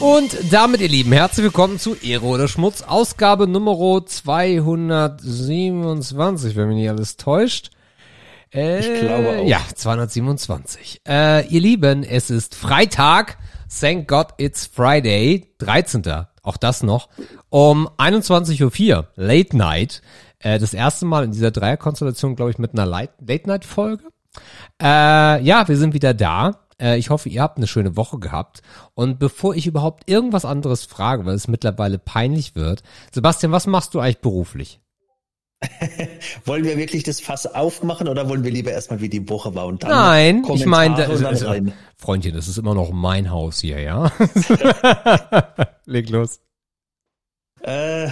Und damit, ihr Lieben, herzlich willkommen zu Ehre oder Schmutz, Ausgabe Nummer 227, wenn mich nicht alles täuscht. Äh, Ich glaube auch. Ja, 227. Äh, ihr Lieben, es ist Freitag. Thank God it's Friday, 13. Auch das noch. Um 21.04 Uhr, Late Night. Äh, das erste Mal in dieser Dreierkonstellation, glaube ich, mit einer Late- Late-Night-Folge. Äh, ja, wir sind wieder da. Äh, ich hoffe, ihr habt eine schöne Woche gehabt. Und bevor ich überhaupt irgendwas anderes frage, weil es mittlerweile peinlich wird, Sebastian, was machst du eigentlich beruflich? Wollen wir wirklich das Fass aufmachen oder wollen wir lieber erstmal wie die Woche war und dann Nein, ich meine, rein? Freundchen, das ist immer noch mein Haus hier, ja? Leg los. Äh,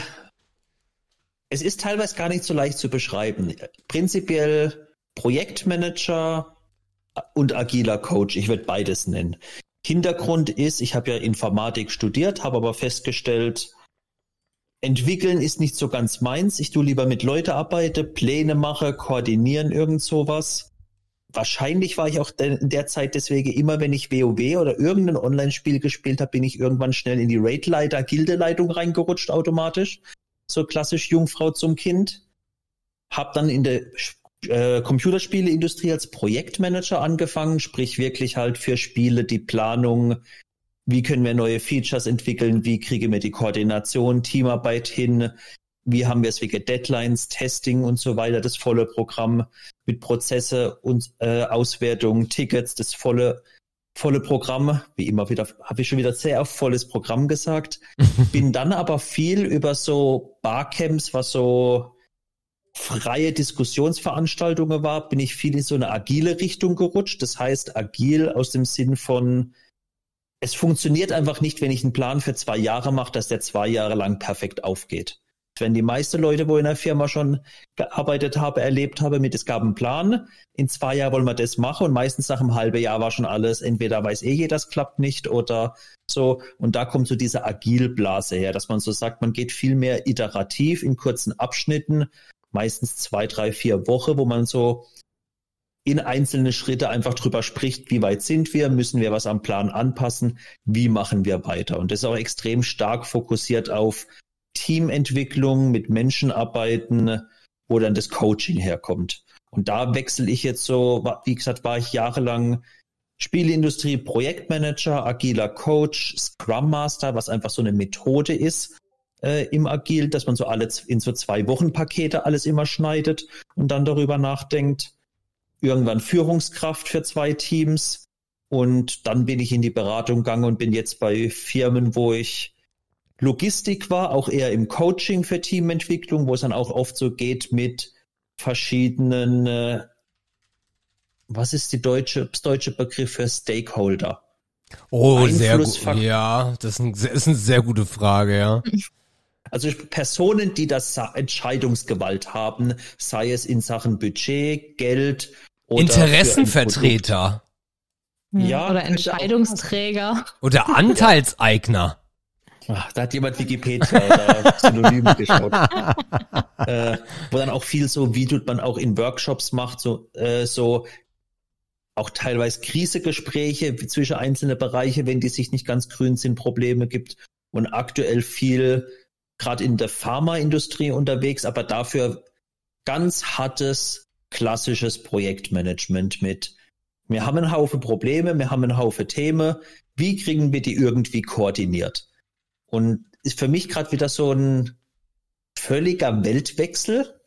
es ist teilweise gar nicht so leicht zu beschreiben. Prinzipiell Projektmanager und agiler Coach. Ich würde beides nennen. Hintergrund ist, ich habe ja Informatik studiert, habe aber festgestellt, entwickeln ist nicht so ganz meins. Ich tue lieber mit Leute arbeite, Pläne mache, koordinieren, irgend sowas. Wahrscheinlich war ich auch in der Zeit deswegen immer, wenn ich WoW oder irgendein Online-Spiel gespielt habe, bin ich irgendwann schnell in die Raid-Leiter, Gildeleitung reingerutscht automatisch. So klassisch Jungfrau zum Kind. Hab dann in der äh, Computerspieleindustrie als Projektmanager angefangen, sprich wirklich halt für Spiele die Planung, wie können wir neue Features entwickeln, wie kriegen wir die Koordination, Teamarbeit hin, wie haben wir es wegen Deadlines, Testing und so weiter, das volle Programm mit Prozesse und äh, Auswertung, Tickets, das volle volle Programm, wie immer wieder, habe ich schon wieder sehr auf volles Programm gesagt. Bin dann aber viel über so Barcamps, was so freie Diskussionsveranstaltungen war, bin ich viel in so eine agile Richtung gerutscht. Das heißt, agil aus dem Sinn von, es funktioniert einfach nicht, wenn ich einen Plan für zwei Jahre mache, dass der zwei Jahre lang perfekt aufgeht. Wenn die meisten Leute, wo in der Firma schon gearbeitet habe, erlebt habe, mit es gab einen Plan, in zwei Jahren wollen wir das machen und meistens nach einem halben Jahr war schon alles, entweder weiß eh jeder, das klappt nicht oder so. Und da kommt so diese Agilblase her, dass man so sagt, man geht viel mehr iterativ in kurzen Abschnitten, meistens zwei, drei, vier Wochen, wo man so in einzelne Schritte einfach drüber spricht, wie weit sind wir, müssen wir was am Plan anpassen, wie machen wir weiter. Und das ist auch extrem stark fokussiert auf Teamentwicklung, mit Menschen arbeiten, wo dann das Coaching herkommt. Und da wechsle ich jetzt so, wie gesagt, war ich jahrelang Spieleindustrie, Projektmanager, agiler Coach, Scrum Master, was einfach so eine Methode ist äh, im Agil, dass man so alle in so zwei Wochen Pakete alles immer schneidet und dann darüber nachdenkt. Irgendwann Führungskraft für zwei Teams und dann bin ich in die Beratung gegangen und bin jetzt bei Firmen, wo ich Logistik war, auch eher im Coaching für Teamentwicklung, wo es dann auch oft so geht mit verschiedenen, äh, was ist die deutsche, das deutsche Begriff für Stakeholder? Oh, sehr gut. Ja, das ist, ein, das ist eine sehr gute Frage, ja. Also Personen, die das Entscheidungsgewalt haben, sei es in Sachen Budget, Geld oder Interessenvertreter Ja, Oder Entscheidungsträger. oder Anteilseigner. Ach, da hat jemand Wikipedia oder Synonyme geschaut. äh, wo dann auch viel so, wie tut man auch in Workshops macht, so, äh, so auch teilweise Krisegespräche zwischen einzelne Bereiche, wenn die sich nicht ganz grün sind, Probleme gibt. Und aktuell viel gerade in der Pharmaindustrie unterwegs, aber dafür ganz hartes, klassisches Projektmanagement mit wir haben einen Haufen Probleme, wir haben einen Haufen Themen. Wie kriegen wir die irgendwie koordiniert? Und ist für mich gerade wieder so ein völliger Weltwechsel,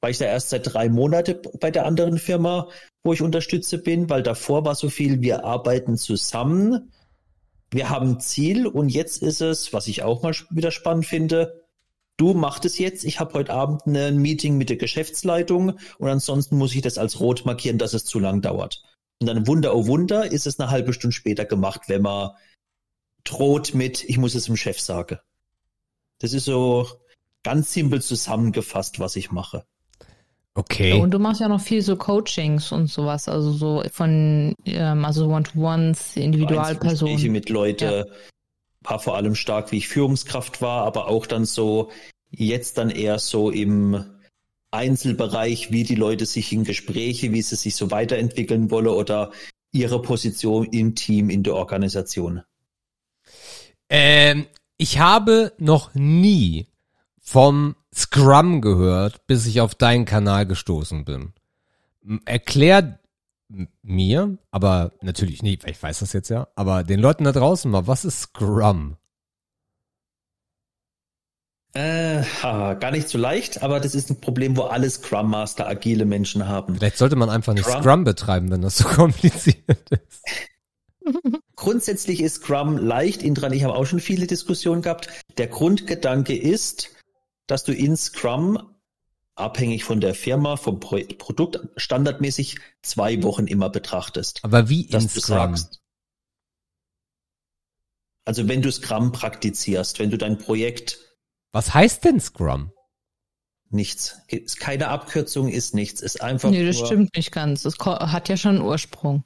weil ich da erst seit drei Monaten bei der anderen Firma, wo ich unterstütze bin, weil davor war so viel, wir arbeiten zusammen, wir haben ein Ziel und jetzt ist es, was ich auch mal wieder spannend finde, du machst es jetzt, ich habe heute Abend ein Meeting mit der Geschäftsleitung und ansonsten muss ich das als rot markieren, dass es zu lang dauert. Und dann Wunder, oh Wunder, ist es eine halbe Stunde später gemacht, wenn man droht mit, ich muss es dem Chef sagen. Das ist so ganz simpel zusammengefasst, was ich mache. Okay. Und du machst ja noch viel so Coachings und sowas, also so von, ähm, also One-to-Ones, Gespräche Individualpersonen. mit Leute, war vor allem stark, wie ich Führungskraft war, aber auch dann so, jetzt dann eher so im Einzelbereich, wie die Leute sich in Gespräche, wie sie sich so weiterentwickeln wollen oder ihre Position im Team, in der Organisation. Ähm, ich habe noch nie vom Scrum gehört, bis ich auf deinen Kanal gestoßen bin. Erklär mir, aber natürlich nicht, weil ich weiß das jetzt ja, aber den Leuten da draußen mal, was ist Scrum? Äh, gar nicht so leicht, aber das ist ein Problem, wo alle Scrum Master agile Menschen haben. Vielleicht sollte man einfach nicht Scrum? Scrum betreiben, wenn das so kompliziert ist. Grundsätzlich ist Scrum leicht. Indra und ich haben auch schon viele Diskussionen gehabt. Der Grundgedanke ist, dass du in Scrum, abhängig von der Firma, vom Pro Produkt, standardmäßig zwei Wochen immer betrachtest. Aber wie in Scrum? sagst, also wenn du Scrum praktizierst, wenn du dein Projekt Was heißt denn Scrum? nichts, ist keine Abkürzung, ist nichts, ist einfach Nee, das nur, stimmt nicht ganz. Das hat ja schon einen Ursprung.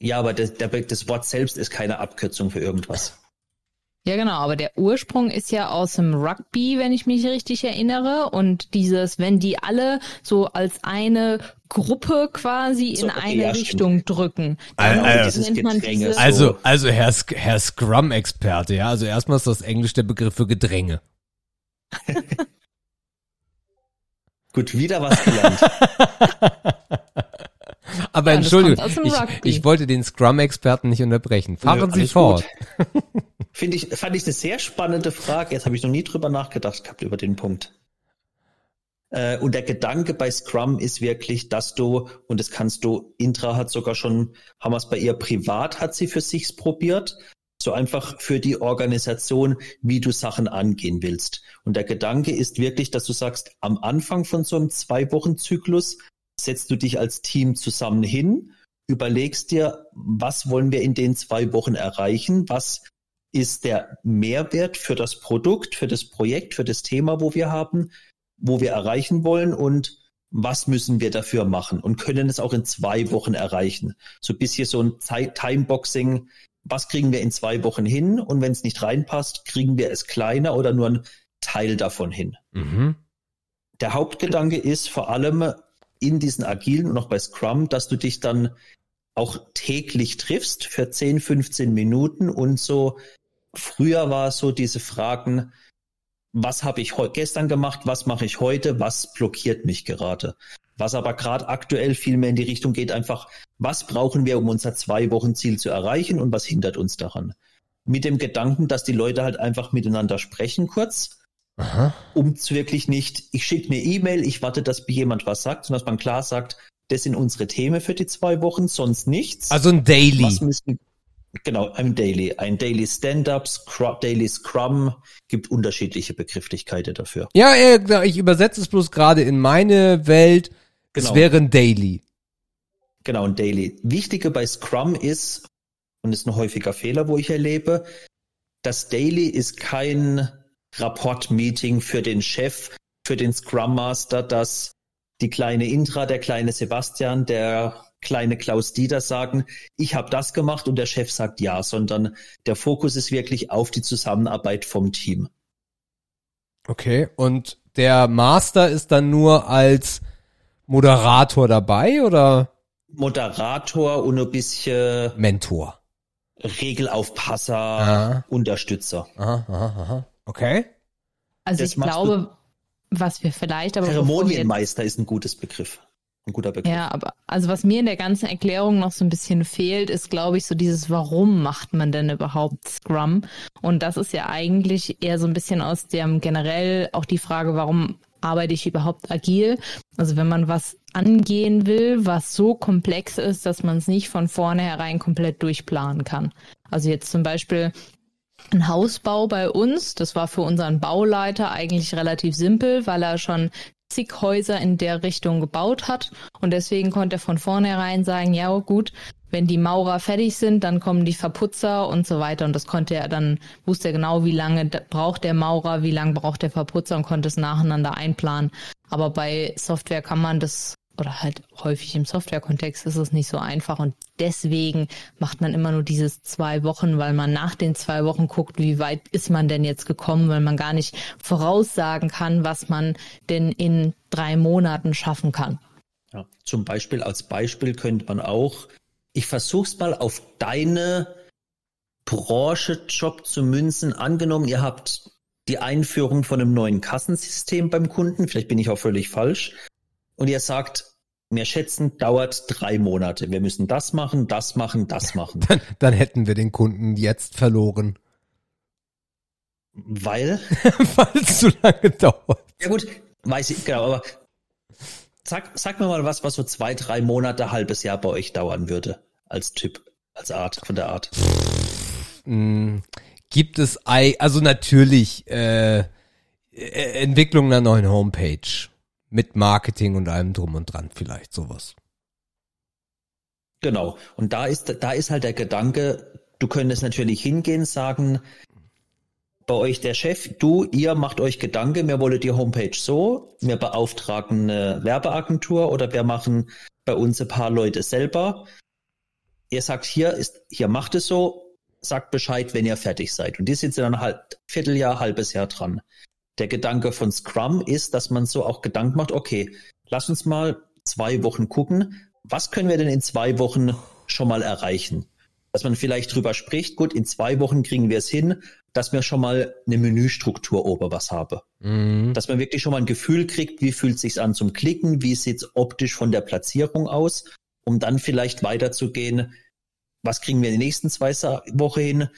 ja, aber das, der, das Wort selbst ist keine Abkürzung für irgendwas. Ja, genau, aber der Ursprung ist ja aus dem Rugby, wenn ich mich richtig erinnere. Und dieses, wenn die alle so als eine Gruppe quasi So, in okay, eine ja, Richtung drücken, Al- dann al- dieses nennt man Gedränge. diese, Also, also Herr, Herr Scrum-Experte, ja, also erstmal ist das Englisch der Begriff für Gedränge. Gut, wieder was gelernt. Aber Ja, Entschuldigung, ich, ich wollte den Scrum-Experten nicht unterbrechen. Fahren Nö, Sie fort. gut. Finde ich, fand ich eine sehr spannende Frage. Jetzt habe ich noch nie drüber nachgedacht gehabt über den Punkt. Äh, und der Gedanke bei Scrum ist wirklich, dass du, und das kannst du, Intra hat sogar schon, haben wir es bei ihr privat, hat sie für sich probiert, so einfach für die Organisation, wie du Sachen angehen willst. Und der Gedanke ist wirklich, dass du sagst, am Anfang von so einem Zwei-Wochen-Zyklus setzt du dich als Team zusammen hin, überlegst dir, was wollen wir in den zwei Wochen erreichen, was ist der Mehrwert für das Produkt, für das Projekt, für das Thema, wo wir haben, wo wir erreichen wollen und was müssen wir dafür machen und können es auch in zwei Wochen erreichen. So ein bisschen so ein Timeboxing, was kriegen wir in zwei Wochen hin und wenn es nicht reinpasst, kriegen wir es kleiner oder nur ein Teil davon hin. Mhm. Der Hauptgedanke ist vor allem in diesen agilen und auch bei Scrum, dass du dich dann auch täglich triffst für 10, 15 Minuten und so früher war es so diese Fragen, was habe ich gestern gemacht, was mache ich heute, was blockiert mich gerade. Was aber gerade aktuell viel mehr in die Richtung geht, einfach, was brauchen wir, um unser Zwei-Wochen-Ziel zu erreichen und was hindert uns daran. Mit dem Gedanken, dass die Leute halt einfach miteinander sprechen kurz Aha. um es wirklich nicht, ich schicke eine E-Mail, ich warte, dass mir jemand was sagt, sondern dass man klar sagt, das sind unsere Themen für die zwei Wochen, sonst nichts. Also ein Daily. was müssen, genau, ein Daily, ein Daily Stand-up, Scrum, Daily Scrum, gibt unterschiedliche Begrifflichkeiten dafür. Ja, ja, ich übersetze es bloß gerade in meine Welt. Es Genau. wäre ein Daily. Genau, ein Daily. Wichtige bei Scrum ist, und ist ein häufiger Fehler, wo ich erlebe, das Daily ist kein Rapport-Meeting für den Chef, für den Scrum Master, dass die kleine Intra, der kleine Sebastian, der kleine Klaus Dieter sagen, ich habe das gemacht und der Chef sagt ja, sondern der Fokus ist wirklich auf die Zusammenarbeit vom Team. Okay. Und der Master ist dann nur als Moderator dabei oder Moderator und ein bisschen Mentor? Regelaufpasser, Ah. Unterstützer. Aha, aha, aha. Okay. also das ich glaube, was wir vielleicht aber jetzt- Zeremonienmeister ist ein gutes Begriff. Ein guter Begriff. Ja, aber also was mir in der ganzen Erklärung noch so ein bisschen fehlt, ist, glaube ich, so dieses, warum macht man denn überhaupt Scrum? Und das ist ja eigentlich eher so ein bisschen aus dem generell auch die Frage, warum arbeite ich überhaupt agil? Also wenn man was angehen will, was so komplex ist, dass man es nicht von vornherein komplett durchplanen kann. Also jetzt zum Beispiel ein Hausbau bei uns. Das war für unseren Bauleiter eigentlich relativ simpel, weil er schon zig Häuser in der Richtung gebaut hat. Und deswegen konnte er von vornherein sagen, ja gut, wenn die Maurer fertig sind, dann kommen die Verputzer und so weiter. Und das konnte er dann, wusste er genau, wie lange braucht der Maurer, wie lange braucht der Verputzer und konnte es nacheinander einplanen. Aber bei Software kann man das, oder halt häufig im Softwarekontext ist es nicht so einfach. Und deswegen macht man immer nur dieses zwei Wochen, weil man nach den zwei Wochen guckt, wie weit ist man denn jetzt gekommen, weil man gar nicht voraussagen kann, was man denn in drei Monaten schaffen kann. Ja. Zum Beispiel, als Beispiel könnte man auch, ich versuch's mal auf deine Branchejob zu münzen. Angenommen, ihr habt die Einführung von einem neuen Kassensystem beim Kunden, vielleicht bin ich auch völlig falsch, und ihr sagt, wir schätzen, dauert drei Monate. Wir müssen das machen, das machen, das machen. Dann, dann hätten wir den Kunden jetzt verloren. Weil? Weil es zu lange dauert. Ja gut, weiß ich, genau, aber sag, sag mir mal was, was so zwei, drei Monate, halbes Jahr bei euch dauern würde. Als Typ, als Art, von der Art. Hm, gibt es, ei- also natürlich, äh, äh, Entwicklung einer neuen Homepage. Mit Marketing und allem drum und dran, vielleicht sowas. Genau. Und da ist, da ist halt der Gedanke, du könntest natürlich hingehen, sagen, bei euch der Chef, du, ihr macht euch Gedanke, wir wollen die Homepage so, wir beauftragen eine Werbeagentur oder wir machen bei uns ein paar Leute selber. Ihr sagt, hier ist, hier macht es so, sagt Bescheid, wenn ihr fertig seid. Und die sitzen dann halt Vierteljahr, halbes Jahr dran. Der Gedanke von Scrum ist, dass man so auch Gedanken macht, okay, lass uns mal zwei Wochen gucken, was können wir denn in zwei Wochen schon mal erreichen? Dass man vielleicht drüber spricht, gut, in zwei Wochen kriegen wir es hin, dass wir schon mal eine Menüstruktur ober was habe. Mhm. Dass man wirklich schon mal ein Gefühl kriegt, wie fühlt sich's an zum Klicken, wie sieht's optisch von der Platzierung aus, um dann vielleicht weiterzugehen, was kriegen wir in den nächsten zwei Wochen hin?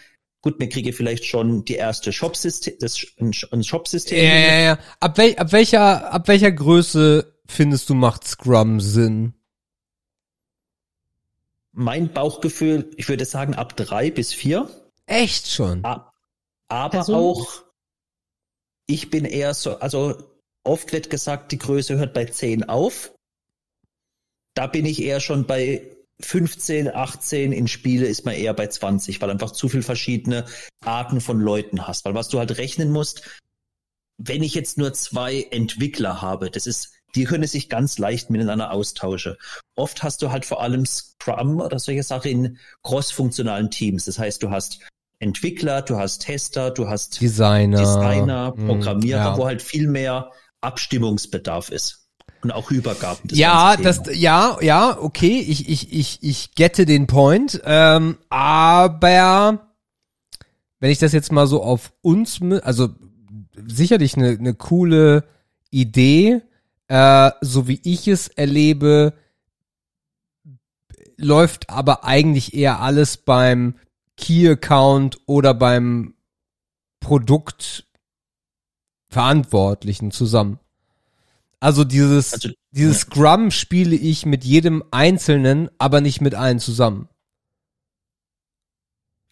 Gut, wir kriegen vielleicht schon die erste Shopsystem, das ein Sh- ein Shopsystem. Ja, ja, ja. Ab, wel, ab welcher, ab welcher Größe findest du macht Scrum Sinn? Mein Bauchgefühl, ich würde sagen ab drei bis vier. Echt schon? Aber Person? auch, ich bin eher so, also oft wird gesagt, die Größe hört bei 10 auf. Da bin ich eher schon bei 15, 18 in Spiele ist man eher bei 20, weil einfach zu viel verschiedene Arten von Leuten hast. Weil was du halt rechnen musst, wenn ich jetzt nur zwei Entwickler habe, das ist, die können sich ganz leicht miteinander austauschen. Oft hast du halt vor allem Scrum oder solche Sachen in crossfunktionalen Teams. Das heißt, du hast Entwickler, du hast Tester, du hast Designer. Designer, Hm, Programmierer, ja. wo halt viel mehr Abstimmungsbedarf ist. Und auch Übergaben. das ja, das, ja, ja, okay, ich, ich, ich, ich gette den Point, ähm, aber wenn ich das jetzt mal so auf uns, also sicherlich eine, eine coole Idee, äh, so wie ich es erlebe, läuft aber eigentlich eher alles beim Key Account oder beim Produktverantwortlichen zusammen. Also dieses, Also- dieses Scrum spiele ich mit jedem Einzelnen, aber nicht mit allen zusammen.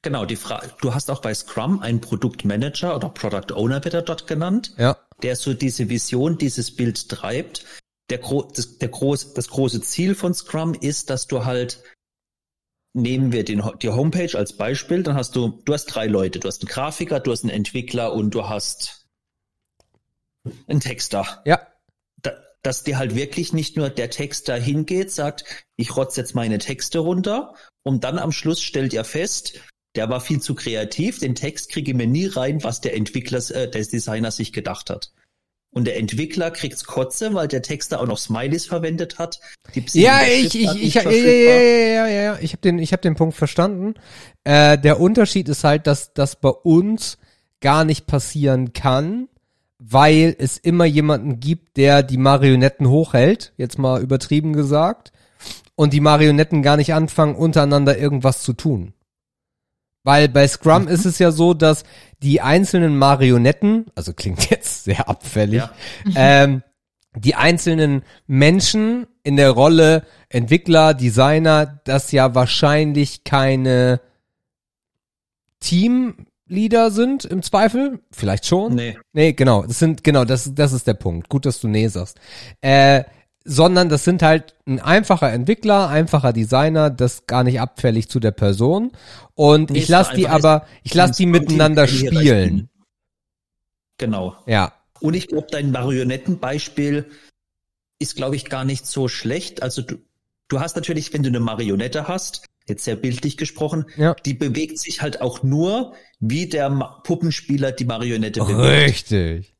Genau, die Frage, du hast auch bei Scrum einen Produktmanager oder Product Owner wird er dort genannt, Ja. der so diese Vision, dieses Bild treibt. Der, gro das, der groß, das große Ziel von Scrum ist, dass du halt, nehmen wir den, die Homepage als Beispiel, dann hast du, du hast drei Leute, du hast einen Grafiker, du hast einen Entwickler und du hast einen Texter. Ja. Da, dass dir halt wirklich nicht nur der Text da hingeht, sagt, ich rotze jetzt meine Texte runter und dann am Schluss stellt ihr fest, der war viel zu kreativ, den Text kriege ich mir nie rein, was der Entwickler, äh, der Designer sich gedacht hat. Und der Entwickler kriegt's kotze, weil der Texter auch noch Smileys verwendet hat. Ja, ich, ich, ich, ja, ja, ja, ja, ja, ich habe den, ich habe den Punkt verstanden. Äh, der Unterschied ist halt, dass das bei uns gar nicht passieren kann, weil es immer jemanden gibt, der die Marionetten hochhält, jetzt mal übertrieben gesagt, und die Marionetten gar nicht anfangen, untereinander irgendwas zu tun. Weil bei Scrum ist es ja so, dass die einzelnen Marionetten, also klingt jetzt sehr abfällig, Ja. ähm, die einzelnen Menschen in der Rolle Entwickler, Designer, das ja wahrscheinlich keine Teamleader sind im Zweifel. Vielleicht schon. Nee. Nee, genau. Das sind, genau, das, das ist der Punkt. Gut, dass du nee sagst. Äh, sondern das sind halt ein einfacher Entwickler, einfacher Designer, das gar nicht abfällig zu der Person. Und Nee, ich lasse die aber, ich lasse die miteinander spielen. Genau. Ja. Und ich glaube, dein Marionettenbeispiel ist, glaube ich, gar nicht so schlecht. Also du, du hast natürlich, wenn du eine Marionette hast, jetzt sehr bildlich gesprochen, Ja. die bewegt sich halt auch nur, wie der Puppenspieler die Marionette bewegt. Richtig.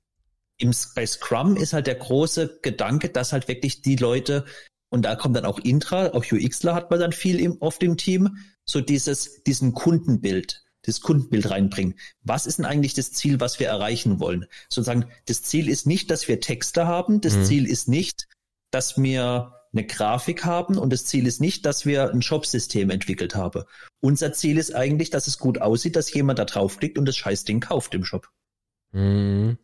Im, bei Scrum ist halt der große Gedanke, dass halt wirklich die Leute, und da kommt dann auch Intra, auch UXler hat man dann viel im, oft im Team, so dieses, diesen Kundenbild. das Kundenbild reinbringen. Was ist denn eigentlich das Ziel, was wir erreichen wollen? Sozusagen, das Ziel ist nicht, dass wir Texte haben. Das mhm. Ziel ist nicht, dass wir eine Grafik haben und das Ziel ist nicht, dass wir ein Shopsystem entwickelt haben. Unser Ziel ist eigentlich, dass es gut aussieht, dass jemand da draufklickt und das Scheißding kauft im Shop. Mhm.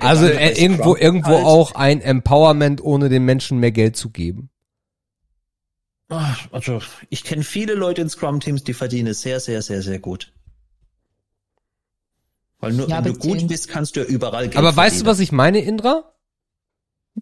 also äh, irgendwo, irgendwo halt, auch ein Empowerment, ohne den Menschen mehr Geld zu geben. Also ich kenne viele Leute in Scrum-Teams, die verdienen sehr, sehr, sehr, sehr gut. Weil nur, ja, wenn du gut bist, kannst du ja überall Geld Aber verdienen. weißt du, was ich meine, Indra?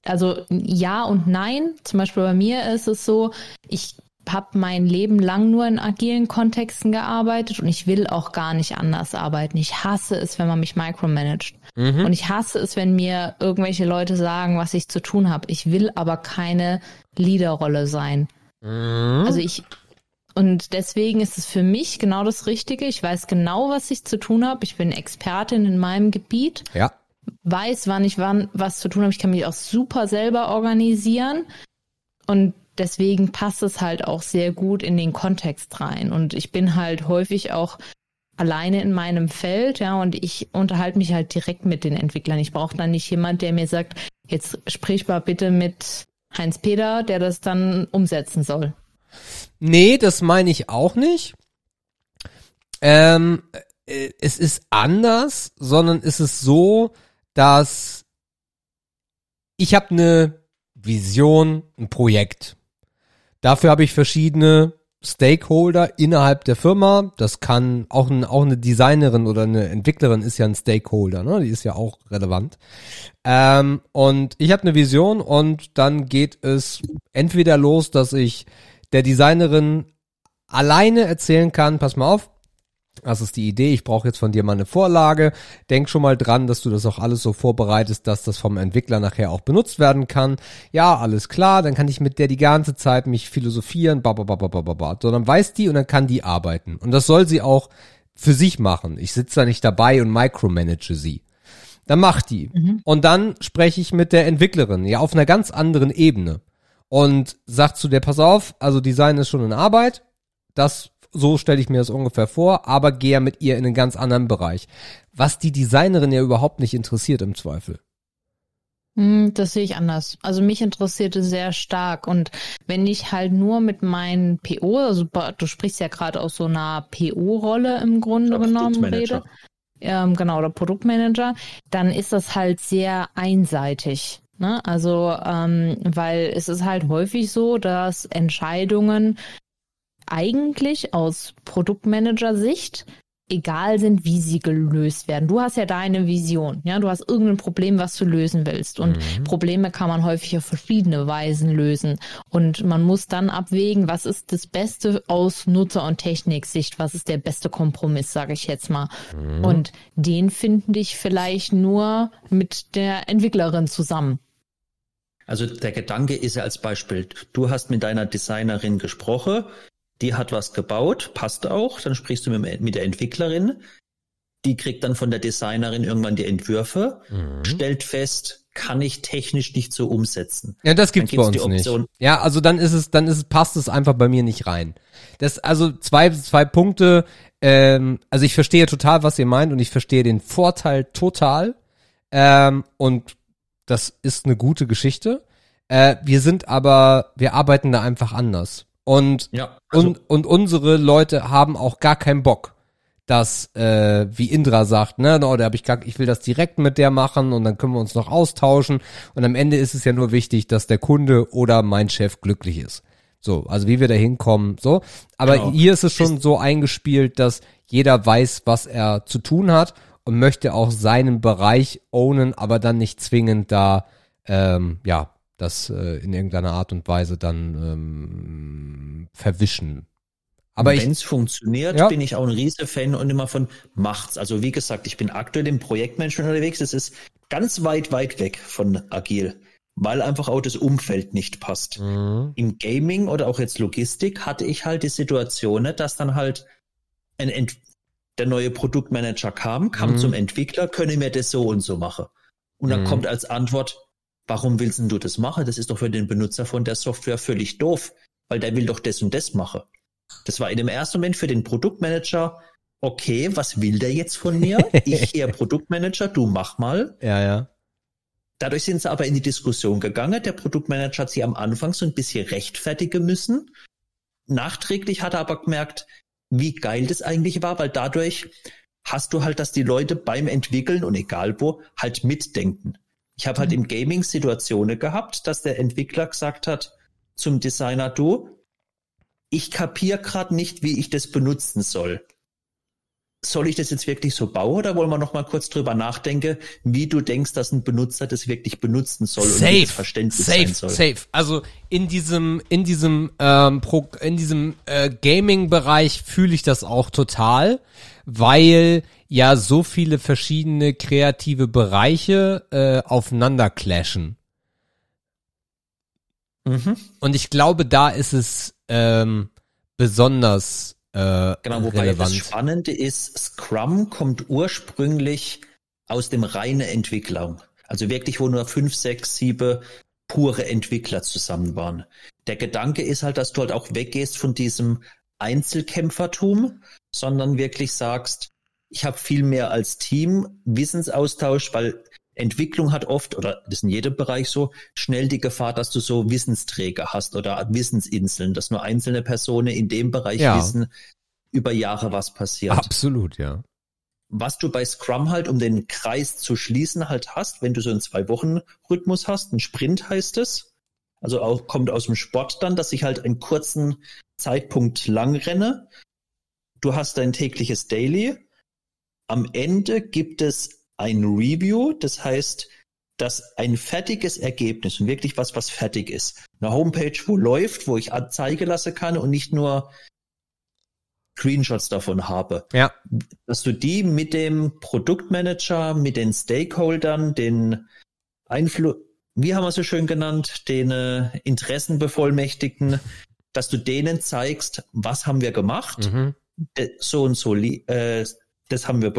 Also ja und nein. Zum Beispiel bei mir ist es so, ich habe mein Leben lang nur in agilen Kontexten gearbeitet und ich will auch gar nicht anders arbeiten. Ich hasse es, wenn man mich micromanagt. Mhm. Und ich hasse es, wenn mir irgendwelche Leute sagen, was ich zu tun habe. Ich will aber keine Leaderrolle sein. Mhm. Also ich und deswegen ist es für mich genau das Richtige. Ich weiß genau, was ich zu tun habe. Ich bin Expertin in meinem Gebiet. Ja. Weiß, wann ich wann was zu tun habe. Ich kann mich auch super selber organisieren. Und deswegen passt es halt auch sehr gut in den Kontext rein. Und ich bin halt häufig auch alleine in meinem Feld, ja, und ich unterhalte mich halt direkt mit den Entwicklern. Ich brauche dann nicht jemand, der mir sagt, jetzt sprich mal bitte mit Heinz Peter, der das dann umsetzen soll. Nee, das meine ich auch nicht. Ähm, äh, es ist anders, sondern es ist so, dass ich habe eine Vision, ein Projekt. Dafür habe ich verschiedene Stakeholder innerhalb der Firma. Das kann auch, ein, auch eine Designerin oder eine Entwicklerin ist ja ein Stakeholder, ne? Die ist ja auch relevant. Ähm, und ich habe eine Vision und dann geht es entweder los, dass ich der Designerin alleine erzählen kann, pass mal auf, das ist die Idee. Ich brauche jetzt von dir mal eine Vorlage. Denk schon mal dran, dass du das auch alles so vorbereitest, dass das vom Entwickler nachher auch benutzt werden kann. Ja, alles klar. Dann kann ich mit der die ganze Zeit mich philosophieren. Babababababa. So, dann weiß die und dann kann die arbeiten. Und das soll sie auch für sich machen. Ich sitze da nicht dabei und micromanage sie. Dann macht die. Mhm. Und dann spreche ich mit der Entwicklerin, ja, auf einer ganz anderen Ebene. Und sagt zu der, pass auf, also Design ist schon in Arbeit. Das so stelle ich mir das ungefähr vor, aber gehe mit ihr in einen ganz anderen Bereich. Was die Designerin ja überhaupt nicht interessiert im Zweifel. Hm, das sehe ich anders. Also mich interessierte sehr stark. Und wenn ich halt nur mit meinen PO, also du sprichst ja gerade aus so einer PO-Rolle im Grunde genommen rede, ähm, genau, oder Produktmanager, dann ist das halt sehr einseitig. Ne? Also, ähm, weil es ist halt häufig so, dass Entscheidungen eigentlich aus Produktmanager-Sicht egal sind, wie sie gelöst werden. Du hast ja deine Vision, ja, du hast irgendein Problem, was du lösen willst. Und mhm. Probleme kann man häufig auf verschiedene Weisen lösen. Und man muss dann abwägen, was ist das Beste aus Nutzer- und Techniksicht, was ist der beste Kompromiss, sage ich jetzt mal. Mhm. Und den finde ich vielleicht nur mit der Entwicklerin zusammen. Also der Gedanke ist ja als Beispiel, du hast mit deiner Designerin gesprochen, die hat was gebaut, passt auch, dann sprichst du mit, mit der Entwicklerin, die kriegt dann von der Designerin irgendwann die Entwürfe, mhm. stellt fest, kann ich technisch nicht so umsetzen. Ja, das gibt's, gibt's bei uns nicht. Ja, also dann ist es, dann ist es, passt es einfach bei mir nicht rein. Das, also zwei, zwei Punkte, ähm, also ich verstehe total, was ihr meint und ich verstehe den Vorteil total. Ähm, und das ist eine gute Geschichte. Äh, wir sind aber, wir arbeiten da einfach anders. Und, ja, also und, und unsere Leute haben auch gar keinen Bock, dass, äh, wie Indra sagt, ne, no, da habe ich gar, ich will das direkt mit der machen und dann können wir uns noch austauschen. Und am Ende ist es ja nur wichtig, dass der Kunde oder mein Chef glücklich ist. So, also wie wir da hinkommen, so. Aber genau. hier ist es schon so eingespielt, dass jeder weiß, was er zu tun hat und möchte auch seinen Bereich ownen, aber dann nicht zwingend da, ähm, ja, das äh, in irgendeiner Art und Weise dann ähm, verwischen. Aber wenn es funktioniert, ja. bin ich auch ein riese Fan und immer von macht's. Also wie gesagt, ich bin aktuell im Projektmanagement unterwegs. Es ist ganz weit, weit weg von agil, weil einfach auch das Umfeld nicht passt. Mhm. Im Gaming oder auch jetzt Logistik hatte ich halt die Situation, dass dann halt ein Ent der neue Produktmanager kam, kam mhm. zum Entwickler, könne mir das so und so machen. Und dann mhm. kommt als Antwort, Warum willst du das machen? Das ist doch für den Benutzer von der Software völlig doof, weil der will doch das und das machen. Das war in dem ersten Moment für den Produktmanager okay, was will der jetzt von mir? Ich hier Produktmanager, du mach mal. Ja, ja. Dadurch sind sie aber in die Diskussion gegangen. Der Produktmanager hat sie am Anfang so ein bisschen rechtfertigen müssen. Nachträglich hat er aber gemerkt, wie geil das eigentlich war, weil dadurch hast du halt, dass die Leute beim Entwickeln und egal wo halt mitdenken. Ich habe halt mhm. im Gaming Situationen gehabt, dass der Entwickler gesagt hat zum Designer, du, ich kapier gerade nicht, wie ich das benutzen soll. Soll ich das jetzt wirklich so bauen oder wollen wir noch mal kurz drüber nachdenken, wie du denkst, dass ein Benutzer das wirklich benutzen soll safe, und wie das Verständnis safe, sein soll? Safe, Also in diesem in diesem ähm, Pro, in diesem äh, Gaming-Bereich fühle ich das auch total, weil ja so viele verschiedene kreative Bereiche äh, aufeinander clashen. Mhm. Und ich glaube, da ist es ähm, besonders äh, genau, wobei relevant. das Spannende ist, Scrum kommt ursprünglich aus dem reinen Entwicklung. Also wirklich, wo nur fünf, sechs, sieben pure Entwickler zusammen waren. Der Gedanke ist halt, dass du halt auch weggehst von diesem Einzelkämpfertum, sondern wirklich sagst, ich habe viel mehr als Team Wissensaustausch, weil Entwicklung hat oft, oder das ist in jedem Bereich so, schnell die Gefahr, dass du so Wissensträger hast oder Wissensinseln, dass nur einzelne Personen in dem Bereich ja. wissen, über Jahre was passiert. Absolut, ja. Was du bei Scrum halt, um den Kreis zu schließen, halt hast, wenn du so einen Zwei-Wochen-Rhythmus hast, ein Sprint heißt es, also auch, kommt aus dem Sport dann, dass ich halt einen kurzen Zeitpunkt lang renne. Du hast dein tägliches Daily. Am Ende gibt es ein Review, das heißt, dass ein fertiges Ergebnis und wirklich was, was fertig ist. Eine Homepage, wo läuft, wo ich Anzeige lassen kann und nicht nur Screenshots davon habe. Ja. Dass du die mit dem Produktmanager, mit den Stakeholdern, den Einfluss, wie haben wir so schön genannt, den äh, Interessenbevollmächtigten, dass du denen zeigst, was haben wir gemacht, mhm. So und so äh, das haben wir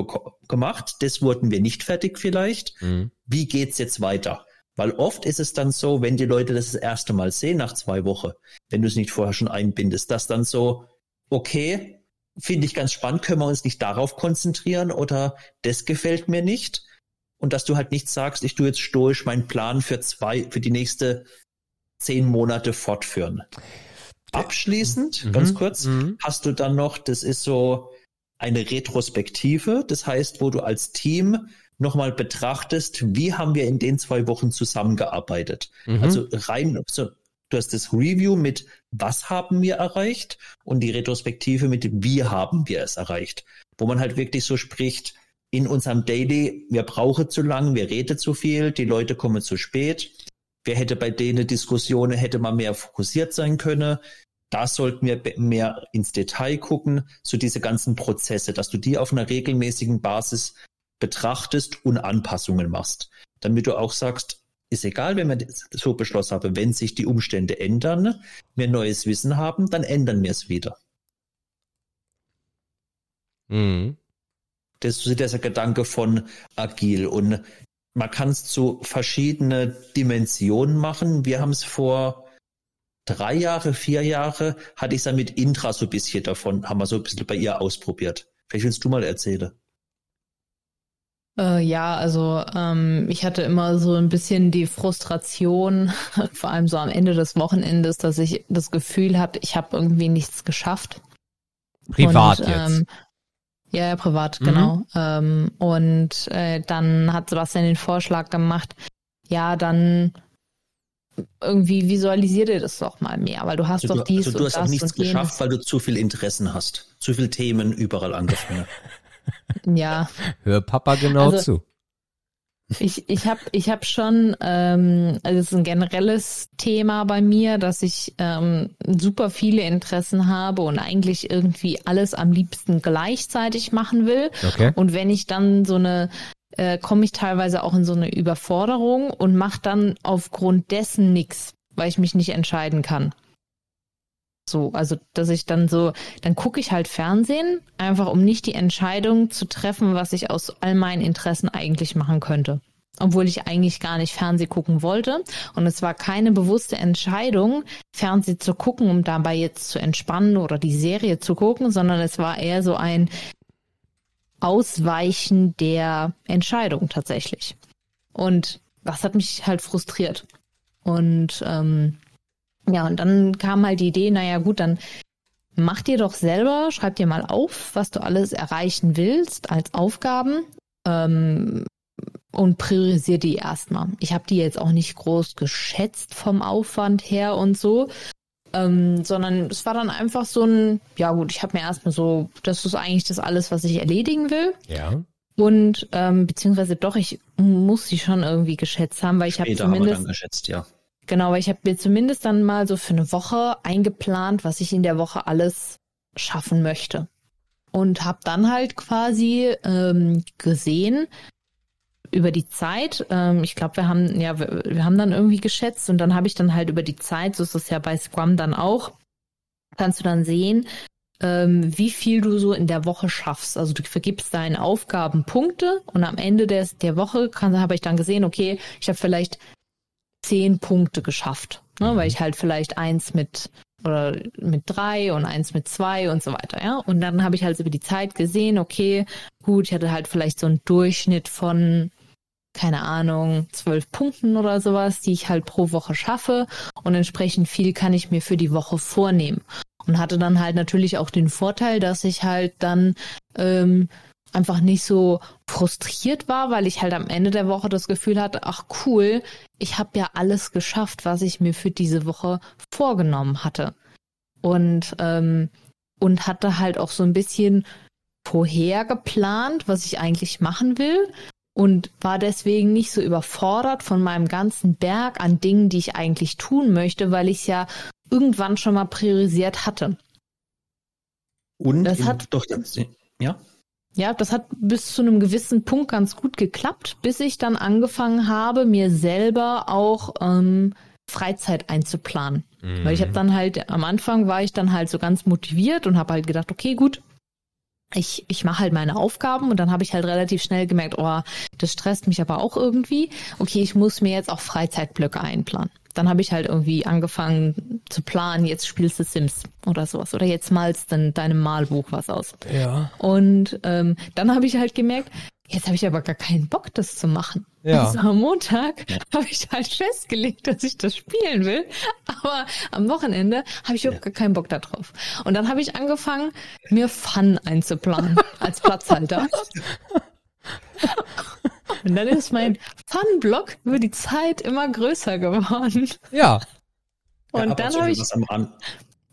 gemacht, das wurden wir nicht fertig vielleicht. Mhm. Wie geht's jetzt weiter? Weil oft ist es dann so, wenn die Leute das, das erste Mal sehen nach zwei Wochen, wenn du es nicht vorher schon einbindest, dass dann so, okay, finde ich ganz spannend, können wir uns nicht darauf konzentrieren oder das gefällt mir nicht. Und dass du halt nicht sagst, ich tue jetzt stoisch meinen Plan für zwei, für die nächste zehn Monate fortführen. Abschließend, mhm. ganz kurz, mhm. hast du dann noch, das ist so, eine Retrospektive, das heißt, wo du als Team nochmal betrachtest, wie haben wir in den zwei Wochen zusammengearbeitet. Mhm. Also rein, so, du hast das Review mit, was haben wir erreicht und die Retrospektive mit, wie haben wir es erreicht. Wo man halt wirklich so spricht, in unserem Daily, wir brauchen zu lang, wir reden zu viel, die Leute kommen zu spät. Wer hätte bei denen Diskussionen, hätte man mehr fokussiert sein können da sollten wir mehr ins Detail gucken, so diese ganzen Prozesse, dass du die auf einer regelmäßigen Basis betrachtest und Anpassungen machst, damit du auch sagst, ist egal, wenn wir so beschlossen haben, wenn sich die Umstände ändern, wir neues Wissen haben, dann ändern wir es wieder. Mhm. Das ist der Gedanke von agil und man kann es zu verschiedene Dimensionen machen. Wir haben es vor drei Jahre, vier Jahre hatte ich dann mit Intra so ein bisschen davon, haben wir so ein bisschen bei ihr ausprobiert. Vielleicht willst du mal erzählen. Äh, ja, also ähm, ich hatte immer so ein bisschen die Frustration, vor allem so am Ende des Wochenendes, dass ich das Gefühl habe, ich habe irgendwie nichts geschafft. Privat und, jetzt. Ähm, ja, ja, privat, mhm. genau. Ähm, und äh, dann hat Sebastian den Vorschlag gemacht, ja, dann irgendwie visualisier dir das doch mal mehr, weil du hast also doch dies also du hast auch nichts geschafft, weil du zu viel Interessen hast, zu viel Themen überall angefangen. ja. Hör Papa genau also, zu. Ich, ich habe ich hab schon, ähm, also es ist ein generelles Thema bei mir, dass ich ähm, super viele Interessen habe und eigentlich irgendwie alles am liebsten gleichzeitig machen will. Okay. Und wenn ich dann so eine äh, komme ich teilweise auch in so eine Überforderung und mache dann aufgrund dessen nichts, weil ich mich nicht entscheiden kann. So, also dass ich dann so, dann gucke ich halt Fernsehen, einfach um nicht die Entscheidung zu treffen, was ich aus all meinen Interessen eigentlich machen könnte. Obwohl ich eigentlich gar nicht Fernseh gucken wollte. Und es war keine bewusste Entscheidung, Fernseh zu gucken, um dabei jetzt zu entspannen oder die Serie zu gucken, sondern es war eher so ein, Ausweichen der Entscheidung tatsächlich. Und das hat mich halt frustriert. Und ähm, ja, und dann kam halt die Idee, naja gut, dann mach dir doch selber, schreib dir mal auf, was du alles erreichen willst als Aufgaben ähm, und priorisier die erstmal. Ich habe die jetzt auch nicht groß geschätzt vom Aufwand her und so, ähm, sondern es war dann einfach so ein, ja gut, ich habe mir erstmal so, das ist eigentlich das alles, was ich erledigen will. Ja. Und ähm, beziehungsweise doch, ich muss sie schon irgendwie geschätzt haben, weil ich habe zumindest. Haben wir dann geschätzt, ja. Genau, weil ich habe mir zumindest dann mal so für eine Woche eingeplant, was ich in der Woche alles schaffen möchte. Und habe dann halt quasi ähm, gesehen über die Zeit, ähm, ich glaube, wir haben, ja, wir, wir haben dann irgendwie geschätzt und dann habe ich dann halt über die Zeit, so ist es ja bei Scrum dann auch, kannst du dann sehen, ähm, wie viel du so in der Woche schaffst. Also du vergibst deinen Aufgaben Punkte und am Ende des, der Woche habe ich dann gesehen, okay, ich habe vielleicht zehn Punkte geschafft, ne? Mhm. weil ich halt vielleicht eins mit oder mit drei und eins mit zwei und so weiter, ja. Und dann habe ich halt über die Zeit gesehen, okay, gut, ich hatte halt vielleicht so einen Durchschnitt von, keine Ahnung, zwölf Punkten oder sowas, die ich halt pro Woche schaffe. Und entsprechend viel kann ich mir für die Woche vornehmen. Und hatte dann halt natürlich auch den Vorteil, dass ich halt dann ähm, einfach nicht so frustriert war, weil ich halt am Ende der Woche das Gefühl hatte, ach cool, ich habe ja alles geschafft, was ich mir für diese Woche vorgenommen hatte. Und, ähm, und hatte halt auch so ein bisschen vorher geplant, was ich eigentlich machen will und war deswegen nicht so überfordert von meinem ganzen Berg an Dingen, die ich eigentlich tun möchte, weil ich es ja irgendwann schon mal priorisiert hatte. Und das hat doch ja. Ja, das hat bis zu einem gewissen Punkt ganz gut geklappt, bis ich dann angefangen habe, mir selber auch ähm, Freizeit einzuplanen. Mhm. Weil ich habe dann halt, am Anfang war ich dann halt so ganz motiviert und habe halt gedacht, okay, gut, ich, ich mache halt meine Aufgaben und dann habe ich halt relativ schnell gemerkt, oh, das stresst mich aber auch irgendwie. Okay, ich muss mir jetzt auch Freizeitblöcke einplanen dann habe ich halt irgendwie angefangen zu planen, jetzt spielst du Sims oder sowas. Oder jetzt malst dann deinem Malbuch was aus. Ja. Und ähm, dann habe ich halt gemerkt, jetzt habe ich aber gar keinen Bock, das zu machen. Ja. Also am Montag ja. habe ich halt festgelegt, dass ich das spielen will. Aber am Wochenende habe ich überhaupt ja. gar keinen Bock darauf. Und dann habe ich angefangen, mir Fun einzuplanen als Platzhalter. Und dann ist mein Fun-Block über die Zeit immer größer geworden. Ja. Und ja, dann habe ich.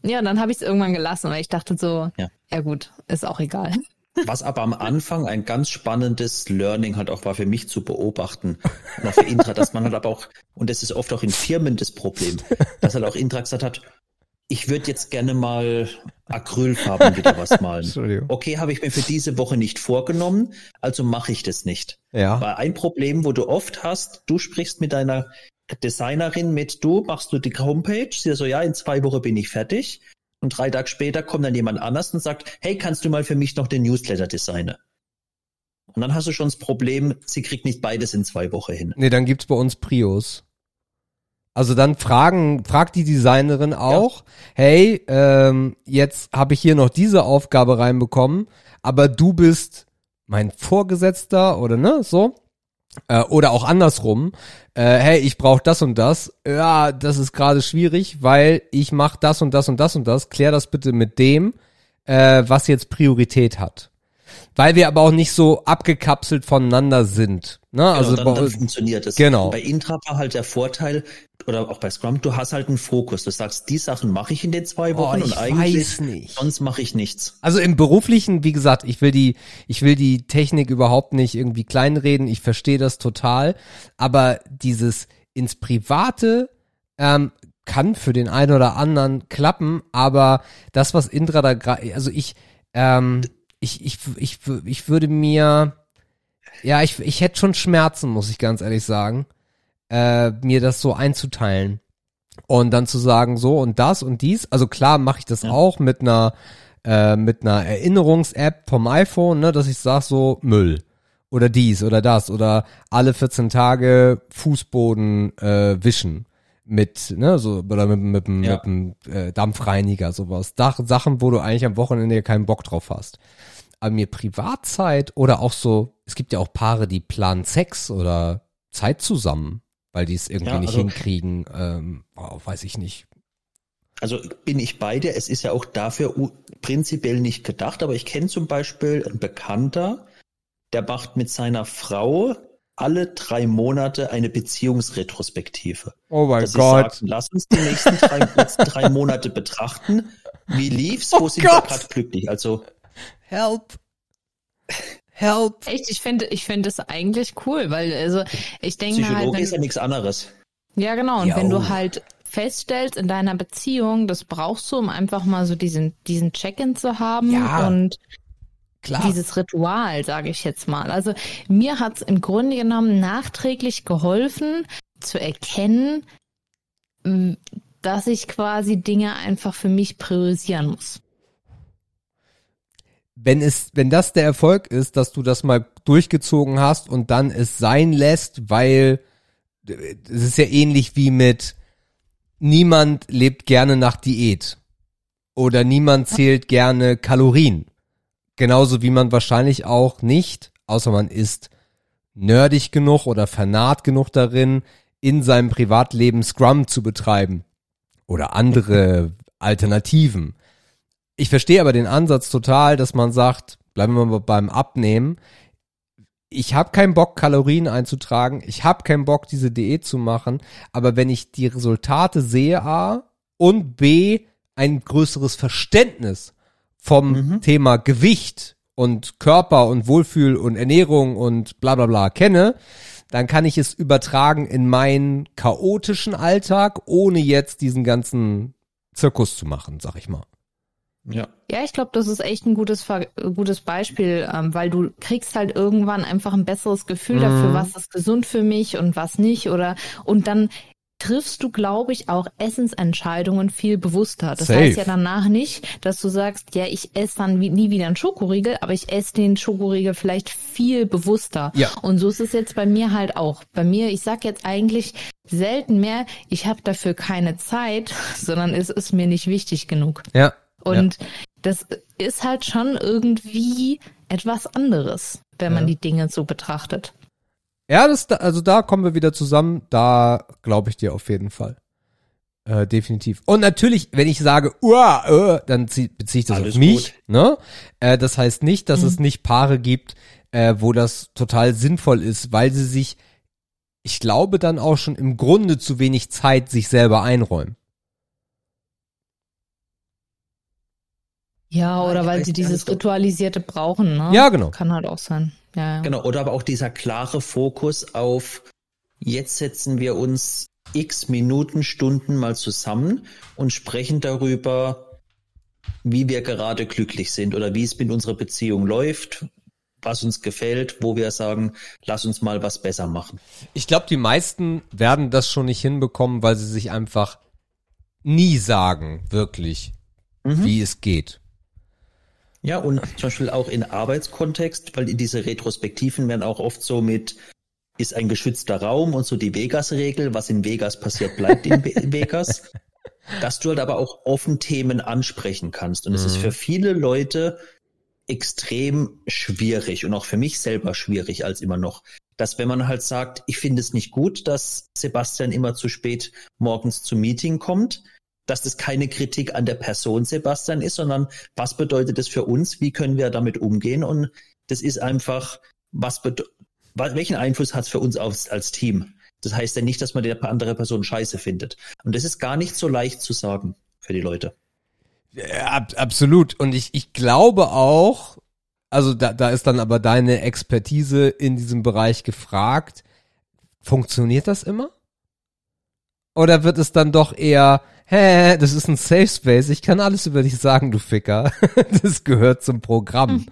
Ja, dann habe ich es irgendwann gelassen, weil ich dachte so, ja. ja gut, ist auch egal. Was aber am Anfang ein ganz spannendes Learning halt auch war für mich zu beobachten. Und auch für Intra, dass man halt aber auch, und das ist oft auch in Firmen das Problem, dass halt auch Intra gesagt hat, ich würde jetzt gerne mal Acrylfarben wieder was malen. Okay, habe ich mir für diese Woche nicht vorgenommen, also mache ich das nicht. Ja. Weil ein Problem, wo du oft hast, du sprichst mit deiner Designerin mit, du machst du die Homepage, sie so, ja, in zwei Wochen bin ich fertig. Und drei Tage später kommt dann jemand anders und sagt, hey, kannst du mal für mich noch den Newsletter designen? Und dann hast du schon das Problem, sie kriegt nicht beides in zwei Wochen hin. Nee, dann gibt's bei uns Prios. Also dann fragen, fragt die Designerin auch, ja. hey, ähm, jetzt habe ich hier noch diese Aufgabe reinbekommen, aber du bist mein Vorgesetzter oder ne, so. Äh, oder auch andersrum, äh, hey, ich brauche das und das. Ja, das ist gerade schwierig, weil ich mache das und das und das und das. Klär das bitte mit dem, äh, was jetzt Priorität hat. Weil wir aber auch nicht so abgekapselt voneinander sind. Ne? Genau, also dann, dann funktioniert es. Genau. Bei Intra war halt der Vorteil, oder auch bei Scrum, du hast halt einen Fokus. Du sagst, die Sachen mache ich in den zwei Wochen oh, und eigentlich nicht. sonst mache ich nichts. Also im beruflichen, wie gesagt, ich will die, ich will die Technik überhaupt nicht irgendwie kleinreden. Ich verstehe das total, aber dieses ins Private ähm, kann für den einen oder anderen klappen, aber das, was Indra da gerade, also ich, ähm, ich, ich, ich, ich würde mir, ja, ich, ich hätte schon Schmerzen, muss ich ganz ehrlich sagen äh, mir das so einzuteilen und dann zu sagen so und das und dies. Also klar mache ich das ja. auch mit einer äh, mit einer Erinnerungs-App vom iPhone, ne, dass ich sag so Müll oder dies oder das oder alle 14 Tage Fußboden äh, wischen mit ne so oder mit, mit, mit, ja. mit einem äh, Dampfreiniger sowas Dach, Sachen wo du eigentlich am Wochenende keinen Bock drauf hast aber mir Privatzeit oder auch so, es gibt ja auch Paare, die planen Sex oder Zeit zusammen, weil die es irgendwie Ja, nicht also- hinkriegen, ähm, oh, weiß ich nicht. Also bin ich bei dir. Es ist ja auch dafür prinzipiell nicht gedacht, aber ich kenne zum Beispiel einen Bekannter, der macht mit seiner Frau alle drei Monate eine Beziehungsretrospektive. Oh mein Dass sie sagen, lass uns die nächsten drei, letzten drei Monate betrachten. Wie lief's? Wo Oh sind wir Gott. gerade glücklich? Also Help. Help. Echt, ich finde, ich finde es eigentlich cool, weil also ich denke mir halt, Psychologe wenn, ist ja nichts anderes. ja genau, und Jo. wenn du halt feststellst in deiner Beziehung, das brauchst du, um einfach mal so diesen diesen Check-in zu haben Ja. und Klar. dieses Ritual, sage ich jetzt mal. Also mir hat's im Grunde genommen nachträglich geholfen zu erkennen, dass ich quasi Dinge einfach für mich priorisieren muss. Wenn es, wenn das der Erfolg ist, dass du das mal durchgezogen hast und dann es sein lässt, weil äh, es ist ja ähnlich wie mit niemand lebt gerne nach Diät oder niemand zählt gerne Kalorien. Genauso wie man wahrscheinlich auch nicht, außer man ist nerdig genug oder fanat genug darin, in seinem Privatleben Scrum zu betreiben oder andere Alternativen. Ich verstehe aber den Ansatz total, dass man sagt, bleiben wir mal beim Abnehmen. Ich habe keinen Bock, Kalorien einzutragen. Ich habe keinen Bock, diese Diät zu machen. Aber wenn ich die Resultate sehe, A, und B, ein größeres Verständnis vom Mhm. Thema Gewicht und Körper und Wohlfühl und Ernährung und bla bla bla kenne, dann kann ich es übertragen in meinen chaotischen Alltag, ohne jetzt diesen ganzen Zirkus zu machen, sag ich mal. Ja. Ja, ich glaube, das ist echt ein gutes, gutes Beispiel, ähm, weil du kriegst halt irgendwann einfach ein besseres Gefühl Mhm. dafür, was ist gesund für mich und was nicht, oder und dann triffst du, glaube ich, auch Essensentscheidungen viel bewusster. Das Safe. heißt ja danach nicht, dass du sagst, ja, ich esse dann wie, nie wieder einen Schokoriegel, aber ich esse den Schokoriegel vielleicht viel bewusster. Ja. Und so ist es jetzt bei mir halt auch. Bei mir, ich sag jetzt eigentlich selten mehr, ich habe dafür keine Zeit, sondern es ist mir nicht wichtig genug. Ja. Und das ist halt schon irgendwie etwas anderes, wenn man Ja. die Dinge so betrachtet. Ja, das, da- also da kommen wir wieder zusammen. Da glaube ich dir auf jeden Fall. Äh, definitiv. Und natürlich, wenn ich sage, uah, äh, dann zieh, beziehe ich das Alles auf mich. gut. Ne? Äh, das heißt nicht, dass es nicht Paare gibt, äh, wo das total sinnvoll ist, weil sie sich, ich glaube, dann auch schon im Grunde zu wenig Zeit sich selber einräumen. Ja, oder weil sie dieses Ritualisierte brauchen, ne? Ja, genau. Kann halt auch sein. Ja, ja. Genau, oder aber auch dieser klare Fokus auf, jetzt setzen wir uns x Minuten, Stunden mal zusammen und sprechen darüber, wie wir gerade glücklich sind oder wie es mit unserer Beziehung läuft, was uns gefällt, wo wir sagen, lass uns mal was besser machen. Ich glaube, die meisten werden das schon nicht hinbekommen, weil sie sich einfach nie sagen, wirklich, Mhm. wie es geht. Ja, und zum Beispiel auch in Arbeitskontext, weil diese Retrospektiven werden auch oft so mit, ist ein geschützter Raum und so die Vegas-Regel, was in Vegas passiert, bleibt in, Ve- in Vegas. Dass du halt aber auch offen Themen ansprechen kannst. Und es ist Mhm. für viele Leute extrem schwierig und auch für mich selber schwierig als immer noch, dass wenn man halt sagt, ich finde es nicht gut, dass Sebastian immer zu spät morgens zum Meeting kommt, dass das keine Kritik an der Person Sebastian ist, sondern was bedeutet das für uns? Wie können wir damit umgehen? Und das ist einfach, was welchen Einfluss hat es für uns als, als Team? Das heißt ja nicht, dass man die andere Person scheiße findet. Und das ist gar nicht so leicht zu sagen für die Leute. Ja, ab, absolut. Und ich, ich glaube auch, also da, da ist dann aber deine Expertise in diesem Bereich gefragt. Funktioniert das immer? Oder wird es dann doch eher, hä, das ist ein Safe Space, ich kann alles über dich sagen, du Ficker. Das gehört zum Programm.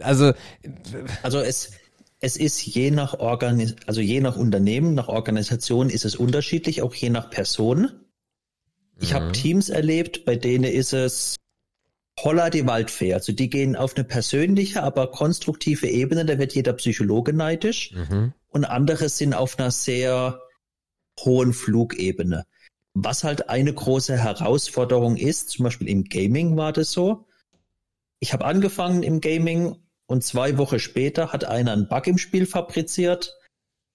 Also, Also es, es ist je nach Organis also je nach Unternehmen, nach Organisation ist es unterschiedlich, auch je nach Person. Ich habe Teams erlebt, bei denen ist es Holla die Waldfee. Also die gehen auf eine persönliche, aber konstruktive Ebene, da wird jeder Psychologe neidisch. mhm. Und andere sind auf einer sehr hohen Flugebene. Was halt eine große Herausforderung ist, zum Beispiel im Gaming war das so, ich habe angefangen im Gaming und zwei Wochen später hat einer einen Bug im Spiel fabriziert.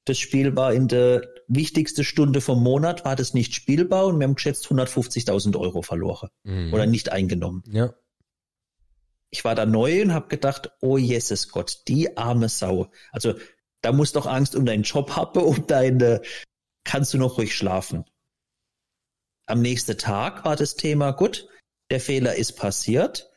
Das Spiel war in der wichtigsten Stunde vom Monat, war das nicht spielbar und wir haben geschätzt 150.000 Euro verloren Mhm. oder nicht eingenommen. Ja. Ich war da neu und habe gedacht, oh Jesus Gott, die arme Sau. Also da musst doch Angst um deinen Job haben, um deine, kannst du noch ruhig schlafen. Am nächsten Tag war das Thema, gut, der Fehler ist passiert.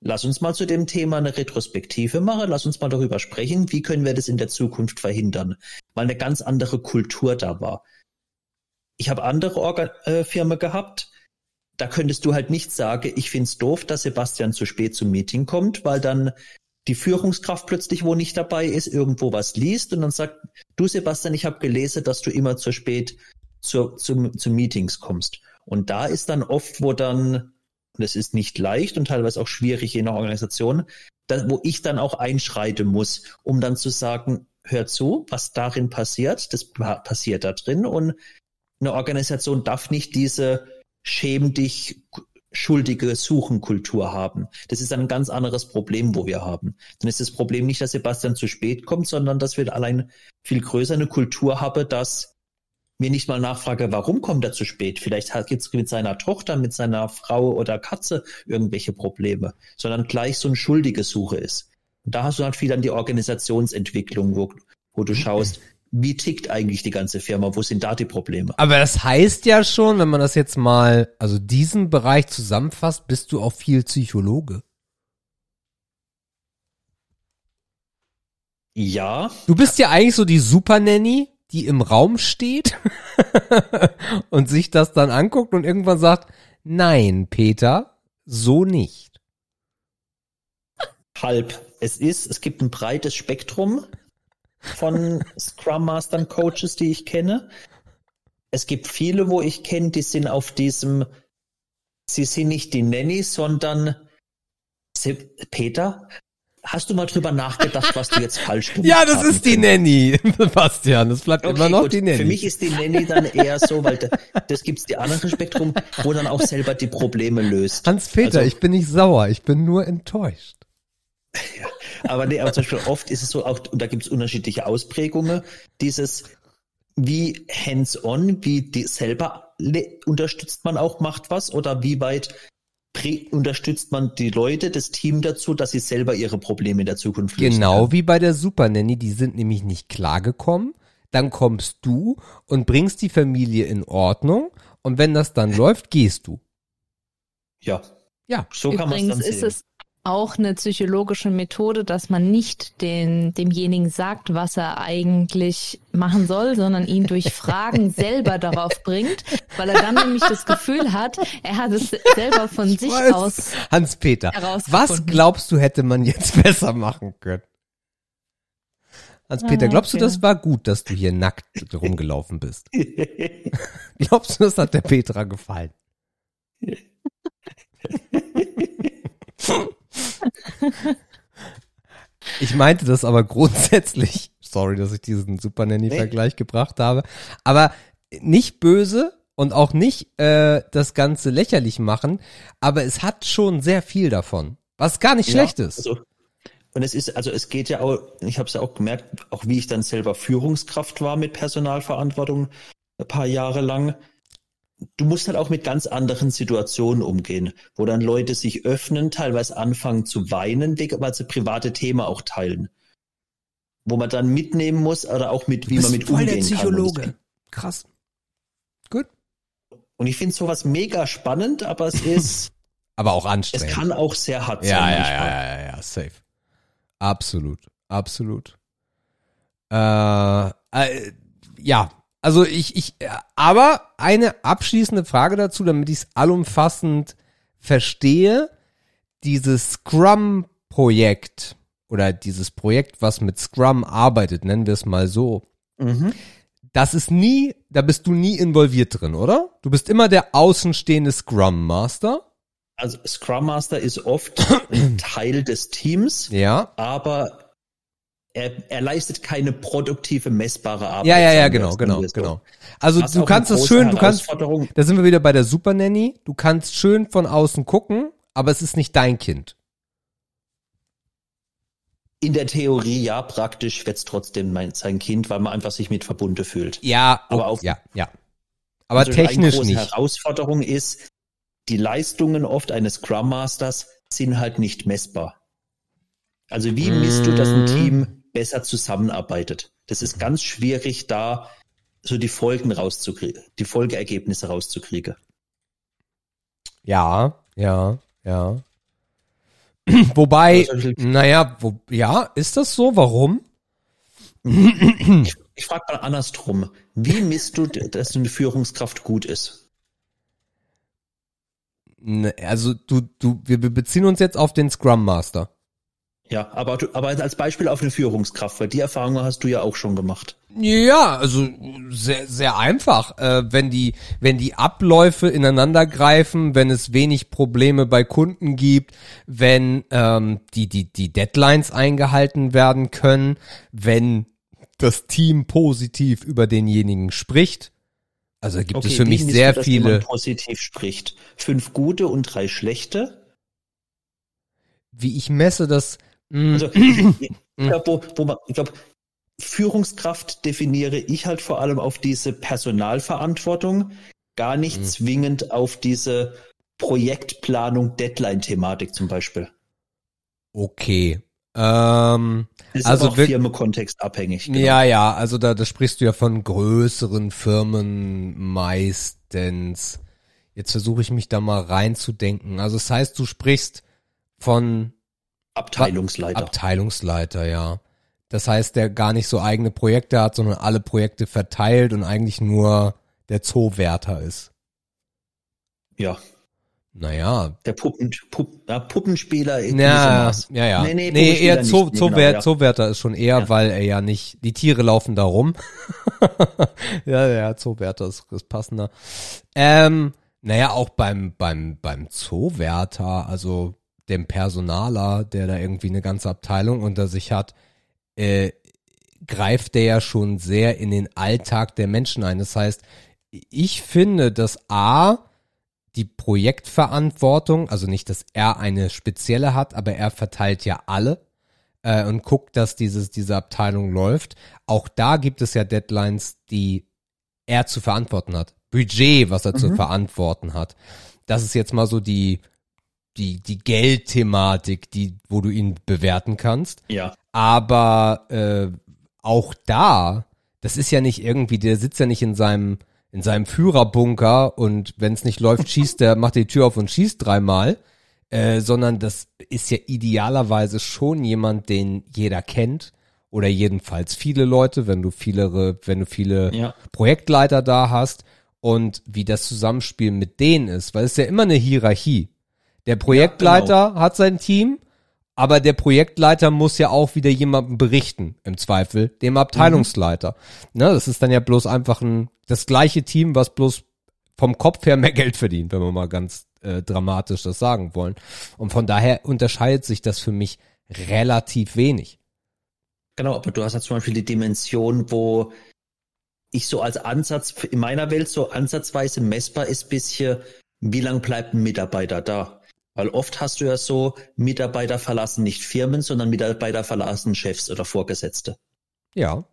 Lass uns mal zu dem Thema eine Retrospektive machen. Lass uns mal darüber sprechen, wie können wir das in der Zukunft verhindern. Weil eine ganz andere Kultur da war. Ich habe andere Orga äh, Firmen gehabt, da könntest du halt nicht sagen, ich find's doof, dass Sebastian zu spät zum Meeting kommt, weil dann die Führungskraft plötzlich, wo nicht dabei ist, irgendwo was liest und dann sagt, du Sebastian, ich habe gelesen, dass du immer zu spät zur, zum, zu Meetings kommst. Und da ist dann oft, wo dann, es ist nicht leicht und teilweise auch schwierig in einer Organisation, da, wo ich dann auch einschreiten muss, um dann zu sagen, hör zu, was darin passiert, das pa- passiert da drin und eine Organisation darf nicht diese schäm dich schuldige Suchenkultur haben. Das ist ein ganz anderes Problem, wo wir haben. Dann ist das Problem nicht, dass Sebastian zu spät kommt, sondern dass wir allein viel größer eine Kultur haben, dass mir nicht mal nachfrage, warum kommt er zu spät? Vielleicht gibt es mit seiner Tochter, mit seiner Frau oder Katze irgendwelche Probleme, sondern gleich so ein schuldige Suche ist. Und da hast du halt viel an die Organisationsentwicklung, wo, wo du schaust, wie tickt eigentlich die ganze Firma, wo sind da die Probleme? Aber das heißt ja schon, wenn man das jetzt mal, also diesen Bereich zusammenfasst, bist du auch viel Psychologe. Ja, Du bist ja eigentlich so die Super Nanny, die im Raum steht und sich das dann anguckt und irgendwann sagt, nein, Peter, so nicht. halb. Es ist, es gibt ein breites Spektrum von Scrum Mastern Coaches, die ich kenne. Es gibt viele, wo ich kenne, die sind auf diesem, sie sind nicht die Nanny, sondern Peter, hast du mal drüber nachgedacht, was du jetzt falsch gemacht hast? Ja, das ist die Nanny, Sebastian. Das bleibt Okay, immer noch gut. die Nanny. Für mich ist die Nanny dann eher so, weil da, das gibt's die andere Spektrum, wo dann auch selber die Probleme löst. Hans-Peter, Also- ich bin nicht sauer, ich bin nur enttäuscht. Aber nee, aber zum Beispiel oft ist es so, auch, und da gibt es unterschiedliche Ausprägungen, dieses wie hands-on, wie die selber unterstützt man auch, macht was, oder wie weit unterstützt man die Leute, das Team dazu, dass sie selber ihre Probleme in der Zukunft lösen. Genau können. wie bei der Super Nanny, die sind nämlich nicht klargekommen. Dann kommst du und bringst die Familie in Ordnung. Und wenn das dann läuft, gehst du. Ja, Ja. so kann man es dann ist sehen. es auch eine psychologische Methode, dass man nicht den, demjenigen sagt, was er eigentlich machen soll, sondern ihn durch Fragen selber darauf bringt, weil er dann nämlich das Gefühl hat, er hat es selber von sich weiß. aus. Hans-Peter, was glaubst du, hätte man jetzt besser machen können? Hans-Peter, Ah, glaubst du, das war gut, dass du hier nackt rumgelaufen bist? Glaubst du, das hat der Petra gefallen? Ich meinte das aber grundsätzlich. Sorry, dass ich diesen Super Nanny-Vergleich gebracht habe. Aber nicht böse und auch nicht äh, das Ganze lächerlich machen, aber es hat schon sehr viel davon. Was gar nicht schlecht ist. Also, und es ist, also es geht ja auch, ich habe es ja auch gemerkt, auch wie ich dann selber Führungskraft war mit Personalverantwortung ein paar Jahre lang. Du musst halt auch mit ganz anderen Situationen umgehen, wo dann Leute sich öffnen, teilweise anfangen zu weinen, weil sie private Themen auch teilen. Wo man dann mitnehmen muss oder auch mit, wie man mit umgehen kann. Und es- Krass. Gut. Und ich finde sowas mega spannend, aber es ist, Aber auch es anstrengend. kann auch sehr hart sein. Ja, ja, ja, ja, ja, safe. Absolut, absolut. Äh, äh, ja, also ich, ich, aber eine abschließende Frage dazu, damit ich es allumfassend verstehe. Dieses Scrum-Projekt oder dieses Projekt, was mit Scrum arbeitet, nennen wir es mal so, Mhm. das ist nie, da bist du nie involviert drin, oder? Du bist immer der außenstehende Scrum Master. Also Scrum Master ist oft Teil des Teams, Ja. aber er, er leistet keine produktive, messbare Arbeit. Ja, ja, ja, genau, es genau, so. genau. Also du kannst eine das schön, du kannst, da sind wir wieder bei der Super Nanny, du kannst schön von außen gucken, aber es ist nicht dein Kind. in der Theorie ja, praktisch wird's trotzdem mein, sein Kind, weil man einfach sich mit verbunden fühlt. Ja, Aber auf- ja, ja. Aber Also eine technisch große nicht. Herausforderung ist, die Leistungen oft eines Scrum Masters sind halt nicht messbar. Also wie misst du, dass ein Mhm. Team besser zusammenarbeitet? Das ist ganz schwierig, da so die Folgen rauszukriegen, die Folgeergebnisse rauszukriegen. Ja, ja, ja. Wobei, Also, naja, wo, ja, ist das so? Warum? Ich, ich frage mal andersrum. Wie misst du, dass eine Führungskraft gut ist? Ne, Also du, du, wir beziehen uns jetzt auf den Scrum Master. Ja, aber, du, aber als Beispiel auf eine Führungskraft, weil die Erfahrung hast du ja auch schon gemacht. Ja, also sehr, sehr einfach. Äh, wenn die, wenn die Abläufe ineinander greifen, wenn es wenig Probleme bei Kunden gibt, wenn ähm, die, die, die Deadlines eingehalten werden können, wenn das Team positiv über denjenigen spricht. Also da gibt es für mich sehr du, dass viele. positiv spricht. Fünf gute und drei schlechte? Wie ich messe das. Mh, Also, ich glaube, wo, wo man, ich glaube, Führungskraft definiere ich halt vor allem auf diese Personalverantwortung, gar nicht Mhm. zwingend auf diese Projektplanung, Deadline-Thematik zum Beispiel. okay. Ähm, Das ist Also auch Firmenkontext abhängig. genau. Ja, ja, also da, da sprichst du ja von größeren Firmen meistens. Jetzt versuche ich mich da mal reinzudenken. Also das heißt, du sprichst von Abteilungsleiter. Abteilungsleiter, ja. Das heißt, der gar nicht so eigene Projekte hat, sondern alle Projekte verteilt und eigentlich nur der Zoowärter ist. ja, Naja. der Puppen, Pupp, ja, Puppenspieler in Ja, diesem ja, ja. Nee, nee, nee eher Zoo, nicht. Nee, genau, ja. Zoowärter ist schon eher, Ja. weil er ja nicht, die Tiere laufen da rum. ja, ja, Zoowärter ist, ist passender. Ähm, naja, auch beim, beim, beim Zoowärter, also dem Personaler, der da irgendwie eine ganze Abteilung unter sich hat, äh, greift der ja schon sehr in den Alltag der Menschen ein. Das heißt, ich finde, dass A, die Projektverantwortung, also nicht, dass er eine spezielle hat, aber er verteilt ja alle äh, und guckt, dass dieses, diese Abteilung läuft. Auch da gibt es ja Deadlines, die er zu verantworten hat. Budget, was er zu Mhm. verantworten hat. Das ist jetzt mal so die, die, die Geldthematik, die, wo du ihn bewerten kannst. Ja, Aber äh, auch da, das ist ja nicht irgendwie, der sitzt ja nicht in seinem in seinem Führerbunker und wenn es nicht läuft, schießt der, macht die Tür auf und schießt dreimal, äh, sondern das ist ja idealerweise schon jemand, den jeder kennt oder jedenfalls viele Leute, wenn du viele, wenn du viele ja. Projektleiter da hast und wie das Zusammenspiel mit denen ist, weil es ist ja immer eine Hierarchie. Der Projektleiter hat sein Team, aber der Projektleiter muss ja auch wieder jemandem berichten, im Zweifel, dem Abteilungsleiter. Ne, das ist dann ja bloß einfach ein, das gleiche Team, was bloß vom Kopf her mehr Geld verdient, wenn wir mal ganz äh, dramatisch das sagen wollen. Und von daher unterscheidet sich das für mich relativ wenig. Genau, aber du hast ja zum Beispiel die Dimension, wo ich so als Ansatz, in meiner Welt so ansatzweise messbar ist bisschen, wie lang bleibt ein Mitarbeiter da? Weil oft hast du ja so, Mitarbeiter verlassen nicht Firmen, sondern Mitarbeiter verlassen Chefs oder Vorgesetzte. Ja.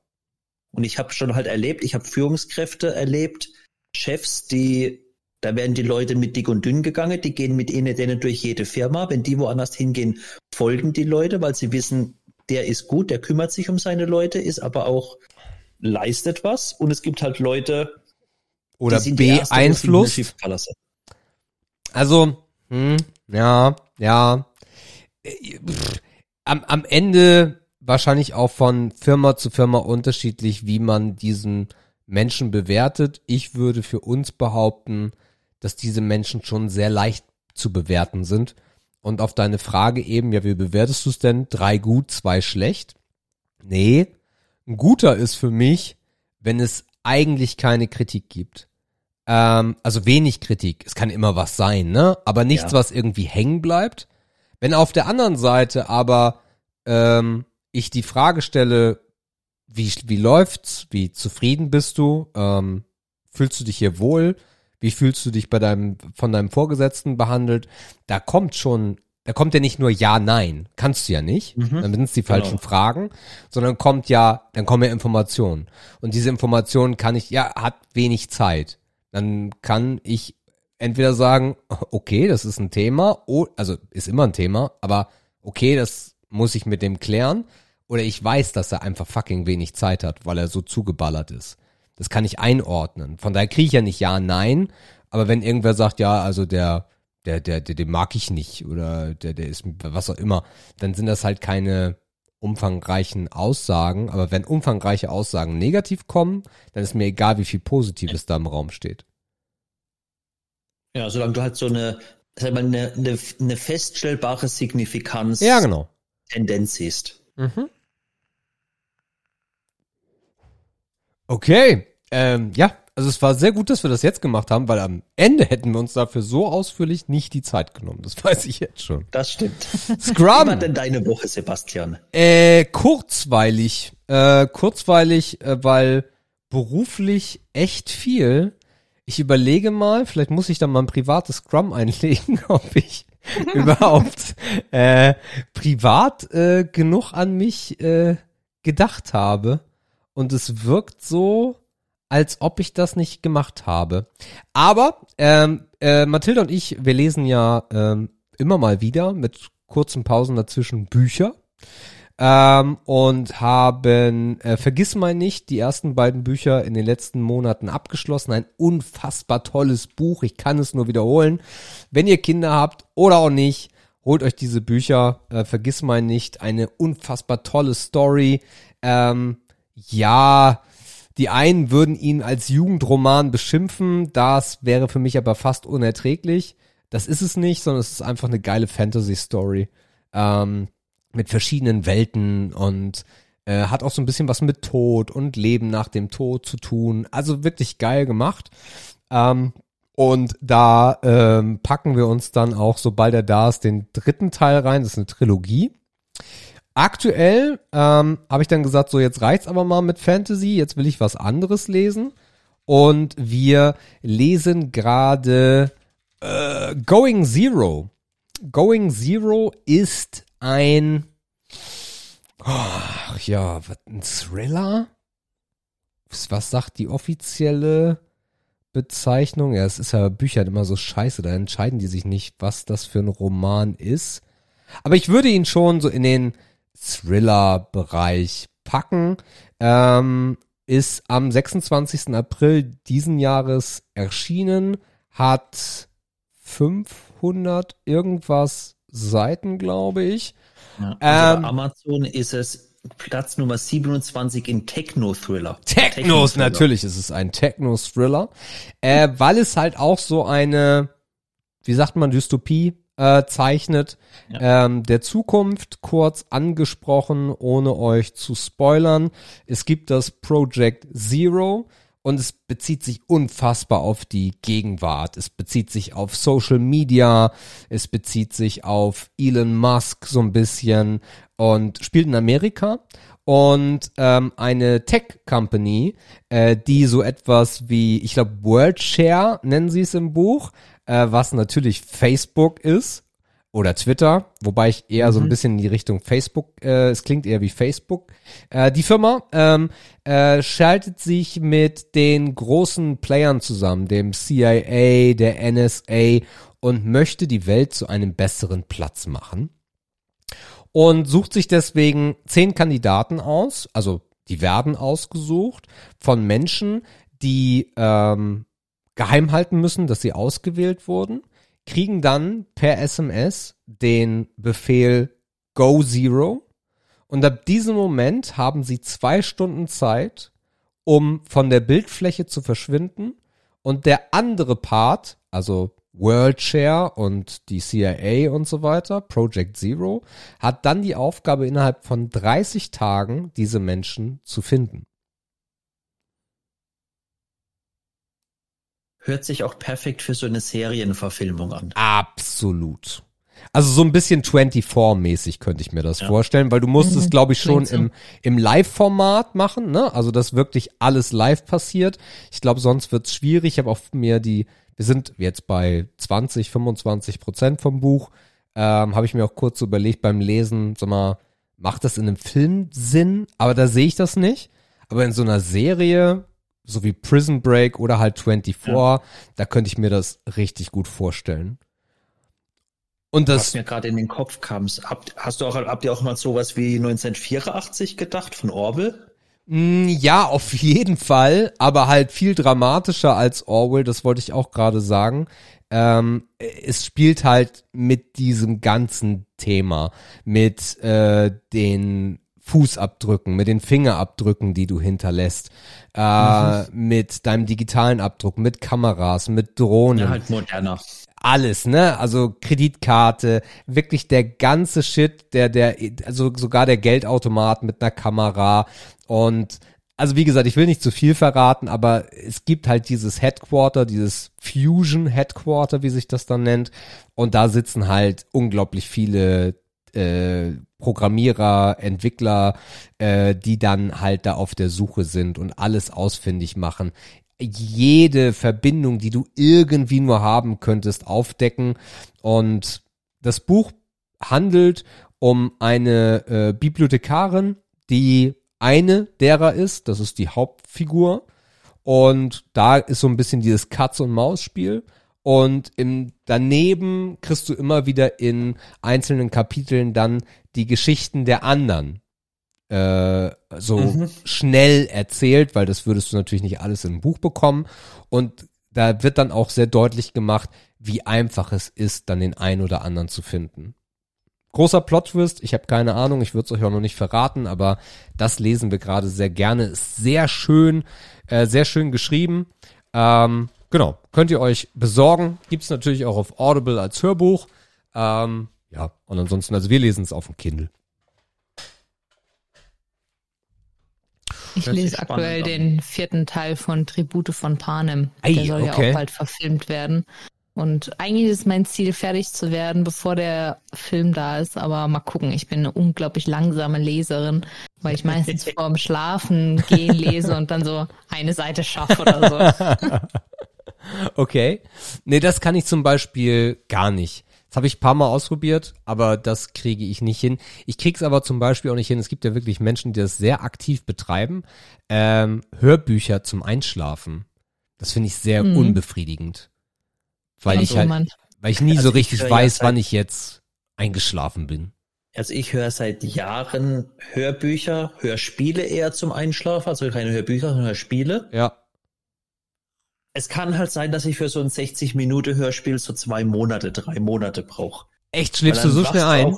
Und ich habe schon halt erlebt, ich habe Führungskräfte erlebt, Chefs, die, da werden die Leute mit dick und dünn gegangen, die gehen mit ihnen denen durch jede Firma. Wenn die woanders hingehen, folgen die Leute, weil sie wissen, der ist gut, der kümmert sich um seine Leute, ist aber auch leistet was. Und es gibt halt Leute, Oder die sind die Erste, beeinflusst. Verlassen. Also, hm, ja, ja. Äh, Am, am Ende wahrscheinlich auch von Firma zu Firma unterschiedlich, wie man diesen Menschen bewertet. Ich würde für uns behaupten, dass diese Menschen schon sehr leicht zu bewerten sind. Und auf deine Frage eben, ja, wie bewertest du es denn? Drei gut, zwei schlecht? Nee, ein guter ist für mich, wenn es eigentlich keine Kritik gibt. Ähm, also wenig Kritik. Es kann immer was sein, ne? Aber nichts, Ja. was irgendwie hängen bleibt. Wenn auf der anderen Seite aber ähm, ich die Frage stelle, wie, wie läuft's? Wie zufrieden bist du? Ähm, fühlst du dich hier wohl? Wie fühlst du dich bei deinem, von deinem Vorgesetzten behandelt? Da kommt schon, da kommt ja nicht nur Ja, Nein. Kannst du ja nicht. Mhm. Dann sind es die falschen Genau. Fragen, sondern kommt ja, dann kommen ja Informationen. Und diese Informationen kann ich, ja, hat wenig Zeit. Dann kann ich entweder sagen, okay, das ist ein Thema, also ist immer ein Thema, aber okay, das muss ich mit dem klären. Oder ich weiß, dass er einfach fucking wenig Zeit hat, weil er so zugeballert ist. Das kann ich einordnen. Von daher kriege ich ja nicht Ja, Nein. Aber wenn irgendwer sagt, ja, also der, der, der, der, den mag ich nicht oder der, der ist was auch immer, dann sind das halt keine umfangreichen Aussagen. Aber wenn umfangreiche Aussagen negativ kommen, dann ist mir egal, wie viel Positives da im Raum steht. Ja, solange du halt so eine, sag mal, eine, eine, eine feststellbare Signifikanz Ja, genau. Tendenz siehst. Mhm. Okay, ähm, ja, also es war sehr gut, dass wir das jetzt gemacht haben, weil am Ende hätten wir uns dafür so ausführlich nicht die Zeit genommen. Das weiß ich jetzt schon. Das stimmt. Wie Scrum. war denn deine Woche, Sebastian? Äh, kurzweilig. Äh, kurzweilig, äh, weil beruflich echt viel. Ich überlege mal, vielleicht muss ich da mal ein privates Scrum einlegen, ob ich überhaupt äh, privat äh, genug an mich äh, gedacht habe. Und es wirkt so, als ob ich das nicht gemacht habe. Aber ähm, äh, Mathilda und ich, wir lesen ja ähm, immer mal wieder mit kurzen Pausen dazwischen Bücher ähm, und haben äh, Vergiss mal nicht die ersten beiden Bücher in den letzten Monaten abgeschlossen. Ein unfassbar tolles Buch. Ich kann es nur wiederholen. Wenn ihr Kinder habt oder auch nicht, holt euch diese Bücher. Äh, Vergiss mal nicht. Eine unfassbar tolle Story. Ähm, ja, die einen würden ihn als Jugendroman beschimpfen. Das wäre für mich aber fast unerträglich. Das ist es nicht, sondern es ist einfach eine geile Fantasy-Story. Ähm, mit verschiedenen Welten und äh, hat auch so ein bisschen was mit Tod und Leben nach dem Tod zu tun. Also wirklich geil gemacht. Ähm, und da ähm, packen wir uns dann auch, sobald er da ist, den dritten Teil rein. Das ist eine Trilogie. Aktuell ähm, habe ich dann gesagt, so jetzt reicht's aber mal mit Fantasy, jetzt will ich was anderes lesen. Und wir lesen gerade äh, Going Zero. Going Zero ist ein, ach ja, ein Thriller? Was, was sagt die offizielle Bezeichnung? Ja, es ist ja bei Büchern immer so scheiße, da entscheiden die sich nicht, was das für ein Roman ist. Aber ich würde ihn schon so in den Thriller-Bereich packen. Ähm, ist am 26. April diesen Jahres erschienen, hat 500 irgendwas Seiten, glaube ich. Ja, also Ähm, Amazon ist es Platz Nummer 27 in Techno-Thriller. Technos, Techno-Thriller. natürlich ist es ein Techno-Thriller, äh, weil es halt auch so eine, wie sagt man, Dystopie äh, zeichnet, ähm, der Zukunft kurz angesprochen, ohne euch zu spoilern. Es gibt das Project Zero und es bezieht sich unfassbar auf die Gegenwart. Es bezieht sich auf Social Media, es bezieht sich auf Elon Musk so ein bisschen und spielt in Amerika. Und ähm, eine Tech-Company, äh, die so etwas wie, ich glaube, WorldShare nennen sie es im Buch, äh, was natürlich Facebook ist oder Twitter, wobei ich eher so ein bisschen in die Richtung Facebook, äh, es klingt eher wie Facebook. Äh, die Firma ähm, äh, schaltet sich mit den großen Playern zusammen, dem CIA, der NSA und möchte die Welt zu einem besseren Platz machen und sucht sich deswegen zehn Kandidaten aus, also die werden ausgesucht von Menschen, die ähm, geheim halten müssen, dass sie ausgewählt wurden, kriegen dann per SMS den Befehl Go Zero und ab diesem Moment haben sie zwei Stunden Zeit, um von der Bildfläche zu verschwinden und der andere Part, also WorldShare und die CIA und so weiter, Project Zero, hat dann die Aufgabe innerhalb von 30 Tagen diese Menschen zu finden. Hört sich auch perfekt für so eine Serienverfilmung an. Absolut. Also so ein bisschen 24-mäßig könnte ich mir das Ja. vorstellen, weil du musst es, Mhm, glaube ich, schon im, im Live-Format machen, ne? Also dass wirklich alles live passiert. Ich glaube, sonst wird's schwierig. Ich habe auch mir die, wir sind jetzt bei 20, 25 Prozent vom Buch. Ähm, Habe ich mir auch kurz überlegt beim Lesen, sag mal, macht das in einem Film Sinn? Aber da sehe ich das nicht. Aber in so einer Serie, so wie Prison Break oder halt 24, ja. da könnte ich mir das richtig gut vorstellen. Und das Was mir gerade in den Kopf kam, habt, hast du auch, habt ihr auch mal sowas wie 1984 gedacht von Orwell? Mm, ja, auf jeden Fall, aber halt viel dramatischer als Orwell, das wollte ich auch gerade sagen. Ähm, es spielt halt mit diesem ganzen Thema, mit äh, den Fußabdrücken, mit den Fingerabdrücken, die du hinterlässt, äh, mhm. mit deinem digitalen Abdruck, mit Kameras, mit Drohnen. Ja, halt moderner alles, ne? Also Kreditkarte, wirklich der ganze Shit, der, der, also sogar der Geldautomat mit einer Kamera und also wie gesagt, ich will nicht zu viel verraten, aber es gibt halt dieses Headquarter, dieses Fusion Headquarter, wie sich das dann nennt. Und da sitzen halt unglaublich viele äh, Programmierer, Entwickler, äh, die dann halt da auf der Suche sind und alles ausfindig machen jede Verbindung, die du irgendwie nur haben könntest, aufdecken. Und das Buch handelt um eine äh, Bibliothekarin, die eine derer ist, das ist die Hauptfigur. Und da ist so ein bisschen dieses Katz- und Maus-Spiel. Und im, daneben kriegst du immer wieder in einzelnen Kapiteln dann die Geschichten der anderen äh, so mhm. schnell erzählt, weil das würdest du natürlich nicht alles im Buch bekommen. Und da wird dann auch sehr deutlich gemacht, wie einfach es ist, dann den einen oder anderen zu finden. Großer Plot-Twist, ich habe keine Ahnung, ich würde es euch auch noch nicht verraten, aber das lesen wir gerade sehr gerne. Ist sehr schön, äh, sehr schön geschrieben. Ähm, genau, könnt ihr euch besorgen. Gibt's natürlich auch auf Audible als Hörbuch. Ähm, ja, und ansonsten, also wir lesen es auf dem Kindle. Ich lese aktuell den vierten Teil von Tribute von Panem. Ei, der soll okay. ja auch bald verfilmt werden. Und eigentlich ist mein Ziel, fertig zu werden, bevor der Film da ist. Aber mal gucken, ich bin eine unglaublich langsame Leserin, weil ich meistens vorm Schlafen gehen lese und dann so eine Seite schaffe oder so. Okay. Nee, das kann ich zum Beispiel gar nicht. Das habe ich ein paar Mal ausprobiert, aber das kriege ich nicht hin. Ich krieg's aber zum Beispiel auch nicht hin. Es gibt ja wirklich Menschen, die das sehr aktiv betreiben. Ähm, Hörbücher zum Einschlafen. Das finde ich sehr mhm. unbefriedigend. Weil ja, ich halt, Mann. weil ich nie also so richtig weiß, wann ich jetzt eingeschlafen bin. Also ich höre seit Jahren Hörbücher, Hörspiele eher zum Einschlafen, also keine Hörbücher, sondern Hörspiele. Ja es kann halt sein, dass ich für so ein 60 Minuten Hörspiel so zwei Monate, drei Monate brauche. Echt, schläfst du so schnell ein?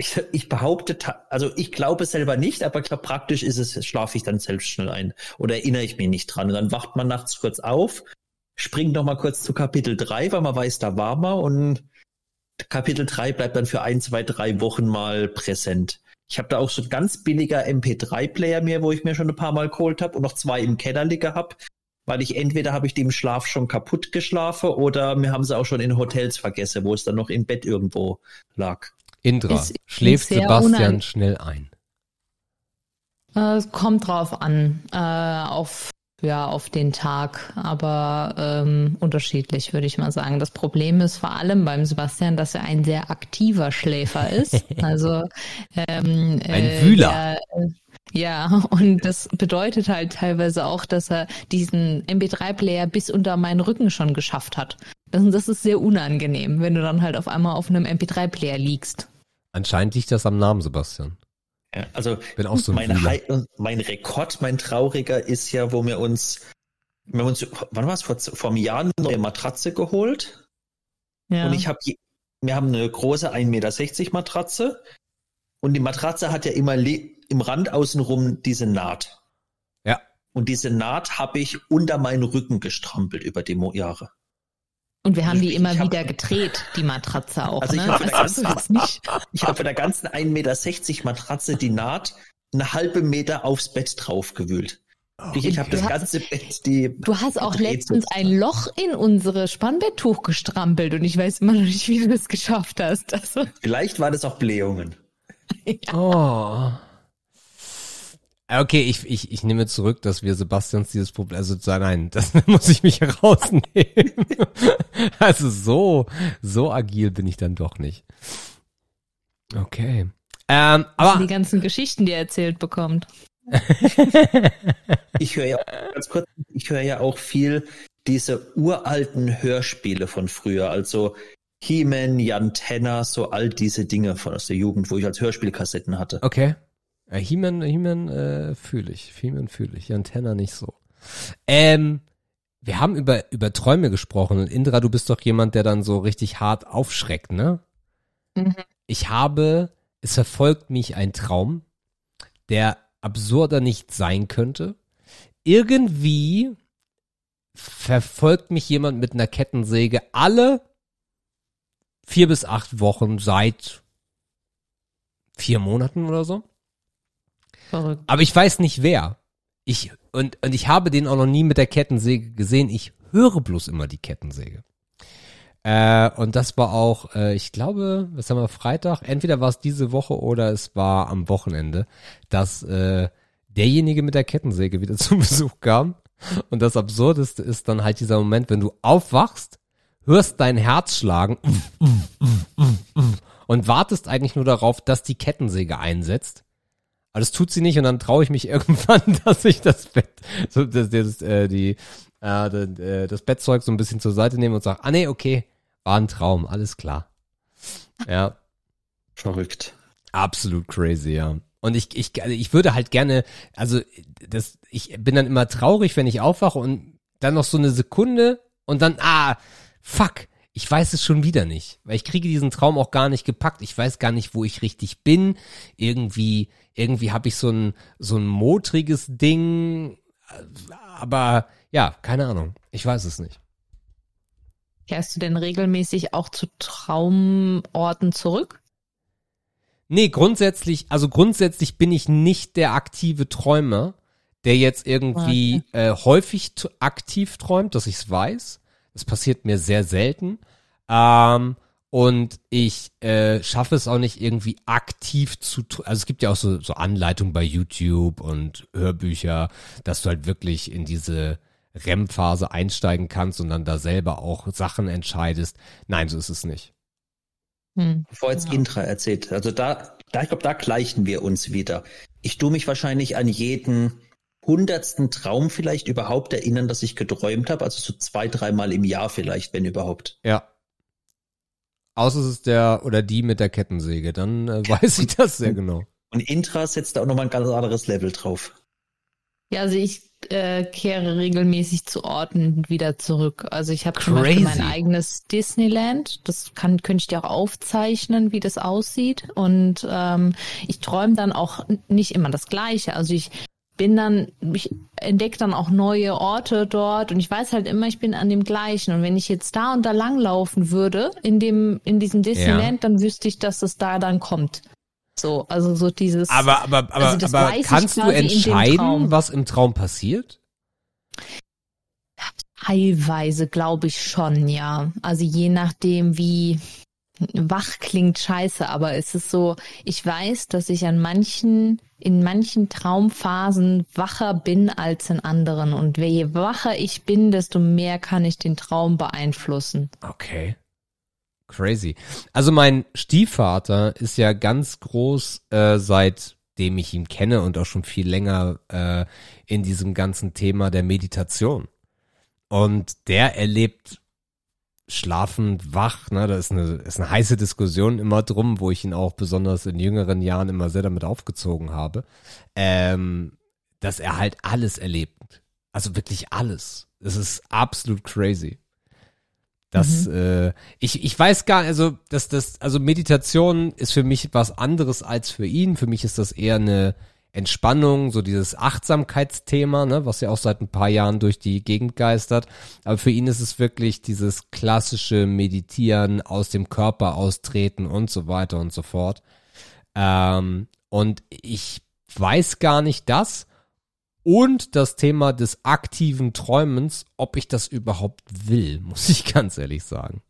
ich, ich behaupte, also ich glaube selber nicht, aber glaub, praktisch ist es, schlafe ich dann selbst schnell ein oder erinnere ich mich nicht dran. Und dann wacht man nachts kurz auf, springt noch mal kurz zu Kapitel 3, weil man weiß, da war man und Kapitel 3 bleibt dann für ein, zwei, drei Wochen mal präsent. Ich habe da auch so ein ganz billiger MP3-Player mir, wo ich mir schon ein paar Mal geholt habe und noch zwei im Keller liegen habe weil ich entweder habe ich die im Schlaf schon kaputt geschlafen oder wir haben sie auch schon in Hotels vergessen, wo es dann noch im Bett irgendwo lag. Indra, ist, schläft Sebastian schnell ein? Äh, es kommt drauf an, äh, auf ja, auf den Tag, aber ähm, unterschiedlich, würde ich mal sagen. Das Problem ist vor allem beim Sebastian, dass er ein sehr aktiver Schläfer ist. Also ähm, ein äh, Wühler. Der, ja, und das bedeutet halt teilweise auch, dass er diesen MP3-Player bis unter meinen Rücken schon geschafft hat. Das, das ist sehr unangenehm, wenn du dann halt auf einmal auf einem MP3-Player liegst. Anscheinend liegt das am Namen, Sebastian. Ja, also Bin auch so mein, mein Rekord, mein trauriger ist ja, wo wir uns, wir uns, wann war es, vor, vor einem Jahr eine neue Matratze geholt. Ja. Und ich habe, wir haben eine große 1,60 Meter Matratze. Und die Matratze hat ja immer im Rand außenrum diese Naht. Ja. Und diese Naht habe ich unter meinen Rücken gestrampelt über die Jahre. Und wir haben die immer wieder gedreht, die Matratze auch. Also ich ne? habe also ich habe bei der ganzen 1,60 Meter Matratze die Naht eine halbe Meter aufs Bett draufgewühlt. Oh, ich, ich habe das ganze Bett, die. Du hast auch letztens ein Loch in unsere Spannbetttuch gestrampelt und ich weiß immer noch nicht, wie du das geschafft hast. Also. Vielleicht war das auch Blähungen. ja. Oh. Okay, ich, ich, ich nehme zurück, dass wir Sebastians dieses Problem, also nein, das muss ich mich herausnehmen. also so, so agil bin ich dann doch nicht. Okay. Ähm, aber die ganzen Geschichten, die er erzählt bekommt. ich höre ja ganz kurz, ich höre ja auch viel diese uralten Hörspiele von früher, also He-Man, Jan Tenner, so all diese Dinge von aus der Jugend, wo ich als Hörspielkassetten hatte. Okay. Ja, He-Man, He-Man äh, fühle ich. He-Man fühle ich. Jan Tenner nicht so. Ähm, wir haben über, über Träume gesprochen und Indra, du bist doch jemand, der dann so richtig hart aufschreckt, ne? Mhm. Ich habe, es verfolgt mich ein Traum, der absurder nicht sein könnte. Irgendwie verfolgt mich jemand mit einer Kettensäge alle vier bis acht Wochen seit vier Monaten oder so. Verrückt. Aber ich weiß nicht wer. Ich, und, und ich habe den auch noch nie mit der Kettensäge gesehen. Ich höre bloß immer die Kettensäge. Äh, und das war auch, äh, ich glaube, was haben wir, Freitag? Entweder war es diese Woche oder es war am Wochenende, dass äh, derjenige mit der Kettensäge wieder zum Besuch kam. Und das Absurdeste ist dann halt dieser Moment, wenn du aufwachst, hörst dein Herz schlagen und wartest eigentlich nur darauf, dass die Kettensäge einsetzt. Aber das tut sie nicht und dann traue ich mich irgendwann, dass ich das Bett, so das, das, äh, die, äh, das Bettzeug so ein bisschen zur Seite nehme und sage, ah nee, okay, war ein Traum, alles klar. Ja. Verrückt. Absolut crazy, ja. Und ich, ich, also ich würde halt gerne, also das, ich bin dann immer traurig, wenn ich aufwache und dann noch so eine Sekunde und dann, ah, fuck, ich weiß es schon wieder nicht, weil ich kriege diesen Traum auch gar nicht gepackt. Ich weiß gar nicht, wo ich richtig bin. Irgendwie, irgendwie habe ich so ein so ein motriges Ding, aber ja, keine Ahnung. Ich weiß es nicht. Kehrst du denn regelmäßig auch zu Traumorten zurück? Nee, grundsätzlich, also grundsätzlich bin ich nicht der aktive Träumer, der jetzt irgendwie okay. äh, häufig aktiv träumt, dass ich es weiß. Das passiert mir sehr selten. Ähm, und ich äh, schaffe es auch nicht irgendwie aktiv zu also es gibt ja auch so, so Anleitungen bei YouTube und Hörbücher, dass du halt wirklich in diese REM-Phase einsteigen kannst und dann da selber auch Sachen entscheidest. Nein, so ist es nicht. Hm. Bevor jetzt ja. Intra erzählt, also da, da ich glaube, da gleichen wir uns wieder. Ich tue mich wahrscheinlich an jeden hundertsten Traum vielleicht überhaupt erinnern, dass ich geträumt habe, also so zwei, dreimal im Jahr vielleicht, wenn überhaupt. Ja. Außer es ist der oder die mit der Kettensäge, dann äh, weiß ich das sehr genau. Und Intra setzt da auch nochmal ein ganz anderes Level drauf. Ja, also ich äh, kehre regelmäßig zu Orten wieder zurück. Also ich habe zum Beispiel mein eigenes Disneyland. Das kann könnte ich dir auch aufzeichnen, wie das aussieht. Und ähm, ich träume dann auch nicht immer das Gleiche. Also ich bin dann, ich entdecke dann auch neue Orte dort und ich weiß halt immer, ich bin an dem gleichen. Und wenn ich jetzt da und da langlaufen würde, in dem, in diesem Disneyland, ja. dann wüsste ich, dass es da dann kommt. So, also so dieses. Aber, aber, aber, also aber kannst du entscheiden, was im Traum passiert? Teilweise glaube ich schon, ja. Also je nachdem, wie wach klingt scheiße, aber es ist so, ich weiß, dass ich an manchen, in manchen Traumphasen wacher bin als in anderen. Und je wacher ich bin, desto mehr kann ich den Traum beeinflussen. Okay. Crazy. Also mein Stiefvater ist ja ganz groß, äh, seitdem ich ihn kenne und auch schon viel länger äh, in diesem ganzen Thema der Meditation. Und der erlebt schlafend wach, ne, da ist eine, ist eine heiße Diskussion immer drum, wo ich ihn auch besonders in jüngeren Jahren immer sehr damit aufgezogen habe, ähm, dass er halt alles erlebt. Also wirklich alles. Es ist absolut crazy. Das, mhm. äh, ich, ich weiß gar, also, dass das, also Meditation ist für mich was anderes als für ihn. Für mich ist das eher eine Entspannung, so dieses Achtsamkeitsthema, ne, was ja auch seit ein paar Jahren durch die Gegend geistert. Aber für ihn ist es wirklich dieses klassische Meditieren, aus dem Körper austreten und so weiter und so fort. Ähm, und ich weiß gar nicht das, und das Thema des aktiven Träumens, ob ich das überhaupt will, muss ich ganz ehrlich sagen.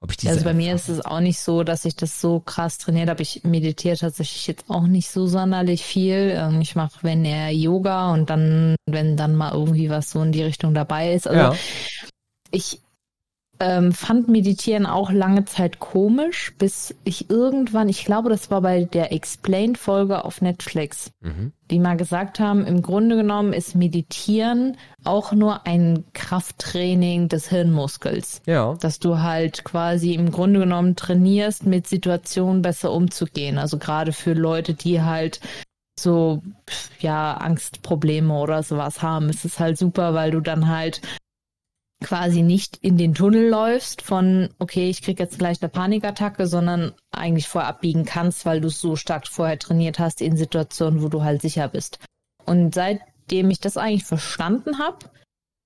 Ob ich diese Also bei mir ist es auch nicht so, dass ich das so krass trainiert habe. Ich meditiere tatsächlich jetzt auch nicht so sonderlich viel. Ähm, Ich mache, wenn eher Yoga und dann, wenn dann mal irgendwie was so in die Richtung dabei ist. Also ja. ich ähm, fand Meditieren auch lange Zeit komisch, bis ich irgendwann, ich glaube, das war bei der Explained-Folge auf Netflix, Mhm. die mal gesagt haben, im Grunde genommen ist Meditieren auch nur ein Krafttraining des Hirnmuskels Ja. dass du halt quasi im Grunde genommen trainierst, mit Situationen besser umzugehen. Also gerade für Leute, die halt so, ja, Angstprobleme oder sowas haben, ist es halt super, weil du dann halt quasi nicht in den Tunnel läufst von, okay, ich krieg jetzt gleich eine Panikattacke, sondern eigentlich vorher abbiegen kannst, weil du es so stark vorher trainiert hast in Situationen, wo du halt sicher bist. Und seitdem ich das eigentlich verstanden habe,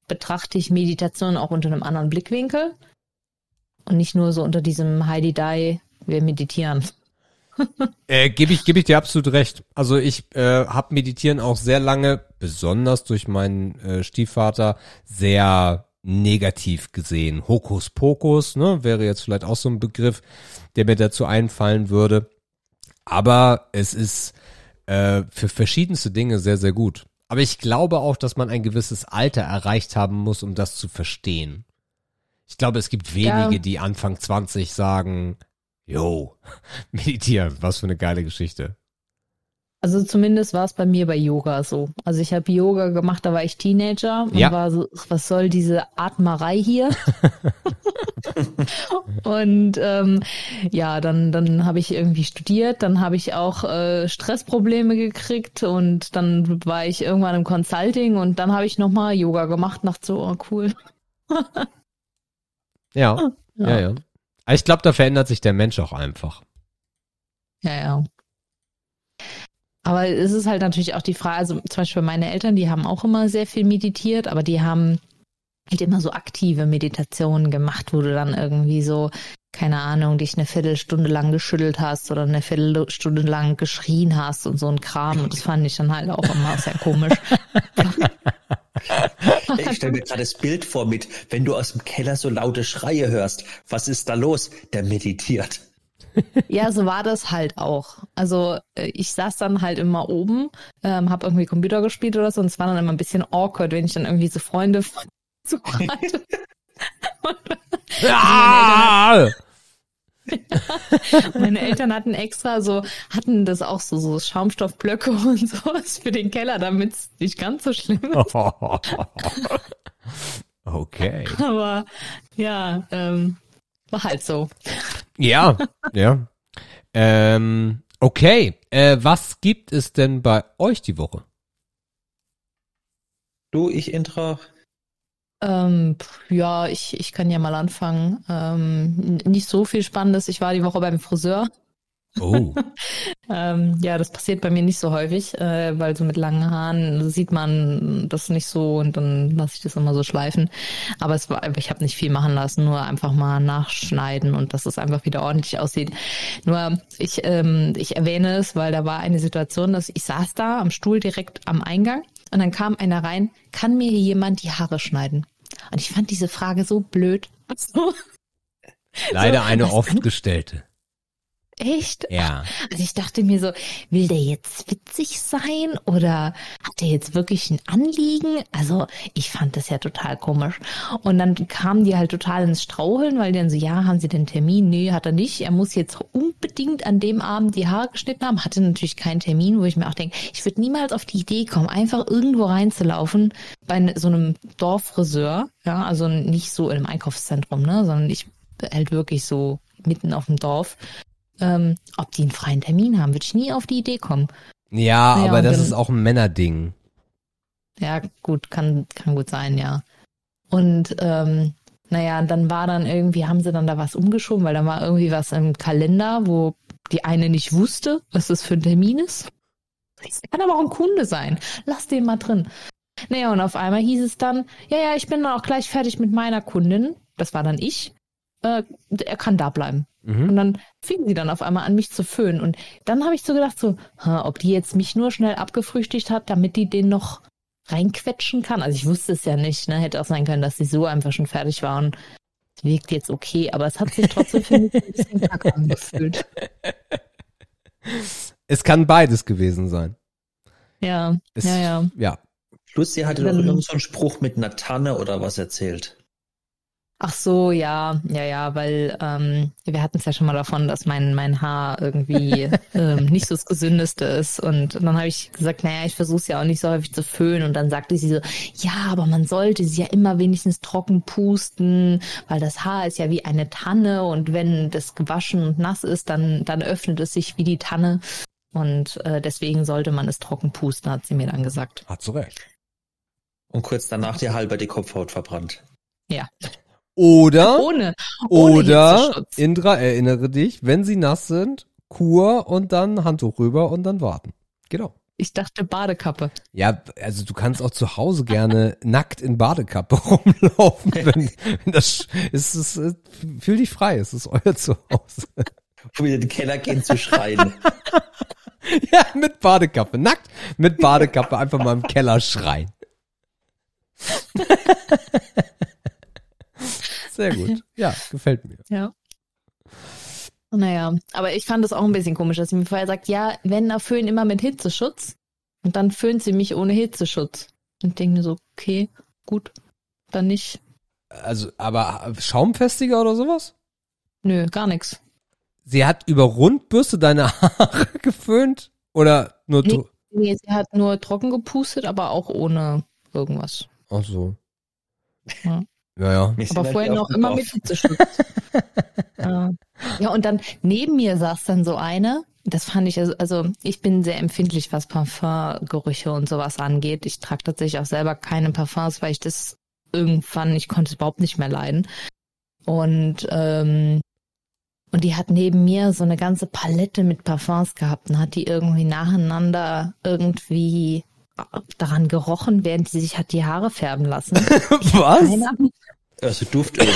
betrachte ich Meditation auch unter einem anderen Blickwinkel und nicht nur so unter diesem Heidi Dai, wir meditieren. Äh, Gebe ich, geb ich dir absolut recht. Also ich äh, habe Meditieren auch sehr lange, besonders durch meinen äh, Stiefvater, sehr negativ gesehen. Hokuspokus, ne, wäre jetzt vielleicht auch so ein Begriff, der mir dazu einfallen würde. Aber es ist äh, für verschiedenste Dinge sehr, sehr gut. Aber ich glaube auch, dass man ein gewisses Alter erreicht haben muss, um das zu verstehen. Ich glaube, es gibt wenige, Ja. die Anfang 20 sagen, yo, meditieren, was für eine geile Geschichte. Also zumindest war es bei mir bei Yoga so. Also ich habe Yoga gemacht, da war ich Teenager und Ja. war so, was soll diese Atmerei hier? und ähm, ja, dann, dann habe ich irgendwie studiert, dann habe ich auch äh, Stressprobleme gekriegt und dann war ich irgendwann im Consulting und dann habe ich nochmal Yoga gemacht, dachte so, oh cool. Ja, ja, ja. Aber ich glaube, da verändert sich der Mensch auch einfach. Ja, ja. Aber es ist halt natürlich auch die Frage, also zum Beispiel meine Eltern, die haben auch immer sehr viel meditiert, aber die haben halt immer so aktive Meditationen gemacht, wo du dann irgendwie so, keine Ahnung, dich eine Viertelstunde lang geschüttelt hast oder eine Viertelstunde lang geschrien hast und so ein Kram. Und das fand ich dann halt auch immer sehr komisch. Ich stelle mir gerade das Bild vor mit, wenn du aus dem Keller so laute Schreie hörst. Was ist da los? Der meditiert. Ja, so war das halt auch. Also äh, ich saß dann halt immer oben, ähm, habe irgendwie Computer gespielt oder so und es war dann immer ein bisschen awkward, wenn ich dann irgendwie so Freunde so hatte. Ah! Meine Eltern hatten extra so, hatten das auch so, so Schaumstoffblöcke und sowas für den Keller, damit es nicht ganz so schlimm ist. okay. Aber ja, ähm, war halt so. Ja, ja. Ähm, okay. Äh, was gibt es denn bei euch die Woche? Du, ich Intra. Ähm, ja, ich, ich kann ja mal anfangen. Ähm, nicht so viel Spannendes. Ich war die Woche beim Friseur. Oh. Ähm, ja, das passiert bei mir nicht so häufig, äh, weil so mit langen Haaren sieht man das nicht so und dann lasse ich das immer so schleifen. Aber es war, ich habe nicht viel machen lassen, nur einfach mal nachschneiden und dass es einfach wieder ordentlich aussieht. Nur ich, ähm, ich erwähne es, weil da war eine Situation, dass ich saß da am Stuhl direkt am Eingang und dann kam einer rein, kann mir hier jemand die Haare schneiden? Und ich fand diese Frage so blöd. So, Leider eine was oft gestellte. Echt? Ja. Also ich dachte mir so, will der jetzt witzig sein oder hat der jetzt wirklich ein Anliegen? Also ich fand das ja total komisch. Und dann kamen die halt total ins Straucheln, weil die dann so, ja, haben Sie den Termin? Nee, hat er nicht. Er muss jetzt unbedingt an dem Abend die Haare geschnitten haben. Hatte natürlich keinen Termin, wo ich mir auch denke, ich würde niemals auf die Idee kommen, einfach irgendwo reinzulaufen bei so einem Dorffriseur. Ja, also nicht so in einem Einkaufszentrum, ne, sondern ich halt wirklich so mitten auf dem Dorf ähm, ob die einen freien Termin haben, würde ich nie auf die Idee kommen. Ja, Ja, aber das dann- ist auch ein Männerding. Ja, gut, kann, kann gut sein, ja. Und ähm, naja, dann war dann irgendwie, haben sie dann da was umgeschoben, weil da war irgendwie was im Kalender, wo die eine nicht wusste, was das für ein Termin ist. Das kann aber auch ein Kunde sein. Lass den mal drin. Naja, und auf einmal hieß es dann, ja, ja, ich bin dann auch gleich fertig mit meiner Kundin. Das war dann ich. Äh, er kann da bleiben. Mhm. Und dann fing sie dann auf einmal an, mich zu föhnen. Und dann habe ich so gedacht, so, ha, ob die jetzt mich nur schnell abgefrühstückt hat, damit die den noch reinquetschen kann. Also ich wusste es ja nicht, ne? Hätte auch sein können, dass sie so einfach schon fertig war. Und wirkt jetzt okay, aber es hat sich trotzdem für mich ein bisschen kacke angefühlt. Es kann beides gewesen sein. Ja, Es, ja, ja. Ja. Plus, sie hatte doch Dann- irgend so einen Spruch mit einer Tanne oder was erzählt. Ach so, ja, ja, ja, weil ähm, wir hatten es ja schon mal davon, dass mein mein Haar irgendwie ähm, nicht so das Gesündeste ist und dann habe ich gesagt, naja, ich versuche es ja auch nicht so häufig zu föhnen und dann sagte sie so, ja, aber man sollte sie ja immer wenigstens trocken pusten, weil das Haar ist ja wie eine Tanne und wenn das gewaschen und nass ist, dann dann öffnet es sich wie die Tanne und äh, deswegen sollte man es trocken pusten, hat sie mir dann gesagt. Hat zu Recht. Und kurz danach dir halber die Kopfhaut verbrannt. Oder, Ohne, ohne oder. Indra, erinnere dich, wenn sie nass sind, Kur und dann Handtuch rüber und dann warten. Genau. Ich dachte Badekappe. Ja, also du kannst auch zu Hause gerne nackt in Badekappe rumlaufen, wenn, wenn das ist, ist, ist, fühl dich frei, es ist euer Zuhause. Wir in den Keller gehen zu schreien. Ja, mit Badekappe, nackt mit Badekappe einfach mal im Keller schreien. Sehr gut. Ja, gefällt mir. Ja. Naja, aber ich fand es auch ein bisschen komisch, dass sie mir vorher sagt, ja, wenn er föhnt immer mit Hitzeschutz und dann föhnt sie mich ohne Hitzeschutz. Und ich denke mir so, okay, gut, dann nicht. Also, aber schaumfestiger oder sowas? Nö, gar nichts. Sie hat über Rundbürste deine Haare geföhnt? Oder nur Nee. Nee, sie hat nur trocken gepustet, aber auch ohne irgendwas. Ach so. Ja. Ja, ja. Aber vorher noch immer mit Hitzeschutz. ja. ja, und dann neben mir saß dann so eine, das fand ich, also, also ich bin sehr empfindlich, was Parfumgerüche und sowas angeht. Ich trage tatsächlich auch selber keine Parfums, weil ich das irgendwann, ich konnte es überhaupt nicht mehr leiden. Und, ähm, und die hat neben mir so eine ganze Palette mit Parfums gehabt und hat die irgendwie nacheinander irgendwie daran gerochen, während sie sich hat die Haare färben lassen. Was? Also Duftöl.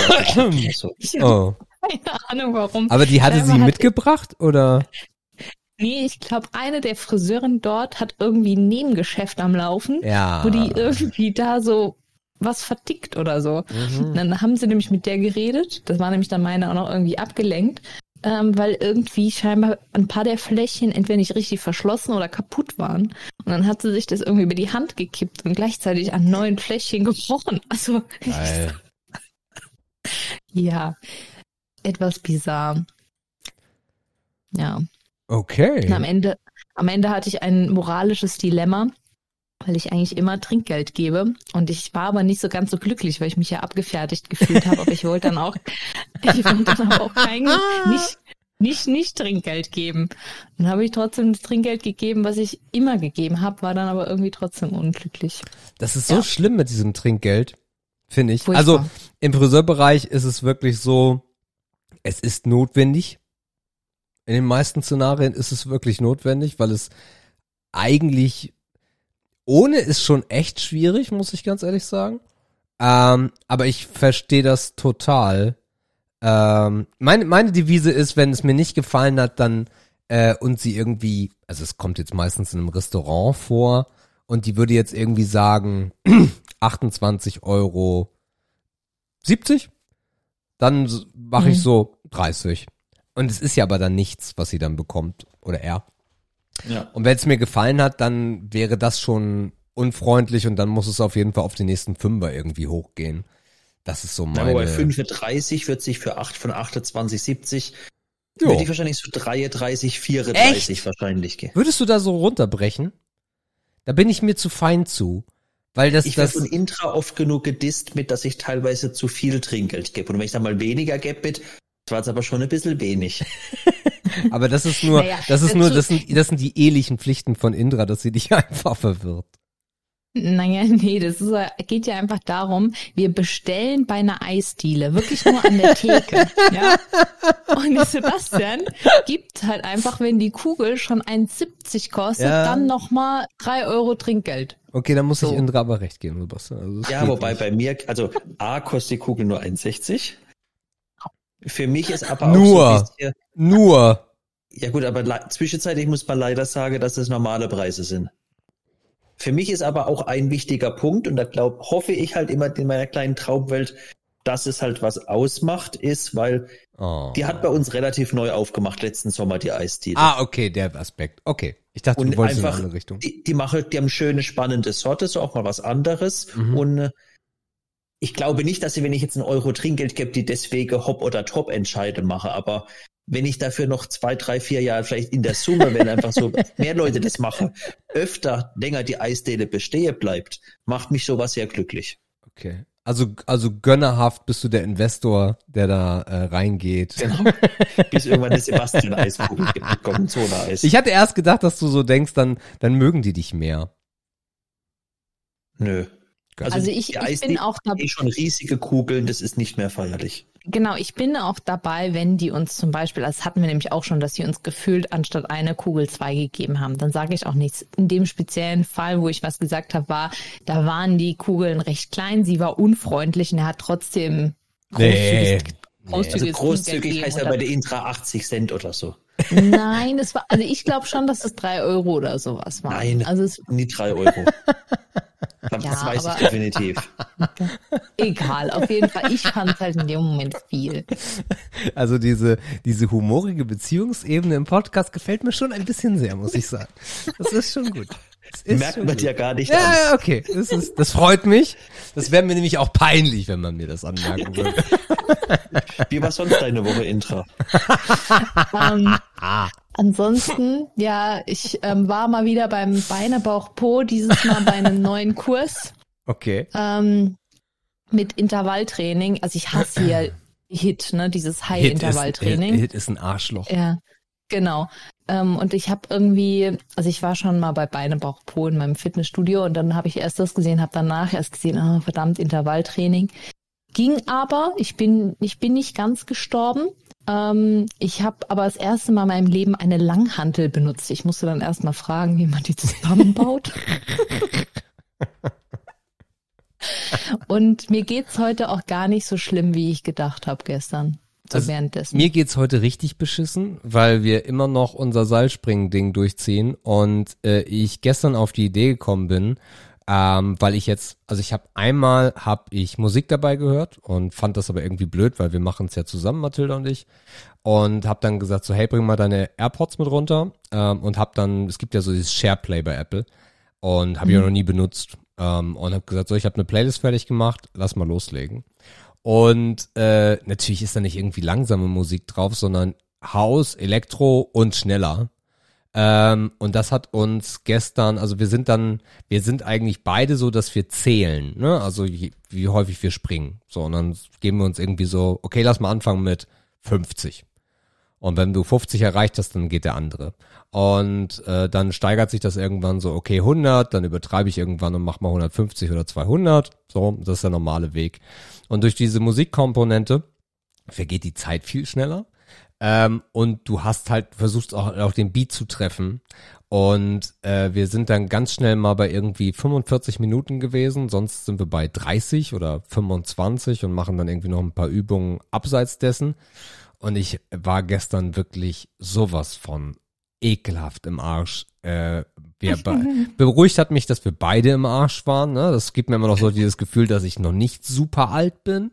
so. ich Oh. keine Ahnung warum. Aber die hatte sie hat- mitgebracht oder? Nee, ich glaube, eine der Friseuren dort hat irgendwie ein Nebengeschäft am Laufen, Ja. wo die irgendwie da so was vertickt oder so. Mhm. Dann haben sie nämlich mit der geredet. Das war nämlich dann meine auch noch irgendwie abgelenkt, ähm, weil irgendwie scheinbar ein paar der Fläschchen entweder nicht richtig verschlossen oder kaputt waren. Und dann hat sie sich das irgendwie über die Hand gekippt und gleichzeitig an neuen Fläschchen gebrochen. Also Geil. Ja, etwas bizarr. Ja. Okay. Und am Ende, am Ende hatte ich ein moralisches Dilemma, weil ich eigentlich immer Trinkgeld gebe. Und ich war aber nicht so ganz so glücklich, weil ich mich ja abgefertigt gefühlt habe. Aber ich wollte dann auch, ich wollte dann aber auch kein, nicht, nicht, nicht Trinkgeld geben. Dann habe ich trotzdem das Trinkgeld gegeben, was ich immer gegeben habe, war dann aber irgendwie trotzdem unglücklich. Das ist so Ja. schlimm mit diesem Trinkgeld, finde ich. Furchtbar. Also im Friseurbereich ist es wirklich so, es ist notwendig. In den meisten Szenarien ist es wirklich notwendig, weil es eigentlich ohne ist schon echt schwierig, muss ich ganz ehrlich sagen. Ähm, aber ich verstehe das total. Ähm, meine, meine Devise ist, wenn es mir nicht gefallen hat, dann äh, und sie irgendwie, also es kommt jetzt meistens in einem Restaurant vor und die würde jetzt irgendwie sagen 28 Euro 70, dann mache ich Mhm. so 30. Und es ist ja aber dann nichts, was sie dann bekommt oder er. Ja. Und wenn es mir gefallen hat, dann wäre das schon unfreundlich und dann muss es auf jeden Fall auf die nächsten Fünfer irgendwie hochgehen. Das ist so meine. wobei 35 wird sich für 8 von 28, 70, Jo. würde ich wahrscheinlich so 33, 34 wahrscheinlich gehen. Würdest du da so runterbrechen? Da bin ich mir zu fein zu. Weil das, Ich werde von Intra oft genug gedisst mit, dass ich teilweise zu viel Trinkgeld gebe. Und wenn ich dann mal weniger gebe mit, das war jetzt aber schon ein bisschen wenig. aber das ist nur, Naja, das ist nur, das sind, das sind die ehelichen Pflichten von Indra, dass sie dich einfach verwirrt. Naja, nee, das ist, geht ja einfach darum, wir bestellen bei einer Eisdiele, wirklich nur an der Theke. ja? Und der Sebastian gibt halt einfach, wenn die Kugel schon 1,70 kostet, Ja. dann nochmal drei Euro Trinkgeld. Okay, dann muss So. ich Indra aber recht geben, Sebastian. Also das Ja, wobei nicht. bei mir, also A kostet die Kugel nur 1,60. Für mich ist aber auch Nur. so ein bisschen, Nur. ja gut, aber zwischenzeitlich muss man leider sagen, dass das normale Preise sind. Für mich ist aber auch ein wichtiger Punkt, und da glaub, hoffe ich halt immer in meiner kleinen Traumwelt, dass es halt was ausmacht, ist, weil Oh. die hat bei uns relativ neu aufgemacht letzten Sommer, die Eisdiele. Ah, okay, der Aspekt. Okay. Ich dachte, und du wolltest in einfach, eine andere Richtung. die, die machen, die haben schöne, spannende Sorte, so auch mal was anderes. Mhm. Und äh, ich glaube nicht, dass ich, wenn ich jetzt einen Euro Trinkgeld gebe, die deswegen Hop oder Top entscheide mache, aber wenn ich dafür noch zwei, drei, vier Jahre vielleicht in der Summe, wenn einfach so mehr Leute das machen, öfter länger die Eisdiele bestehe bleibt, macht mich sowas sehr glücklich. Okay. Also, also gönnerhaft bist du der Investor, der da äh, reingeht. Genau. Bis irgendwann gibt mit Gorgonzola-Eis. Ich hatte erst gedacht, dass du so denkst, dann, dann mögen die dich mehr. Nö. Also ich, die ich Eisdiele bin auch dabei. eh schon riesige Kugeln, das ist nicht mehr feierlich. Genau, ich bin auch dabei, wenn die uns zum Beispiel, das hatten wir nämlich auch schon, dass sie uns gefühlt anstatt eine Kugel zwei gegeben haben. Dann sage ich auch nichts. In dem speziellen Fall, wo ich was gesagt habe, war, da waren die Kugeln recht klein, sie war unfreundlich und er hat trotzdem Nee. großzügiges, Also großzügig heißt bei der Intra 80 Cent oder so. Nein, es war, also ich glaube schon, dass es drei Euro oder sowas war. Nein. Also es Nie drei Euro. Das Ja, weiß ich aber- definitiv. egal. Auf jeden Fall, ich fand es halt in dem Moment viel. Also diese, diese humorige Beziehungsebene im Podcast gefällt mir schon ein bisschen sehr, muss ich sagen. Das ist schon gut. Das ist Merkt schon man gut. ja gar nicht an. Ja, ja, okay. Das, ist, das freut mich. Das wäre mir nämlich auch peinlich, wenn man mir das anmerken würde. Wie war sonst deine Woche Intra? Ähm, ansonsten, ja, ich ähm, war mal wieder beim Beine, Bauch, Po, dieses Mal bei einem neuen Kurs Okay. ähm, mit Intervalltraining. Also ich hasse hier Hit, ne, dieses Hit High-Intervalltraining. Hit ist ein Arschloch. Ja, genau. Ähm, und ich habe irgendwie, also ich war schon mal bei Beine, Bauch, Po in meinem Fitnessstudio und dann habe ich erst das gesehen, habe danach erst gesehen, ah, verdammt, Intervalltraining. Ging aber, ich bin, ich bin nicht ganz gestorben. Ähm, ich habe aber das erste Mal in meinem Leben eine Langhantel benutzt. Ich musste dann erst mal fragen, wie man die zusammenbaut. und mir geht's heute auch gar nicht so schlimm, wie ich gedacht habe gestern. So Also, währenddessen. Mir geht's heute richtig beschissen, weil wir immer noch unser Seilspringen-Ding durchziehen und äh, ich gestern auf die Idee gekommen bin, ähm, weil ich jetzt, also ich habe einmal hab ich Musik dabei gehört und fand das aber irgendwie blöd, weil wir machen es ja zusammen, Mathilda und ich, und habe dann gesagt so, hey, bring mal deine AirPods mit runter. Ähm, und habe dann, es gibt ja so dieses SharePlay bei Apple. Und habe ich auch noch nie benutzt. Ähm, und habe gesagt so, ich habe eine Playlist fertig gemacht, lass mal loslegen. Und äh, natürlich ist da nicht irgendwie langsame Musik drauf, sondern House, Elektro und schneller. Ähm, und das hat uns gestern, also wir sind dann, wir sind eigentlich beide so, dass wir zählen, ne? Also je, wie häufig wir springen. So, und dann geben wir uns irgendwie so, okay, lass mal anfangen mit 50. Und wenn du 50 erreicht hast, dann geht der andere. Und äh, dann steigert sich das irgendwann so, okay, 100, dann übertreibe ich irgendwann und mach mal 150 oder 200. So, das ist der normale Weg. Und durch diese Musikkomponente vergeht die Zeit viel schneller. Ähm, und du hast halt versucht auch, auch den Beat zu treffen. Und äh, wir sind dann ganz schnell mal bei irgendwie 45 Minuten gewesen. Sonst sind wir bei 30 oder 25 und machen dann irgendwie noch ein paar Übungen abseits dessen. Und ich war gestern wirklich sowas von ekelhaft im Arsch. Äh, beruhigt hat mich, dass wir beide im Arsch waren. Ne? Das gibt mir immer noch so dieses Gefühl, dass ich noch nicht super alt bin.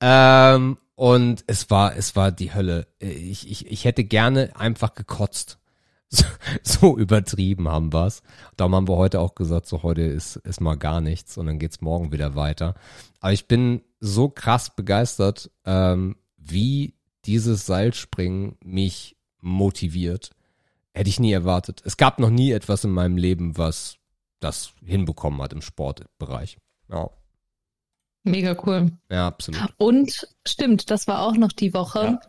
Ähm, und es war, es war die Hölle. Ich, ich, ich hätte gerne einfach gekotzt. So, so übertrieben haben wir's. Darum haben wir heute auch gesagt, so heute ist, ist mal gar nichts und dann geht's morgen wieder weiter. Aber ich bin so krass begeistert, ähm, wie dieses Seilspringen mich motiviert. Hätte ich nie erwartet. Es gab noch nie etwas in meinem Leben, was das hinbekommen hat im Sportbereich. Ja, Mega cool. ja absolut. Und stimmt, das war auch noch die Woche. Ja.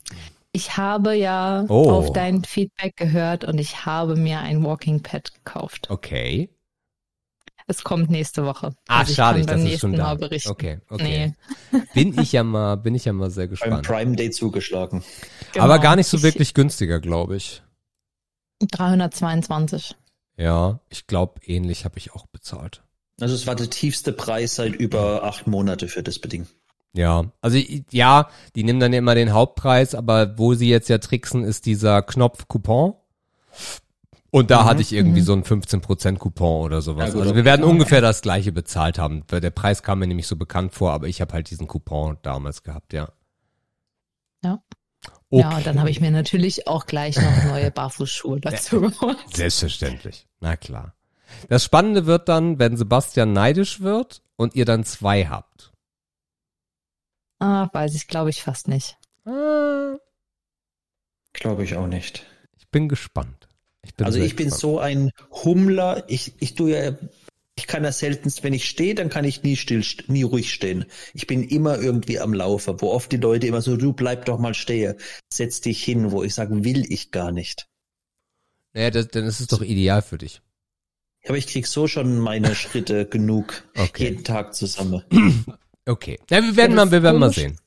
Ich habe ja Oh. auf dein Feedback gehört und ich habe mir ein Walking Pad gekauft. Okay. Es kommt nächste Woche. Ah, Also ich schade, kann ich beim es ist nächsten schon da. Mal berichten. Okay, okay. Nee, Bin ich ja mal, bin ich ja mal sehr Beim gespannt. Prime Day zugeschlagen. genau. Aber gar nicht so Ich- wirklich günstiger, glaube ich. 322. Ja, ich glaube, ähnlich habe ich auch bezahlt. Also es war der tiefste Preis seit über acht Monate für das Beding. Ja, also ja, die nehmen dann immer den Hauptpreis, aber wo sie jetzt ja tricksen, ist dieser Knopf Coupon. Und da hatte ich irgendwie so einen 15% Coupon oder sowas. Ja, gut, also wir werden ungefähr das gleiche bezahlt haben. Weil Der Preis kam mir nämlich so bekannt vor, aber ich habe halt diesen Coupon damals gehabt, ja. Ja. Okay. Ja, und dann habe ich mir natürlich auch gleich noch neue Barfußschuhe dazu geholt. Selbstverständlich. Na klar. Das Spannende wird dann, wenn Sebastian neidisch wird und ihr dann zwei habt. Ah, weiß ich, glaube ich, fast nicht. Ah, Glaube ich auch nicht. Ich bin gespannt. Ich bin Also ich bin gespannt. so ein Hummler. Ich, ich tue ja, ich kann das seltenst, wenn ich stehe, dann kann ich nie still, nie ruhig stehen. Ich bin immer irgendwie am Laufen, wo oft die Leute immer so, du bleib doch mal stehen, setz dich hin, wo ich sage, will ich gar nicht. Naja, das, dann ist es doch ideal für dich. Aber ich krieg so schon meine Schritte genug Okay. jeden Tag zusammen. Okay. Ja, wir werden Ja, mal, wir werden mal sehen.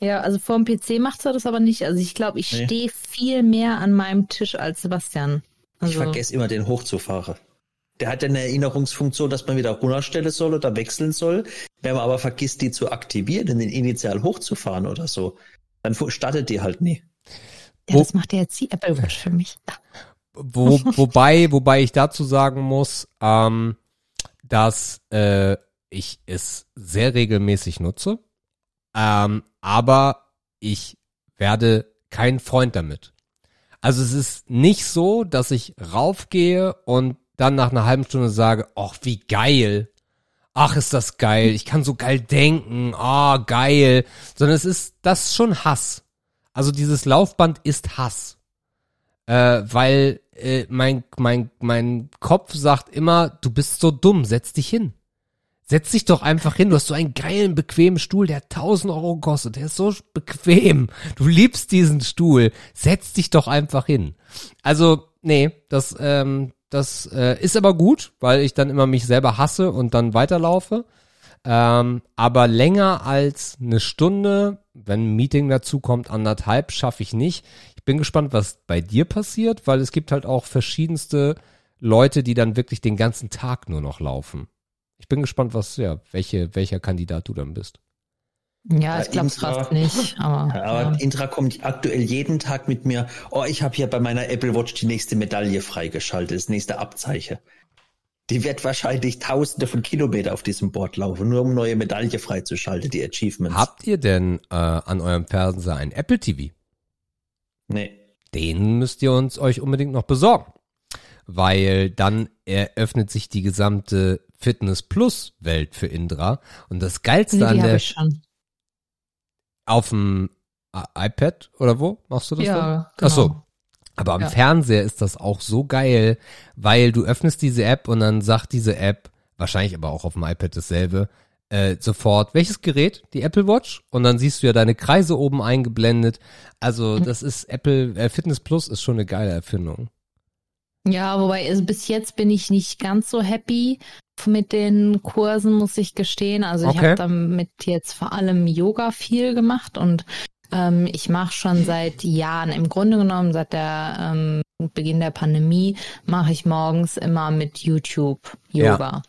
Ja, also vor dem PC macht er das aber nicht. Also ich glaube, ich Nee. stehe viel mehr an meinem Tisch als Sebastian. Also, Ich vergesse immer, den hochzufahren. Der hat ja eine Erinnerungsfunktion, dass man wieder runterstellen soll oder wechseln soll. Wenn man aber vergisst, die zu aktivieren und den initial hochzufahren oder so, dann startet die halt nie. Ja, Wo- das macht ja jetzt die Apple Watch für mich. Wo, wobei, wobei ich dazu sagen muss, ähm, dass äh, ich es sehr regelmäßig nutze, ähm, aber ich werde kein Freund damit. Also es ist nicht so, dass ich raufgehe und dann nach einer halben Stunde sage, ach wie geil, ach ist das geil, ich kann so geil denken, ah geil, sondern es ist das ist schon Hass. Also dieses Laufband ist Hass äh, weil äh, mein, mein, mein Kopf sagt immer, du bist so dumm, setz dich hin. Setz dich doch einfach hin. Du hast so einen geilen, bequemen Stuhl, der 1000 Euro kostet. Der ist so bequem. Du liebst diesen Stuhl. Setz dich doch einfach hin. Also, nee, das, ähm, das äh, ist aber gut, weil ich dann immer mich selber hasse und dann weiterlaufe. Ähm, aber länger als eine Stunde, wenn ein Meeting dazu kommt, anderthalb, schaffe ich nicht. Ich bin gespannt, was bei dir passiert, weil es gibt halt auch verschiedenste Leute, die dann wirklich den ganzen Tag nur noch laufen. Ich bin gespannt, was, ja, welche, welcher Kandidat du dann bist. Ja, ich glaube es fast nicht. Aber, Aber ja. Intra kommt aktuell jeden Tag mit mir, oh, ich habe hier bei meiner Apple Watch die nächste Medaille freigeschaltet, das nächste Abzeichen. Die wird wahrscheinlich tausende von Kilometer auf diesem Board laufen, nur um neue Medaille freizuschalten, die Achievements. Habt ihr denn äh, an eurem Fernseher ein Apple TV? Nee. Den müsst ihr uns euch unbedingt noch besorgen. Weil dann eröffnet sich die gesamte Fitness Plus Welt für Indra. Und das Geilste Nee, an die habe der ich schon. auf dem I- iPad oder wo machst du das? dann? Ja, Ach so. genau. Aber am Ja. Fernseher ist das auch so geil, weil du öffnest diese App und dann sagt diese App, wahrscheinlich aber auch auf dem iPad dasselbe, äh, sofort, welches Gerät? Die Apple Watch? Und dann siehst du ja deine Kreise oben eingeblendet. Also das ist Apple äh, Fitness Plus ist schon eine geile Erfindung. Ja, wobei also bis jetzt bin ich nicht ganz so happy mit den Kursen, muss ich gestehen. Also ich Okay. habe damit jetzt vor allem Yoga viel gemacht und ähm, ich mache schon seit Jahren, im Grunde genommen seit der ähm, Beginn der Pandemie, mache ich morgens immer mit YouTube Yoga.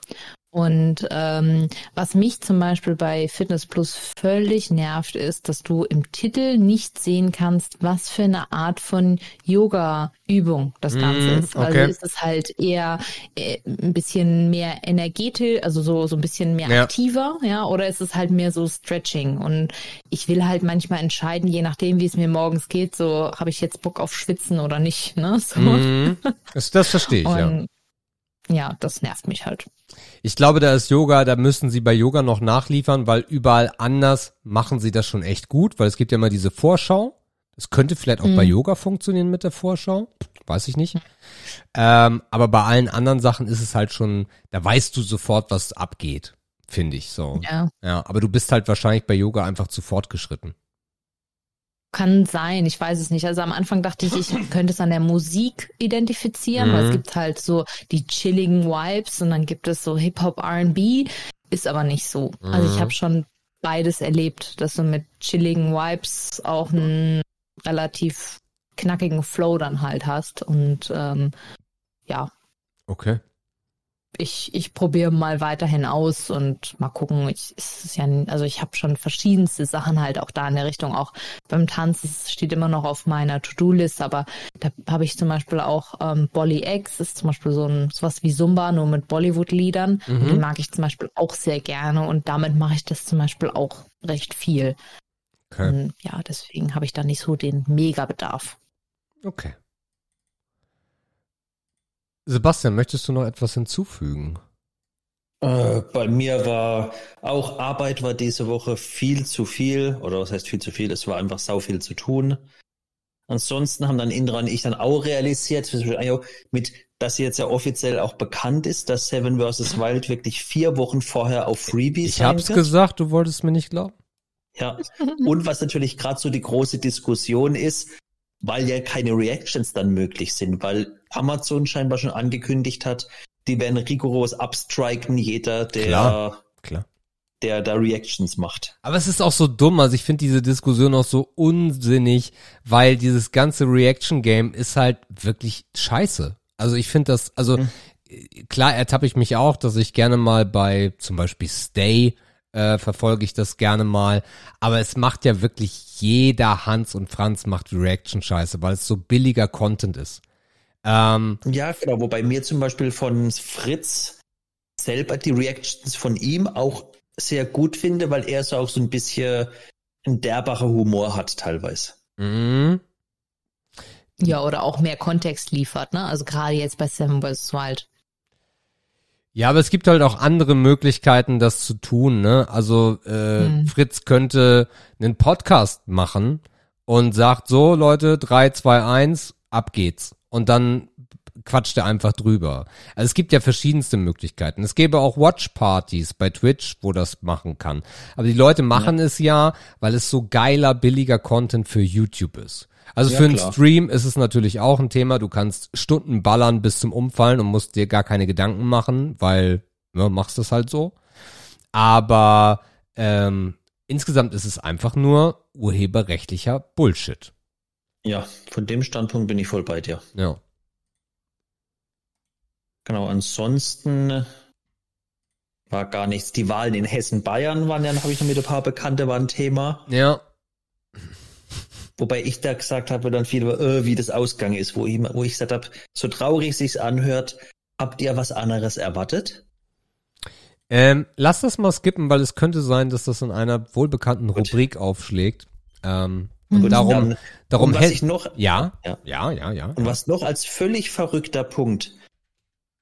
Und ähm, was mich zum Beispiel bei Fitness Plus völlig nervt, ist, dass du im Titel nicht sehen kannst, was für eine Art von Yoga-Übung das Ganze Mm, ist. Also okay. ist es halt eher äh, ein bisschen mehr energetisch, also so, so ein bisschen mehr Ja. aktiver, ja, oder ist es halt mehr so Stretching? Und ich will halt manchmal entscheiden, je nachdem, wie es mir morgens geht, so habe ich jetzt Bock auf Schwitzen oder nicht, ne? So. Mhm. Das, das verstehe ich. Und ja, das nervt mich halt. Ich glaube, da ist Yoga, da müssen sie bei Yoga noch nachliefern, weil überall anders machen sie das schon echt gut, weil es gibt ja immer diese Vorschau. Es könnte vielleicht auch bei Yoga funktionieren mit der Vorschau. Weiß ich nicht. Ähm, aber bei allen anderen Sachen ist es halt schon, da weißt du sofort, was abgeht, finde ich so. Ja. Ja, aber du bist halt wahrscheinlich bei Yoga einfach zu fortgeschritten. Kann sein, ich weiß es nicht. Also am Anfang dachte ich, ich könnte es an der Musik identifizieren, weil Mhm. es gibt halt so die chilligen Vibes und dann gibt es so Hip-Hop, R&B, ist aber nicht so. Also ich Mhm. habe schon beides erlebt, dass du mit chilligen Vibes auch einen relativ knackigen Flow dann halt hast und ähm, ja, Okay. Ich, ich probiere mal weiterhin aus und mal gucken. Ich, es ist ja, also ich habe schon verschiedenste Sachen halt auch da in der Richtung. Auch beim Tanz es steht immer noch auf meiner To-Do-List, aber da habe ich zum Beispiel auch ähm, Bolly X, ist zum Beispiel so ein sowas wie Zumba, nur mit Bollywood-Liedern. Mhm. Den mag ich zum Beispiel auch sehr gerne und damit mache ich das zum Beispiel auch recht viel. Okay. Und ja, deswegen habe ich da nicht so den Mega-Bedarf. Okay. Sebastian, möchtest du noch etwas hinzufügen? Äh, bei mir war auch Arbeit war diese Woche viel zu viel, oder was heißt viel zu viel? Es war einfach sau viel zu tun. Ansonsten haben dann Indra und ich dann auch realisiert, mit, dass jetzt ja offiziell auch bekannt ist, dass Seven vs. Wild wirklich vier Wochen vorher auf Freebie Ich hab's wird. gesagt, du wolltest mir nicht glauben. Ja. Und was natürlich gerade so die große Diskussion ist, weil ja keine Reactions dann möglich sind, weil Amazon scheinbar schon angekündigt hat, die werden rigoros abstriken, jeder, der, klar, klar. der da Reactions macht. Aber es ist auch so dumm, also ich finde diese Diskussion auch so unsinnig, weil dieses ganze Reaction-Game ist halt wirklich scheiße. Also ich finde das, also hm. klar ertappe ich mich auch, dass ich gerne mal bei zum Beispiel Stay äh, verfolge ich das gerne mal. Aber es macht ja wirklich jeder Hans und Franz macht Reaction-Scheiße, weil es so billiger Content ist. Ähm, ja, genau. Wobei mir zum Beispiel von Fritz selber die Reactions von ihm auch sehr gut finde, weil er so auch so ein bisschen ein derbarer Humor hat teilweise. Mhm. Ja, oder auch mehr Kontext liefert, ne? Also gerade jetzt bei Seven vs. Wild. Ja, aber es gibt halt auch andere Möglichkeiten, das zu tun. Ne? Also äh, hm. Fritz könnte einen Podcast machen und sagt so, Leute, drei, zwei, eins, ab geht's. Und dann quatscht er einfach drüber. Also es gibt ja verschiedenste Möglichkeiten. Es gäbe auch Watch-Partys bei Twitch, wo das machen kann. Aber die Leute machen ja. es ja, weil es so geiler, billiger Content für YouTube ist. Also ja, für einen klar. Stream ist es natürlich auch ein Thema. Du kannst Stunden ballern bis zum Umfallen und musst dir gar keine Gedanken machen, weil ja, machst das halt so. Aber ähm, insgesamt ist es einfach nur urheberrechtlicher Bullshit. Ja, von dem Standpunkt bin ich voll bei dir. Ja. Genau, ansonsten war gar nichts. Die Wahlen in Hessen, Bayern waren ja, habe ich noch mit ein paar Bekannte, war ein Thema. Ja. Wobei ich da gesagt habe dann viel, äh, wie das Ausgang ist, wo ich, wo ich gesagt habe, so traurig sich's anhört, habt ihr was anderes erwartet? Ähm, lass das mal skippen, weil es könnte sein, dass das in einer wohlbekannten Gut. Rubrik aufschlägt. Ähm, und Gut, darum, dann, darum was ich noch, ja, ja, ja, ja, ja. Und was noch als völlig verrückter Punkt,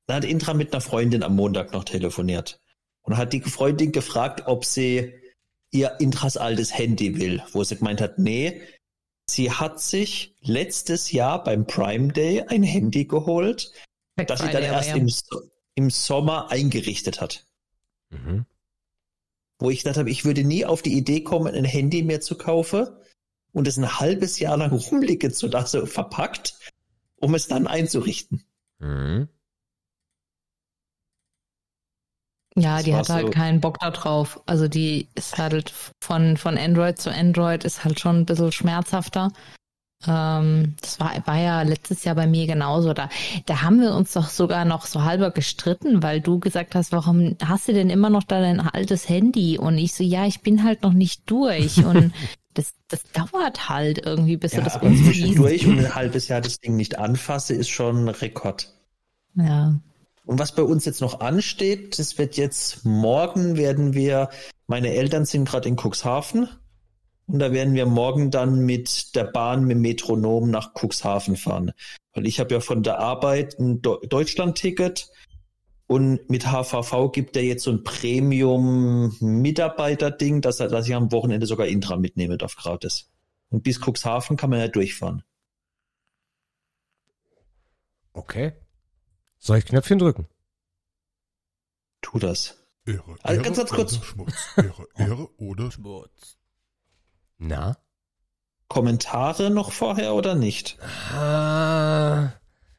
da hat Intra mit einer Freundin am Montag noch telefoniert und hat die Freundin gefragt, ob sie ihr Intras altes Handy will, wo sie gemeint hat, nee, Sie hat sich letztes Jahr beim Prime Day ein Handy geholt, Back das sie dann erst im, im, Sommer eingerichtet hat. Mhm. Wo ich gedacht habe, ich würde nie auf die Idee kommen, ein Handy mehr zu kaufen und es ein halbes Jahr lang rumliegen zu lassen, verpackt, um es dann einzurichten. Mhm. Ja, das die hat halt so. keinen Bock da drauf. Also die ist halt von, von Android zu Android ist halt schon ein bisschen schmerzhafter. Ähm, das war, war ja letztes Jahr bei mir genauso. Da, da haben wir uns doch sogar noch so halber gestritten, weil du gesagt hast, warum hast du denn immer noch dein altes Handy? Und ich so, ja, ich bin halt noch nicht durch. Und das, das dauert halt irgendwie, bis ja, du das umziehst. durch und ein halbes Jahr das Ding nicht anfasse, ist schon ein Rekord. Ja. Und was bei uns jetzt noch ansteht, das wird jetzt morgen werden wir, meine Eltern sind gerade in Cuxhaven und da werden wir morgen dann mit der Bahn mit Metronom nach Cuxhaven fahren. Weil ich habe ja von der Arbeit ein Deutschland-Ticket und mit HVV gibt er jetzt so ein Premium-Mitarbeiter-Ding, dass, dass ich am Wochenende sogar Intra mitnehme darf gratis. Und bis Cuxhaven kann man ja durchfahren. Okay. Soll ich Knöpfchen drücken? Tu das. Ehre, also ganz, ganz kurz. Schmutz. Ehre, Ehre oder Schmutz. Na? Kommentare noch vorher oder nicht? Ah,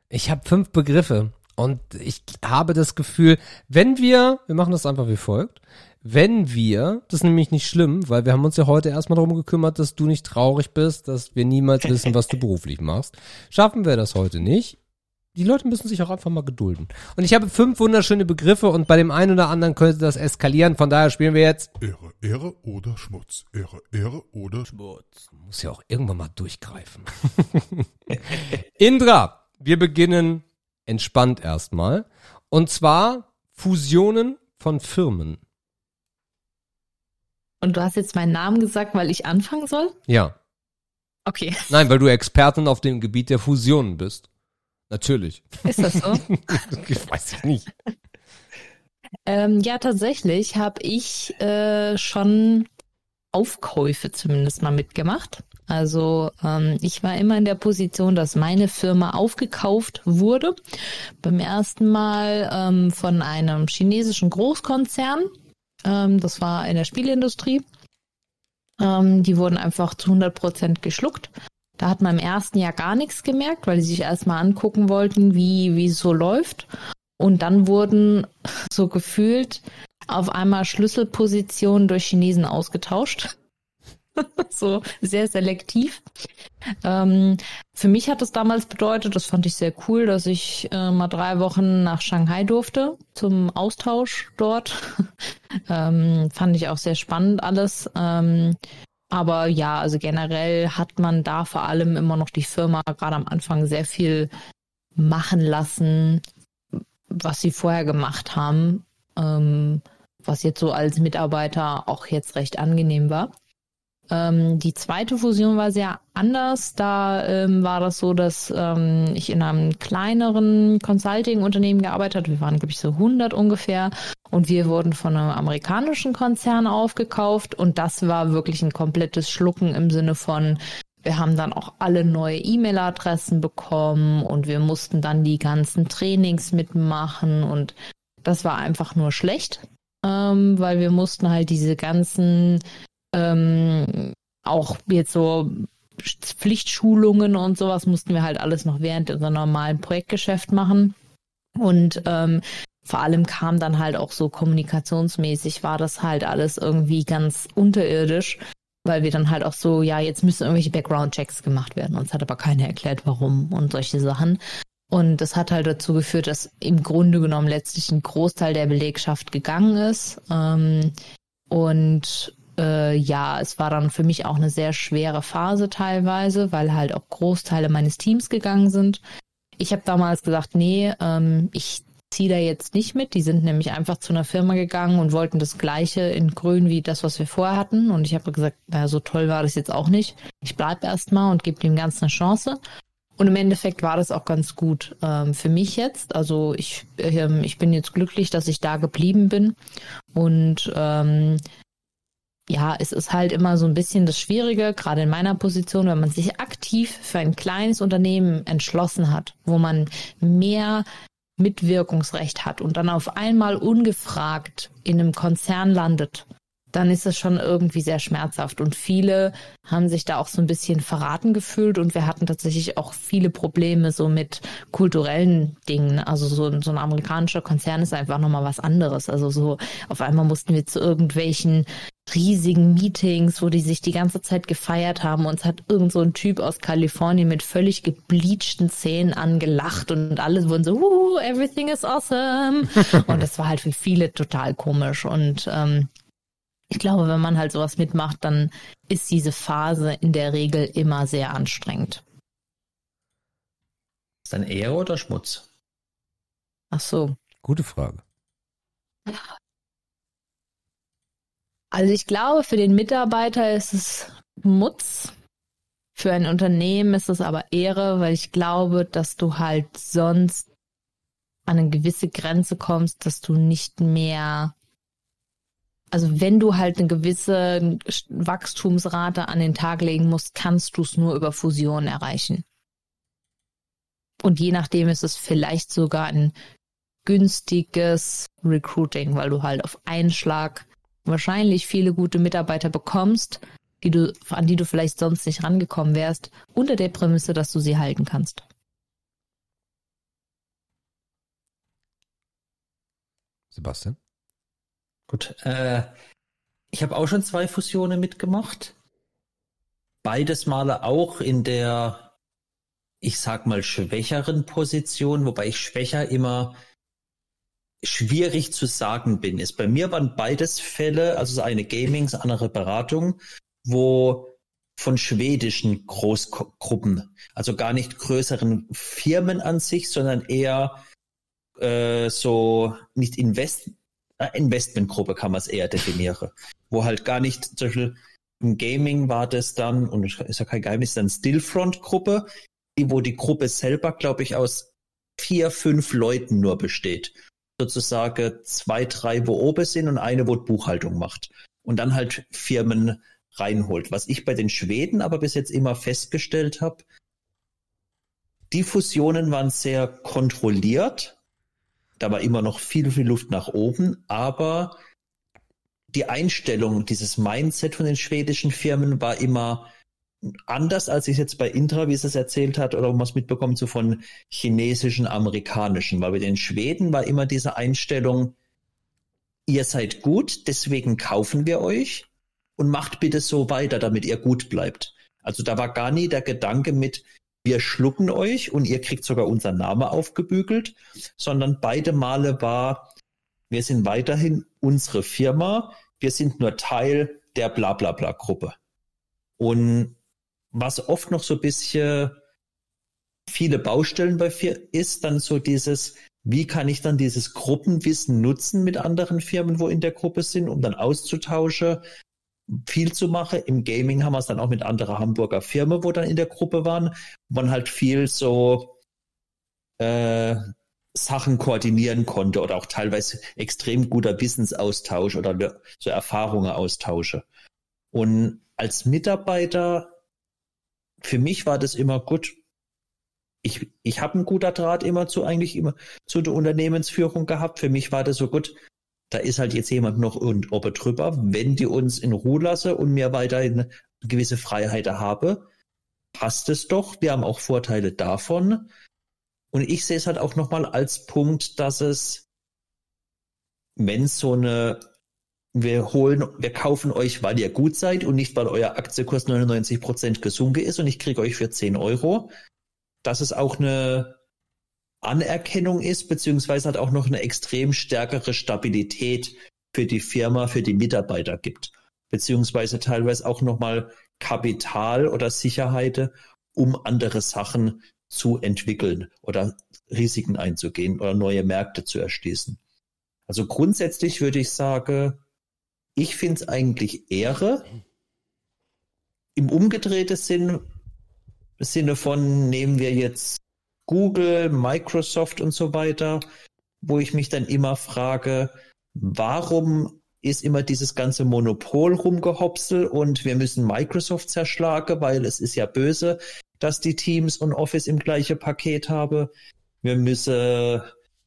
ich habe fünf Begriffe und ich habe das Gefühl, wenn wir, wir machen das einfach wie folgt, wenn wir, das ist nämlich nicht schlimm, weil wir haben uns ja heute erstmal darum gekümmert, dass du nicht traurig bist, dass wir niemals wissen, was du beruflich machst. Schaffen wir das heute nicht, die Leute müssen sich auch einfach mal gedulden. Und ich habe fünf wunderschöne Begriffe und bei dem einen oder anderen könnte das eskalieren. Von daher spielen wir jetzt Ehre, Ehre oder Schmutz. Ehre, Ehre oder Schmutz. Muss ja auch irgendwann mal durchgreifen. Indra, wir beginnen entspannt erstmal. Und zwar Fusionen von Firmen. Und du hast jetzt meinen Namen gesagt, weil ich anfangen soll? Ja. Okay. Nein, weil du Expertin auf dem Gebiet der Fusionen bist. Natürlich. Ist das so? ich weiß ich nicht. Ähm, ja, tatsächlich habe ich äh, schon Aufkäufe zumindest mal mitgemacht. Also ähm, ich war immer in der Position, dass meine Firma aufgekauft wurde. Beim ersten Mal ähm, von einem chinesischen Großkonzern. Ähm, das war in der Spielindustrie. Ähm, die wurden einfach zu 100 Prozent geschluckt. Da hat man im ersten Jahr gar nichts gemerkt, weil die sich erstmal angucken wollten, wie, wie es so läuft. Und dann wurden so gefühlt auf einmal Schlüsselpositionen durch Chinesen ausgetauscht. so sehr selektiv. Ähm, für mich hat es damals bedeutet, das fand ich sehr cool, dass ich äh, mal drei Wochen nach Shanghai durfte zum Austausch dort. ähm, fand ich auch sehr spannend alles. Ähm, aber ja, also generell hat man da vor allem immer noch die Firma gerade am Anfang sehr viel machen lassen, was sie vorher gemacht haben, ähm, was jetzt so als Mitarbeiter auch jetzt recht angenehm war. Ähm, die zweite Fusion war sehr anders. Da ähm, war das so, dass ähm, ich in einem kleineren Consulting-Unternehmen gearbeitet habe. Wir waren, glaube ich, so 100 ungefähr. Und wir wurden von einem amerikanischen Konzern aufgekauft. Und das war wirklich ein komplettes Schlucken im Sinne von, wir haben dann auch alle neue E-Mail-Adressen bekommen und wir mussten dann die ganzen Trainings mitmachen. Und das war einfach nur schlecht, ähm, weil wir mussten halt diese ganzen ähm, auch jetzt so Pflichtschulungen und sowas mussten wir halt alles noch während unserem normalen Projektgeschäft machen. Und ähm, vor allem kam dann halt auch so kommunikationsmäßig war das halt alles irgendwie ganz unterirdisch, weil wir dann halt auch so, ja, jetzt müssen irgendwelche Background-Checks gemacht werden. Uns hat aber keiner erklärt, warum und solche Sachen. Und das hat halt dazu geführt, dass im Grunde genommen letztlich ein Großteil der Belegschaft gegangen ist. Ähm, und äh, ja, es war dann für mich auch eine sehr schwere Phase teilweise, weil halt auch Großteile meines Teams gegangen sind. Ich habe damals gesagt, nee, ähm, ich ziehe da jetzt nicht mit. Die sind nämlich einfach zu einer Firma gegangen und wollten das gleiche in Grün wie das, was wir vorher hatten. Und ich habe gesagt, naja, so toll war das jetzt auch nicht. Ich bleib erstmal und gebe dem Ganzen eine Chance. Und im Endeffekt war das auch ganz gut ähm, für mich jetzt. Also ich, ähm, ich bin jetzt glücklich, dass ich da geblieben bin. Und ähm, ja, es ist halt immer so ein bisschen das Schwierige, gerade in meiner Position, wenn man sich aktiv für ein kleines Unternehmen entschlossen hat, wo man mehr Mitwirkungsrecht hat und dann auf einmal ungefragt in einem Konzern landet, dann ist es schon irgendwie sehr schmerzhaft. Und viele haben sich da auch so ein bisschen verraten gefühlt und wir hatten tatsächlich auch viele Probleme so mit kulturellen Dingen. Also so, so ein amerikanischer Konzern ist einfach nochmal was anderes. Also so auf einmal mussten wir zu irgendwelchen riesigen Meetings, wo die sich die ganze Zeit gefeiert haben. Uns hat irgend so ein Typ aus Kalifornien mit völlig gebleachten Zähnen angelacht und alle wurden so, everything is awesome. und das war halt für viele total komisch. Und ähm, ich glaube, wenn man halt sowas mitmacht, dann ist diese Phase in der Regel immer sehr anstrengend. Ist dann Ehre oder Schmutz? Ach so. Gute Frage. Also ich glaube, für den Mitarbeiter ist es Schmutz. Für ein Unternehmen ist es aber Ehre, weil ich glaube, dass du halt sonst an eine gewisse Grenze kommst, dass du nicht mehr also wenn du halt eine gewisse Wachstumsrate an den Tag legen musst, kannst du es nur über Fusion erreichen. Und je nachdem ist es vielleicht sogar ein günstiges Recruiting, weil du halt auf einen Schlag wahrscheinlich viele gute Mitarbeiter bekommst, die du, an die du vielleicht sonst nicht rangekommen wärst, unter der Prämisse, dass du sie halten kannst. Sebastian? Gut, äh, ich habe auch schon zwei Fusionen mitgemacht. Beides Male auch in der ich sag mal, schwächeren Position, wobei ich schwächer immer schwierig zu sagen bin, ist bei mir waren beides Fälle, also eine Gaming, andere Beratung, wo von schwedischen Großgruppen, also gar nicht größeren Firmen an sich, sondern eher äh, so nicht Invest äh, Investmentgruppe kann man es eher definieren, wo halt gar nicht zum Beispiel im Gaming war das dann, und ist ja kein Geheimnis, dann Stillfront-Gruppe, wo die Gruppe selber, glaube ich, aus vier, fünf Leuten nur besteht. Sozusagen zwei, drei, wo oben sind und eine, wo Buchhaltung macht. Und dann halt Firmen reinholt. Was ich bei den Schweden aber bis jetzt immer festgestellt habe, die Fusionen waren sehr kontrolliert. Da war immer noch viel, viel Luft nach oben, aber die Einstellung, dieses Mindset von den schwedischen Firmen war immer anders, als ich jetzt bei Intra, wie es es erzählt hat, oder was mitbekommen zu von chinesischen, amerikanischen. Weil bei den Schweden war immer diese Einstellung, ihr seid gut, deswegen kaufen wir euch und macht bitte so weiter, damit ihr gut bleibt. Also da war gar nie der Gedanke mit, wir schlucken euch und ihr kriegt sogar unseren Name aufgebügelt, sondern beide Male war, wir sind weiterhin unsere Firma, wir sind nur Teil der Blablabla-Gruppe. Und was oft noch so ein bisschen viele Baustellen bei vier ist, dann so dieses, wie kann ich dann dieses Gruppenwissen nutzen mit anderen Firmen, wo in der Gruppe sind, um dann auszutauschen, viel zu machen. Im Gaming haben wir es dann auch mit anderen Hamburger Firmen, wo dann in der Gruppe waren, wo man halt viel so äh, Sachen koordinieren konnte oder auch teilweise extrem guter Wissensaustausch oder so Erfahrungen austausche. Und als Mitarbeiter, für mich war das immer gut. Ich, ich habe einen guter Draht immer zu eigentlich immer zu der Unternehmensführung gehabt. Für mich war das so gut. Da ist halt jetzt jemand noch und oben drüber. Wenn die uns in Ruhe lasse und mir weiterhin gewisse Freiheiten habe, passt es doch. Wir haben auch Vorteile davon. Und ich sehe es halt auch nochmal als Punkt, dass es, wenn so eine, wir holen, wir kaufen euch, weil ihr gut seid und nicht, weil euer Aktienkurs 99 Prozent gesunken ist und ich kriege euch für 10 Euro, dass es auch eine Anerkennung ist, beziehungsweise halt auch noch eine extrem stärkere Stabilität für die Firma, für die Mitarbeiter gibt, beziehungsweise teilweise auch nochmal Kapital oder Sicherheit, um andere Sachen zu entwickeln oder Risiken einzugehen oder neue Märkte zu erschließen. Also grundsätzlich würde ich sagen, ich finde es eigentlich Ehre. Im umgedrehten Sinn, Sinne von nehmen wir jetzt Google, Microsoft und so weiter, wo ich mich dann immer frage, warum ist immer dieses ganze Monopol rumgehopsel und wir müssen Microsoft zerschlagen, weil es ist ja böse, dass die Teams und Office im gleichen Paket habe. Wir müssen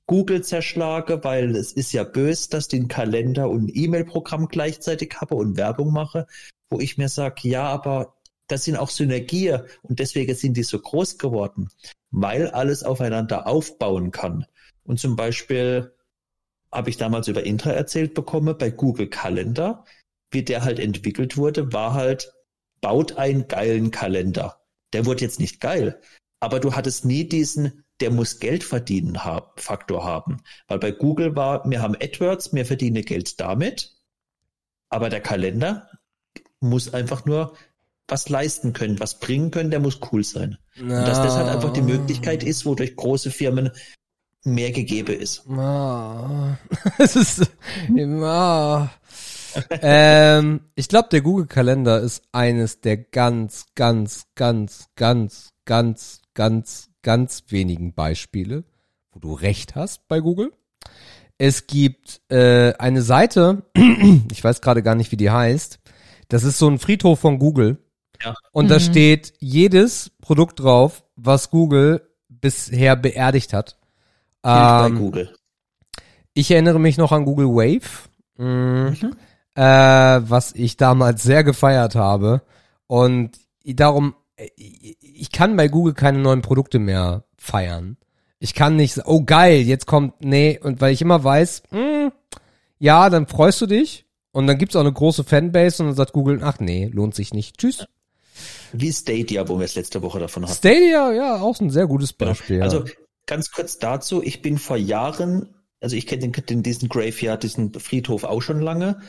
Google zerschlagen, weil es ist ja böse, dass den Kalender und E-Mail-Programm gleichzeitig habe und Werbung mache, wo ich mir sage, ja, aber das sind auch Synergien und deswegen sind die so groß geworden, weil alles aufeinander aufbauen kann. Und zum Beispiel habe ich damals über Intra erzählt bekommen, bei Google Kalender, wie der halt entwickelt wurde, war halt, baut einen geilen Kalender der wurde jetzt nicht geil. Aber du hattest nie diesen, der muss Geld verdienen haben, Faktor haben. Weil bei Google war, wir haben AdWords, wir verdienen Geld damit. Aber der Kalender muss einfach nur was leisten können, was bringen können, der muss cool sein. No. Und dass das halt einfach die Möglichkeit ist, wodurch große Firmen mehr gegeben ist. Oh. es ist immer ähm, ich glaube, der Google-Kalender ist eines der ganz, ganz, ganz, ganz, ganz, ganz, ganz wenigen Beispiele, wo du recht hast bei Google. Es gibt äh, eine Seite, ich weiß gerade gar nicht, wie die heißt. Das ist so ein Friedhof von Google. Ja. Und mhm. da steht jedes Produkt drauf, was Google bisher beerdigt hat. Ähm, bei Google. Ich erinnere mich noch an Google Wave. Mhm. Mhm äh, was ich damals sehr gefeiert habe. Und darum, ich kann bei Google keine neuen Produkte mehr feiern. Ich kann nicht, oh geil, jetzt kommt, nee, und weil ich immer weiß, mh, hm, ja, dann freust du dich und dann gibt's auch eine große Fanbase und dann sagt Google, ach nee, lohnt sich nicht, tschüss. Wie Stadia, wo wir es letzte Woche davon hatten. Stadia, ja, auch ein sehr gutes Beispiel. Ja. Also ganz kurz dazu, ich bin vor Jahren, also ich kenne den, den, diesen Graveyard, diesen Friedhof auch schon lange.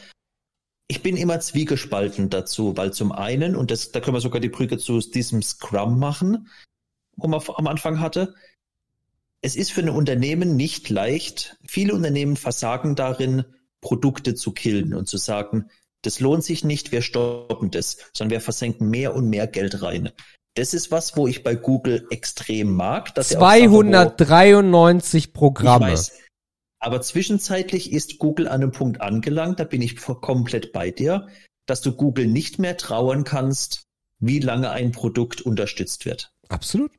Ich bin immer zwiegespalten dazu, weil zum einen, und das, da können wir sogar die Brücke zu diesem Scrum machen, wo man am Anfang hatte, es ist für ein Unternehmen nicht leicht. Viele Unternehmen versagen darin, Produkte zu killen und zu sagen, das lohnt sich nicht, wir stoppen das, sondern wir versenken mehr und mehr Geld rein. Das ist was, wo ich bei Google extrem mag. Dass 293 sagt, Programme. Weiß, aber zwischenzeitlich ist Google an einem Punkt angelangt, da bin ich komplett bei dir, dass du Google nicht mehr trauen kannst, wie lange ein Produkt unterstützt wird. Absolut.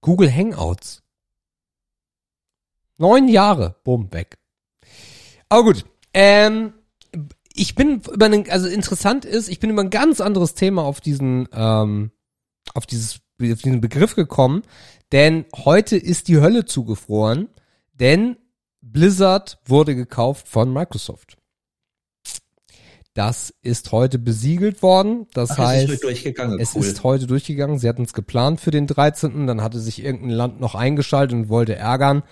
Google Hangouts. Neun Jahre, bumm, weg. Aber gut, ähm, ich bin über einen, also interessant ist, ich bin über ein ganz anderes Thema auf diesen, ähm, auf dieses, auf diesen Begriff gekommen, denn heute ist die Hölle zugefroren, denn Blizzard wurde gekauft von Microsoft. Das ist heute besiegelt worden. Das Ach, heißt, es, ist, es cool. ist heute durchgegangen. Sie hatten es geplant für den 13. Dann hatte sich irgendein Land noch eingeschaltet und wollte ärgern.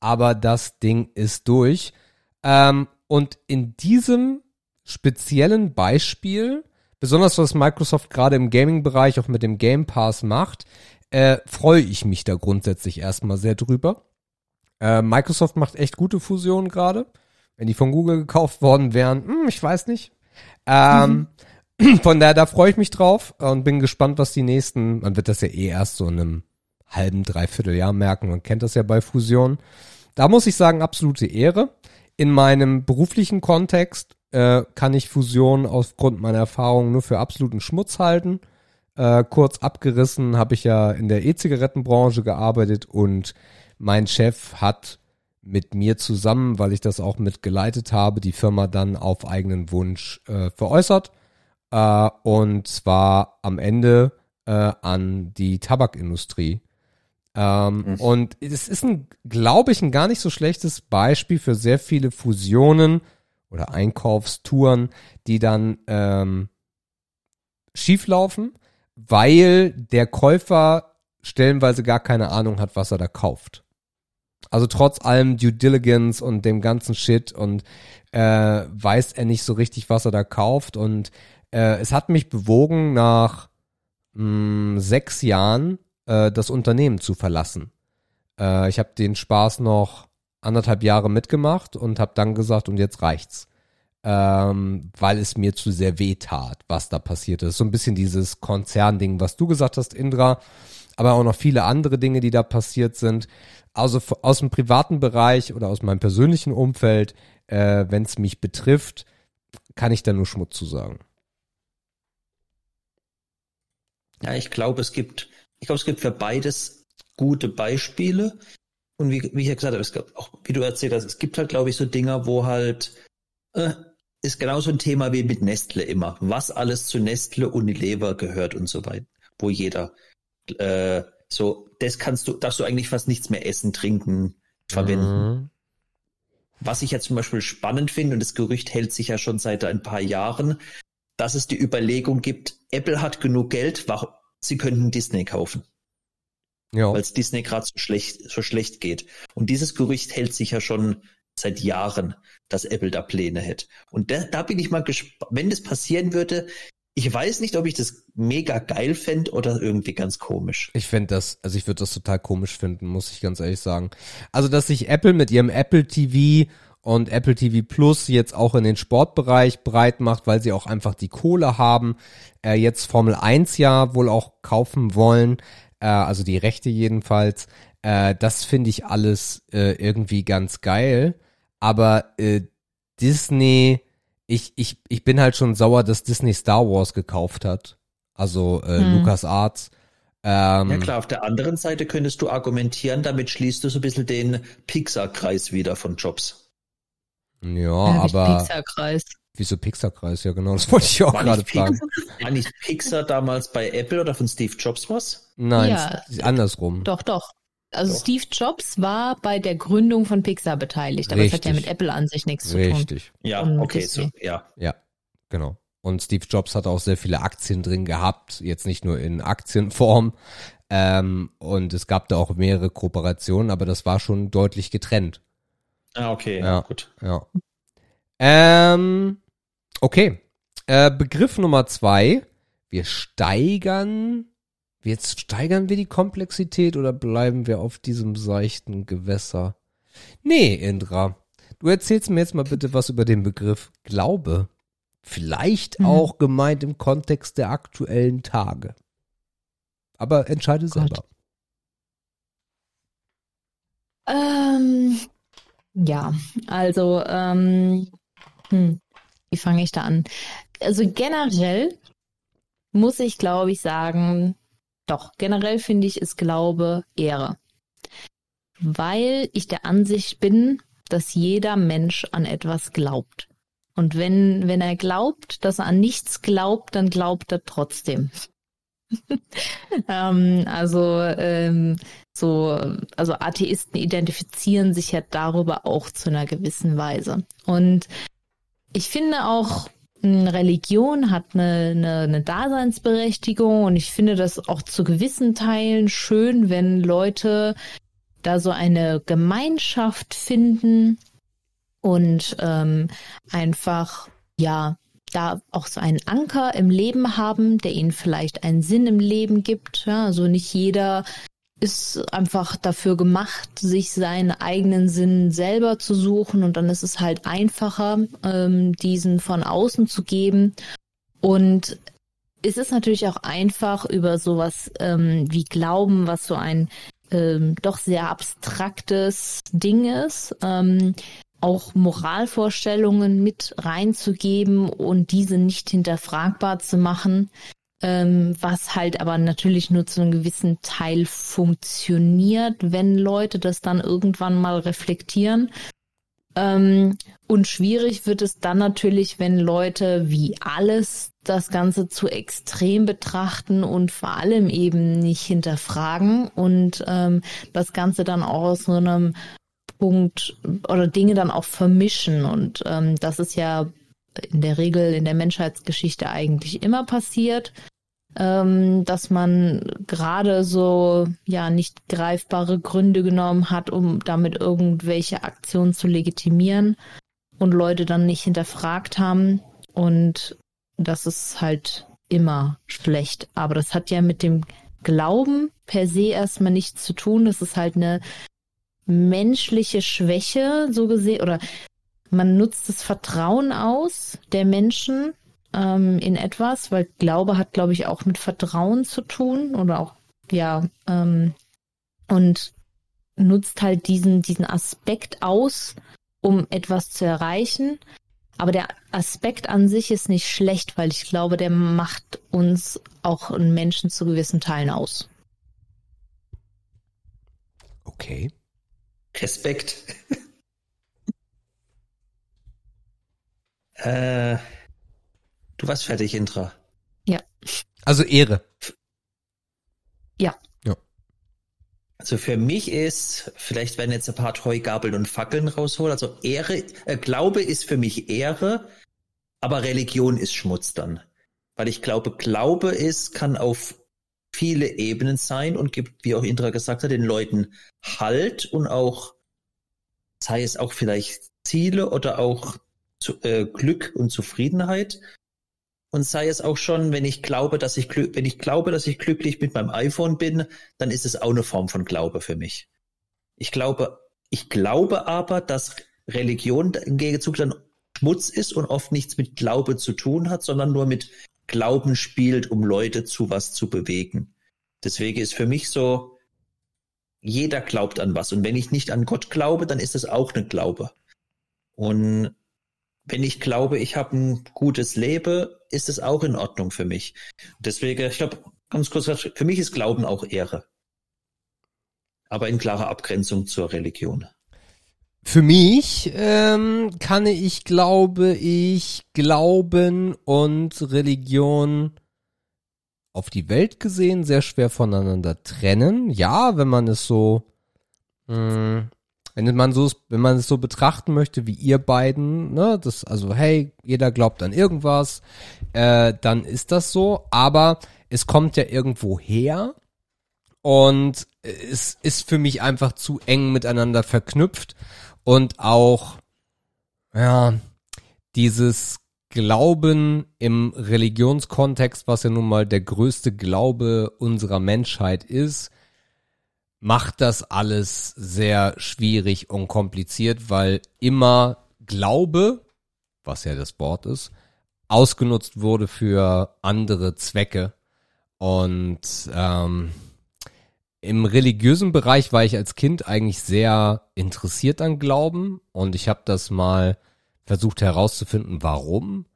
Aber das Ding ist durch. Ähm, und in diesem speziellen Beispiel, besonders was Microsoft gerade im Gaming-Bereich auch mit dem Game Pass macht, äh, freue ich mich da grundsätzlich erstmal sehr drüber. Äh, Microsoft macht echt gute Fusionen gerade. Wenn die von Google gekauft worden wären, hm, ich weiß nicht. Ähm, mhm. Von daher, da freue ich mich drauf und bin gespannt, was die nächsten, man wird das ja eh erst so in einem halben, dreiviertel Jahr merken, man kennt das ja bei Fusionen. Da muss ich sagen, absolute Ehre. In meinem beruflichen Kontext äh, kann ich Fusion aufgrund meiner Erfahrungen nur für absoluten Schmutz halten. Äh, kurz abgerissen habe ich ja in der E-Zigarettenbranche gearbeitet und mein Chef hat mit mir zusammen, weil ich das auch mit geleitet habe, die Firma dann auf eigenen Wunsch äh, veräußert. Äh, und zwar am Ende äh, an die Tabakindustrie. Ähm, mhm. Und es ist ein, glaube ich, ein gar nicht so schlechtes Beispiel für sehr viele Fusionen oder Einkaufstouren, die dann ähm, schieflaufen, weil der Käufer stellenweise gar keine Ahnung hat, was er da kauft. Also trotz allem Due Diligence und dem ganzen Shit und äh, weiß er nicht so richtig, was er da kauft. Und äh, es hat mich bewogen, nach mh, sechs Jahren äh, das Unternehmen zu verlassen. Äh, ich habe den Spaß noch anderthalb Jahre mitgemacht und habe dann gesagt, und jetzt reicht's. Ähm, weil es mir zu sehr weh tat, was da passiert ist. So ein bisschen dieses Konzernding, was du gesagt hast, Indra, aber auch noch viele andere Dinge, die da passiert sind. Also aus dem privaten Bereich oder aus meinem persönlichen Umfeld, äh, wenn es mich betrifft, kann ich da nur Schmutz zu sagen. Ja, ich glaube, es gibt, ich glaube, es gibt für beides gute Beispiele. Und wie, wie ich ja gesagt habe, es gab auch, wie du erzählt hast, es gibt halt, glaube ich, so Dinger, wo halt, äh, ist genauso ein Thema wie mit Nestle immer. Was alles zu Nestle Unilever gehört und so weiter. Wo jeder, äh, so, das kannst du, darfst du eigentlich fast nichts mehr essen, trinken, verwenden. Mhm. Was ich ja zum Beispiel spannend finde, und das Gerücht hält sich ja schon seit ein paar Jahren, dass es die Überlegung gibt, Apple hat genug Geld, sie könnten Disney kaufen. Ja. Weil es Disney gerade so schlecht, so schlecht geht. Und dieses Gerücht hält sich ja schon seit Jahren, dass Apple da Pläne hätte. Und da, da bin ich mal gespannt, wenn das passieren würde, ich weiß nicht, ob ich das mega geil fände oder irgendwie ganz komisch. Ich fände das, also ich würde das total komisch finden, muss ich ganz ehrlich sagen. Also, dass sich Apple mit ihrem Apple TV und Apple TV Plus jetzt auch in den Sportbereich breit macht, weil sie auch einfach die Kohle haben, äh, jetzt Formel 1 ja wohl auch kaufen wollen, äh, also die Rechte jedenfalls. Äh, das finde ich alles äh, irgendwie ganz geil. Aber äh, Disney, ich, ich, ich bin halt schon sauer, dass Disney Star Wars gekauft hat. Also äh, hm. Lucas Arts. Ähm, ja klar, auf der anderen Seite könntest du argumentieren, damit schließt du so ein bisschen den Pixar-Kreis wieder von Jobs. Ja, ja aber. Pixar-Kreis. Wieso Pixar-Kreis? Ja, genau, das wollte ich auch gerade fragen. War nicht Pixar damals bei Apple oder von Steve Jobs was? Nein, ja, andersrum. Doch, doch. Also Doch. Steve Jobs war bei der Gründung von Pixar beteiligt, aber Richtig. das hat ja mit Apple an sich nichts zu tun. Richtig. Ja, okay, so, ja. Ja, genau. Und Steve Jobs hat auch sehr viele Aktien drin gehabt, jetzt nicht nur in Aktienform. Ähm, und es gab da auch mehrere Kooperationen, aber das war schon deutlich getrennt. Ah, okay, Ja. gut. Ja. Ähm, okay. Äh, Begriff Nummer zwei. Wir steigern. Jetzt steigern wir die Komplexität oder bleiben wir auf diesem seichten Gewässer? Nee, Indra. Du erzählst mir jetzt mal bitte was über den Begriff Glaube. Vielleicht Mhm. auch gemeint im Kontext der aktuellen Tage. Aber entscheide selber. Ähm, ja, also, ähm, hm, wie fange ich da an? Also generell muss ich, glaube ich, sagen, doch, generell finde ich, ist Glaube Ehre. Weil ich der Ansicht bin, dass jeder Mensch an etwas glaubt. Und wenn, wenn er glaubt, dass er an nichts glaubt, dann glaubt er trotzdem. ähm, also, ähm, so, also Atheisten identifizieren sich ja darüber auch zu einer gewissen Weise. Und ich finde auch, mh, Religion hat eine, eine, eine Daseinsberechtigung und ich finde das auch zu gewissen Teilen schön, wenn Leute da so eine Gemeinschaft finden und ähm, einfach, ja, da auch so einen Anker im Leben haben, der ihnen vielleicht einen Sinn im Leben gibt. Ja, also nicht jeder ist einfach dafür gemacht, sich seinen eigenen Sinn selber zu suchen und dann ist es halt einfacher, ähm, diesen von außen zu geben. Und es ist natürlich auch einfach über sowas ähm, wie Glauben, was so ein ähm, doch sehr abstraktes Ding ist, ähm, auch Moralvorstellungen mit reinzugeben und diese nicht hinterfragbar zu machen, ähm, was halt aber natürlich nur zu einem gewissen Teil funktioniert, wenn Leute das dann irgendwann mal reflektieren. Ähm, und schwierig wird es dann natürlich, wenn Leute wie alles das Ganze zu extrem betrachten und vor allem eben nicht hinterfragen und ähm, das Ganze dann auch aus so einem Punkt oder Dinge dann auch vermischen. Und ähm, das ist ja in der Regel in der Menschheitsgeschichte eigentlich immer passiert, ähm, dass man gerade so ja nicht greifbare Gründe genommen hat, um damit irgendwelche Aktionen zu legitimieren und Leute dann nicht hinterfragt haben. Und das ist halt immer schlecht. Aber das hat ja mit dem Glauben per se erstmal nichts zu tun. Das ist halt eine menschliche Schwäche, so gesehen, oder man nutzt das Vertrauen aus der Menschen ähm, in etwas, weil Glaube hat, glaube ich, auch mit Vertrauen zu tun oder auch, ja, ähm, und nutzt halt diesen, diesen Aspekt aus, um etwas zu erreichen. Aber der Aspekt an sich ist nicht schlecht, weil ich glaube, der macht uns auch einen Menschen zu gewissen Teilen aus. Okay. Respekt. Äh, du warst fertig, Intra. Also Ehre. Also für mich ist, vielleicht werden jetzt ein paar Treugabeln und Fackeln rausholen. Also Ehre, äh, Glaube ist für mich Ehre, aber Religion ist Schmutz dann. Weil ich glaube, Glaube ist, kann auf viele Ebenen sein und gibt, wie auch Indra gesagt hat, den Leuten Halt und auch, sei es auch vielleicht Ziele oder auch zu, äh, Glück und Zufriedenheit. Und sei es auch schon, wenn ich glaube, dass ich wenn ich glaube, dass ich glücklich mit meinem iPhone bin, dann ist es auch eine Form von Glaube für mich. Ich glaube, ich glaube aber, dass Religion im Gegenzug dann Schmutz ist und oft nichts mit Glaube zu tun hat, sondern nur mit Glauben spielt, um Leute zu was zu bewegen. Deswegen ist für mich so, jeder glaubt an was. Und wenn ich nicht an Gott glaube, dann ist es auch ein Glaube. Und wenn ich glaube, ich habe ein gutes Leben, ist es auch in Ordnung für mich. Deswegen, ich glaube, ganz kurz, für mich ist Glauben auch Ehre. Aber in klarer Abgrenzung zur Religion. Für mich ähm, kann ich, glaube ich, Glauben und Religion auf die Welt gesehen sehr schwer voneinander trennen. Ja, wenn man es so mh, wenn man so, wenn man es so betrachten möchte wie ihr beiden, ne, das, also hey, jeder glaubt an irgendwas, äh, dann ist das so, aber es kommt ja irgendwo her und es ist für mich einfach zu eng miteinander verknüpft. Und auch, ja, dieses Glauben im Religionskontext, was ja nun mal der größte Glaube unserer Menschheit ist, macht das alles sehr schwierig und kompliziert, weil immer Glaube, was ja das Wort ist, ausgenutzt wurde für andere Zwecke. Und ähm, im religiösen Bereich war ich als Kind eigentlich sehr interessiert an Glauben und ich habe das mal versucht herauszufinden, warum,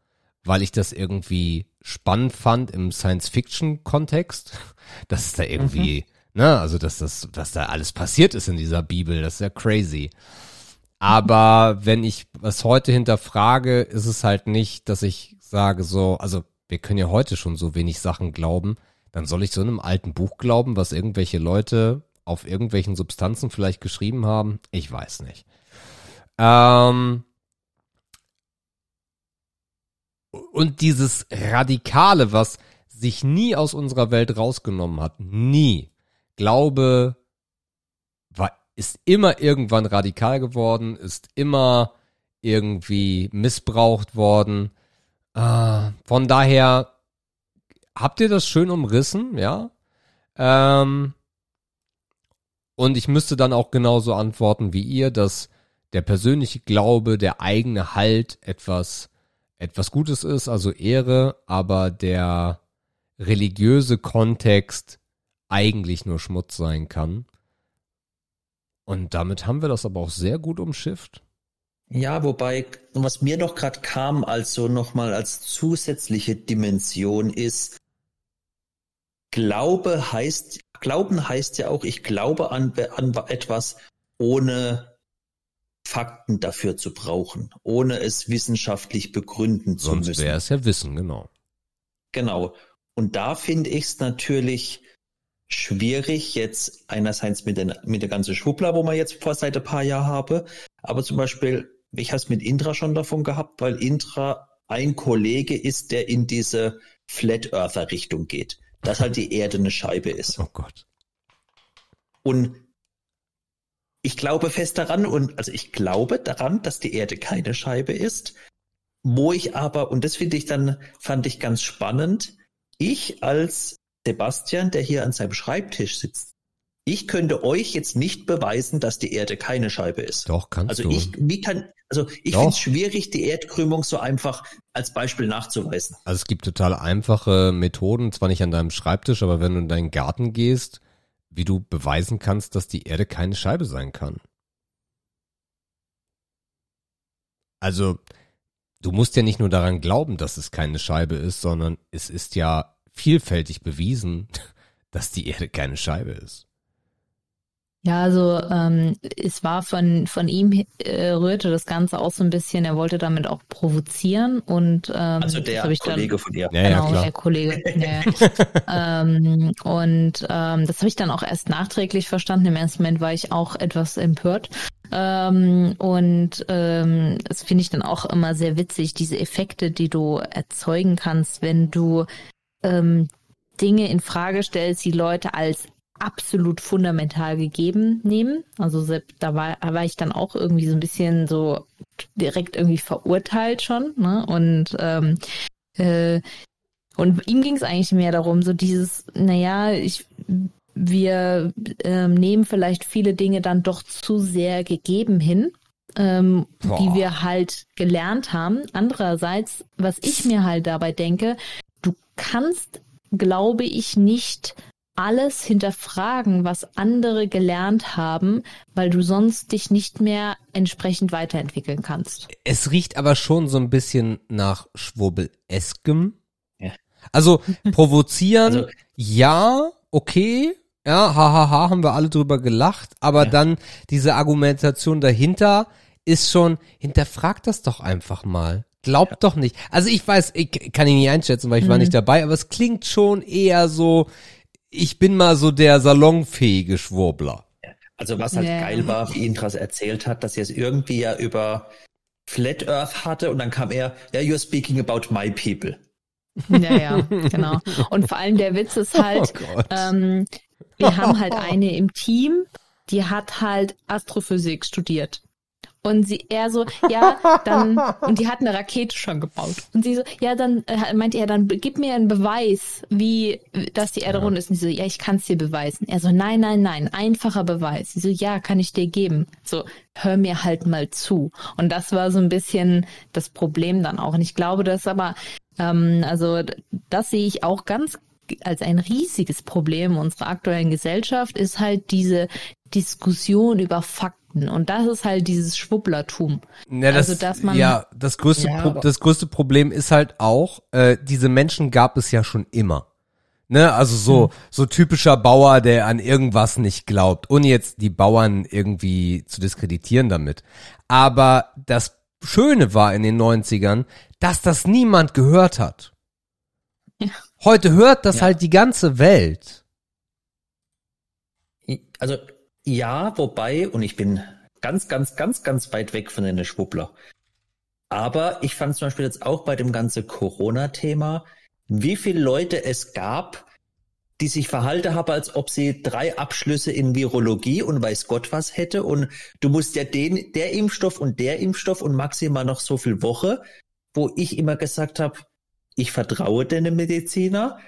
weil ich das irgendwie spannend fand im Science-Fiction-Kontext, dass es da irgendwie, mhm. Ne, also dass das, was da alles passiert ist in dieser Bibel, das ist ja crazy. Aber wenn ich was heute hinterfrage, ist es halt nicht, dass ich sage so, also wir können ja heute schon so wenig Sachen glauben, dann soll ich so einem alten Buch glauben, was irgendwelche Leute auf irgendwelchen Substanzen vielleicht geschrieben haben? Ich weiß nicht. Ähm, und dieses Radikale, was sich nie aus unserer Welt rausgenommen hat, nie. Glaube war, ist immer irgendwann radikal geworden, ist immer irgendwie missbraucht worden. Äh, von daher habt ihr das schön umrissen, ja? Ähm, und ich müsste dann auch genauso antworten wie ihr, dass der persönliche Glaube, der eigene Halt etwas, etwas Gutes ist, also Ehre, aber der religiöse Kontext eigentlich nur Schmutz sein kann. Und damit haben wir das aber auch sehr gut umschifft. Ja, wobei, was mir noch gerade kam, also nochmal als zusätzliche Dimension ist, Glaube heißt, Glauben heißt ja auch, ich glaube an, an etwas, ohne Fakten dafür zu brauchen, ohne es wissenschaftlich begründen zu Sonst müssen. Sonst wäre es ja Wissen, genau. Genau. Und da finde ich es natürlich schwierig, jetzt einerseits mit der, mit der ganzen Schwuppler, wo man jetzt vor seit ein paar Jahren habe, aber zum Beispiel ich habe es mit Indra schon davon gehabt, weil Indra ein Kollege ist, der in diese Flat Earther Richtung geht, dass halt die Erde eine Scheibe ist. Oh Gott. Und ich glaube fest daran und also ich glaube daran, dass die Erde keine Scheibe ist, wo ich aber und das finde ich dann fand ich ganz spannend, ich als Sebastian, der hier an seinem Schreibtisch sitzt, ich könnte euch jetzt nicht beweisen, dass die Erde keine Scheibe ist. Doch, kannst also du. Ich, wie kann, also ich finde es schwierig, die Erdkrümmung so einfach als Beispiel nachzuweisen. Also es gibt total einfache Methoden, zwar nicht an deinem Schreibtisch, aber wenn du in deinen Garten gehst, wie du beweisen kannst, dass die Erde keine Scheibe sein kann. Also, du musst ja nicht nur daran glauben, dass es keine Scheibe ist, sondern es ist ja vielfältig bewiesen, dass die Erde keine Scheibe ist. Ja, also ähm, es war von von ihm äh, rührte das Ganze auch so ein bisschen. Er wollte damit auch provozieren und ähm, also der Kollege dann, von dir. Ja, genau, ja, der Kollege. ja. ähm, und ähm, das habe ich dann auch erst nachträglich verstanden. Im ersten Moment war ich auch etwas empört. Ähm, und ähm, das finde ich dann auch immer sehr witzig, diese Effekte, die du erzeugen kannst, wenn du ähm, Dinge in Frage stellst, die Leute als absolut fundamental gegeben nehmen. Also da war, da war ich dann auch irgendwie so ein bisschen so direkt irgendwie verurteilt schon. Ne? Und ähm, äh, und ihm ging es eigentlich mehr darum, so dieses, naja, ich wir ähm, nehmen vielleicht viele Dinge dann doch zu sehr gegeben hin, ähm, die wir halt gelernt haben. Andererseits, was ich mir halt dabei denke, kannst, glaube ich, nicht alles hinterfragen, was andere gelernt haben, weil du sonst dich nicht mehr entsprechend weiterentwickeln kannst. Es riecht aber schon so ein bisschen nach Schwurbeleskem. Ja. Also provozieren, also, ja, okay, ja, hahaha, ha, ha, haben wir alle drüber gelacht, aber ja. dann diese Argumentation dahinter ist schon, hinterfrag das doch einfach mal. Glaubt ja. doch nicht. Also ich weiß, ich kann ihn nicht einschätzen, weil ich mhm. war nicht dabei, aber es klingt schon eher so, ich bin mal so der salonfähige Schwurbler. Also was halt Ja. geil war, wie Intras erzählt hat, dass er es irgendwie ja über Flat Earth hatte und dann kam er, ja, you're speaking about my people. Ja, ja, genau. Und vor allem der Witz ist halt, Oh Gott. ähm, wir haben halt eine im Team, die hat halt Astrophysik studiert. Und sie eher so, ja, dann, und die hat eine Rakete schon gebaut. Und sie so, ja, dann äh, meinte er, dann gib mir einen Beweis, wie, dass die Erde rund ist. Und sie so, ja, ich kann es dir beweisen. Er so, nein, nein, nein, einfacher Beweis. Sie so, ja, kann ich dir geben. So, hör mir halt mal zu. Und das war so ein bisschen das Problem dann auch. Und ich glaube, dass aber, ähm, also das sehe ich auch ganz als ein riesiges Problem unserer aktuellen Gesellschaft ist halt diese Diskussion über Fakten. Und das ist halt dieses Schwupplertum. Ja, das, Also, dass man- ja, das größte, Ja, Pro das größte Problem ist halt auch, äh, diese Menschen gab es ja schon immer. Ne, also so, Hm. so typischer Bauer, der an irgendwas nicht glaubt, ohne jetzt die Bauern irgendwie zu diskreditieren damit. Aber das Schöne war in den 90ern, dass das niemand gehört hat. Ja. Heute hört das Ja. halt die ganze Welt. Also ja, wobei, und ich bin ganz, ganz, ganz, ganz weit weg von den Schwuppler. Aber ich fand zum Beispiel jetzt auch bei dem ganzen Corona-Thema, wie viele Leute es gab, die sich verhalten haben, als ob sie drei Abschlüsse in Virologie und weiß Gott was hätte. Und du musst ja den, der Impfstoff und der Impfstoff und maximal noch so viel Woche, wo ich immer gesagt habe, ich vertraue den Mediziner,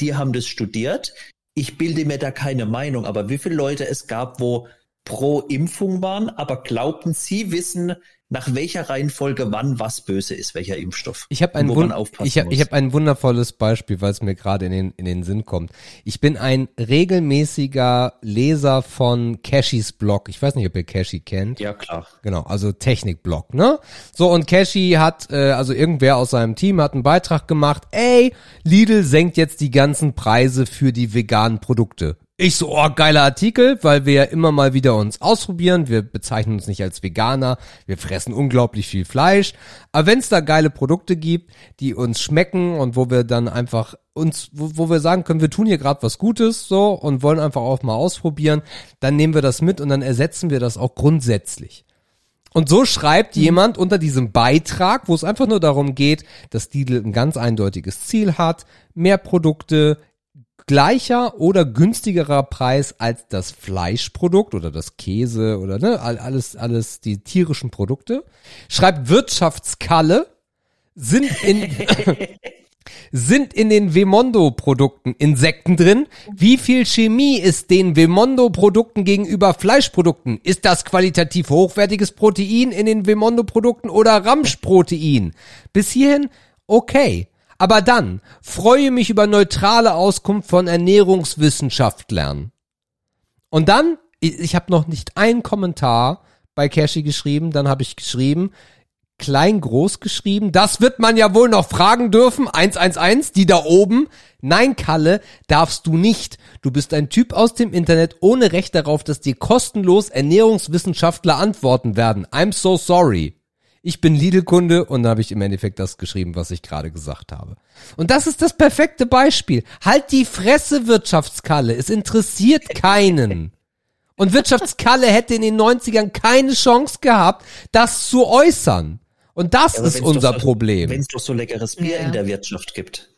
die haben das studiert, ich bilde mir da keine Meinung, aber wie viele Leute es gab, wo pro Impfung waren, aber glaubten, sie wissen, nach welcher Reihenfolge wann was böse ist, welcher Impfstoff. Ich habe ein, Wun ich hab, ich hab ein wundervolles Beispiel, weil es mir gerade in den, in den Sinn kommt. Ich bin ein regelmäßiger Leser von Cashys Blog. Ich weiß nicht, ob ihr Cashy kennt. Ja, klar. Genau, also Technikblog, ne? So, und Cashy hat, äh, also irgendwer aus seinem Team hat einen Beitrag gemacht, ey, Lidl senkt jetzt die ganzen Preise für die veganen Produkte. Ich so, oh, geiler Artikel, weil wir ja immer mal wieder uns ausprobieren. Wir bezeichnen uns nicht als Veganer. Wir fressen unglaublich viel Fleisch. Aber wenn es da geile Produkte gibt, die uns schmecken und wo wir dann einfach uns, wo, wo wir sagen können, wir tun hier gerade was Gutes so und wollen einfach auch mal ausprobieren, dann nehmen wir das mit und dann ersetzen wir das auch grundsätzlich. Und so schreibt jemand unter diesem Beitrag, wo es einfach nur darum geht, dass Lidl ein ganz eindeutiges Ziel hat, mehr Produkte, gleicher oder günstigerer Preis als das Fleischprodukt oder das Käse oder ne, all- alles, alles die tierischen Produkte. Schreibt Wirtschaftskalle, sind in, sind in den Vemondo-Produkten Insekten drin? Wie viel Chemie ist den Vemondo-Produkten gegenüber Fleischprodukten? Ist das qualitativ hochwertiges Protein in den Vemondo-Produkten oder Ramschprotein? Bis hierhin okay. Aber dann freue mich über neutrale Auskunft von Ernährungswissenschaftlern. Und dann, ich, ich habe noch nicht einen Kommentar bei Cashy geschrieben, dann habe ich geschrieben, klein groß geschrieben. Das wird man ja wohl noch fragen dürfen. 111, die da oben. Nein, Kalle, darfst du nicht. Du bist ein Typ aus dem Internet ohne Recht darauf, dass dir kostenlos Ernährungswissenschaftler antworten werden. I'm so sorry. Ich bin Lidl-Kunde und da habe ich im Endeffekt das geschrieben, was ich gerade gesagt habe. Und das ist das perfekte Beispiel. Halt die Fresse, Wirtschaftskalle. Es interessiert keinen. Und Wirtschaftskalle hätte in den 90ern keine Chance gehabt, das zu äußern. Und das Aber ist unser so, Problem. Wenn es doch so leckeres Bier Ja. in der Wirtschaft gibt.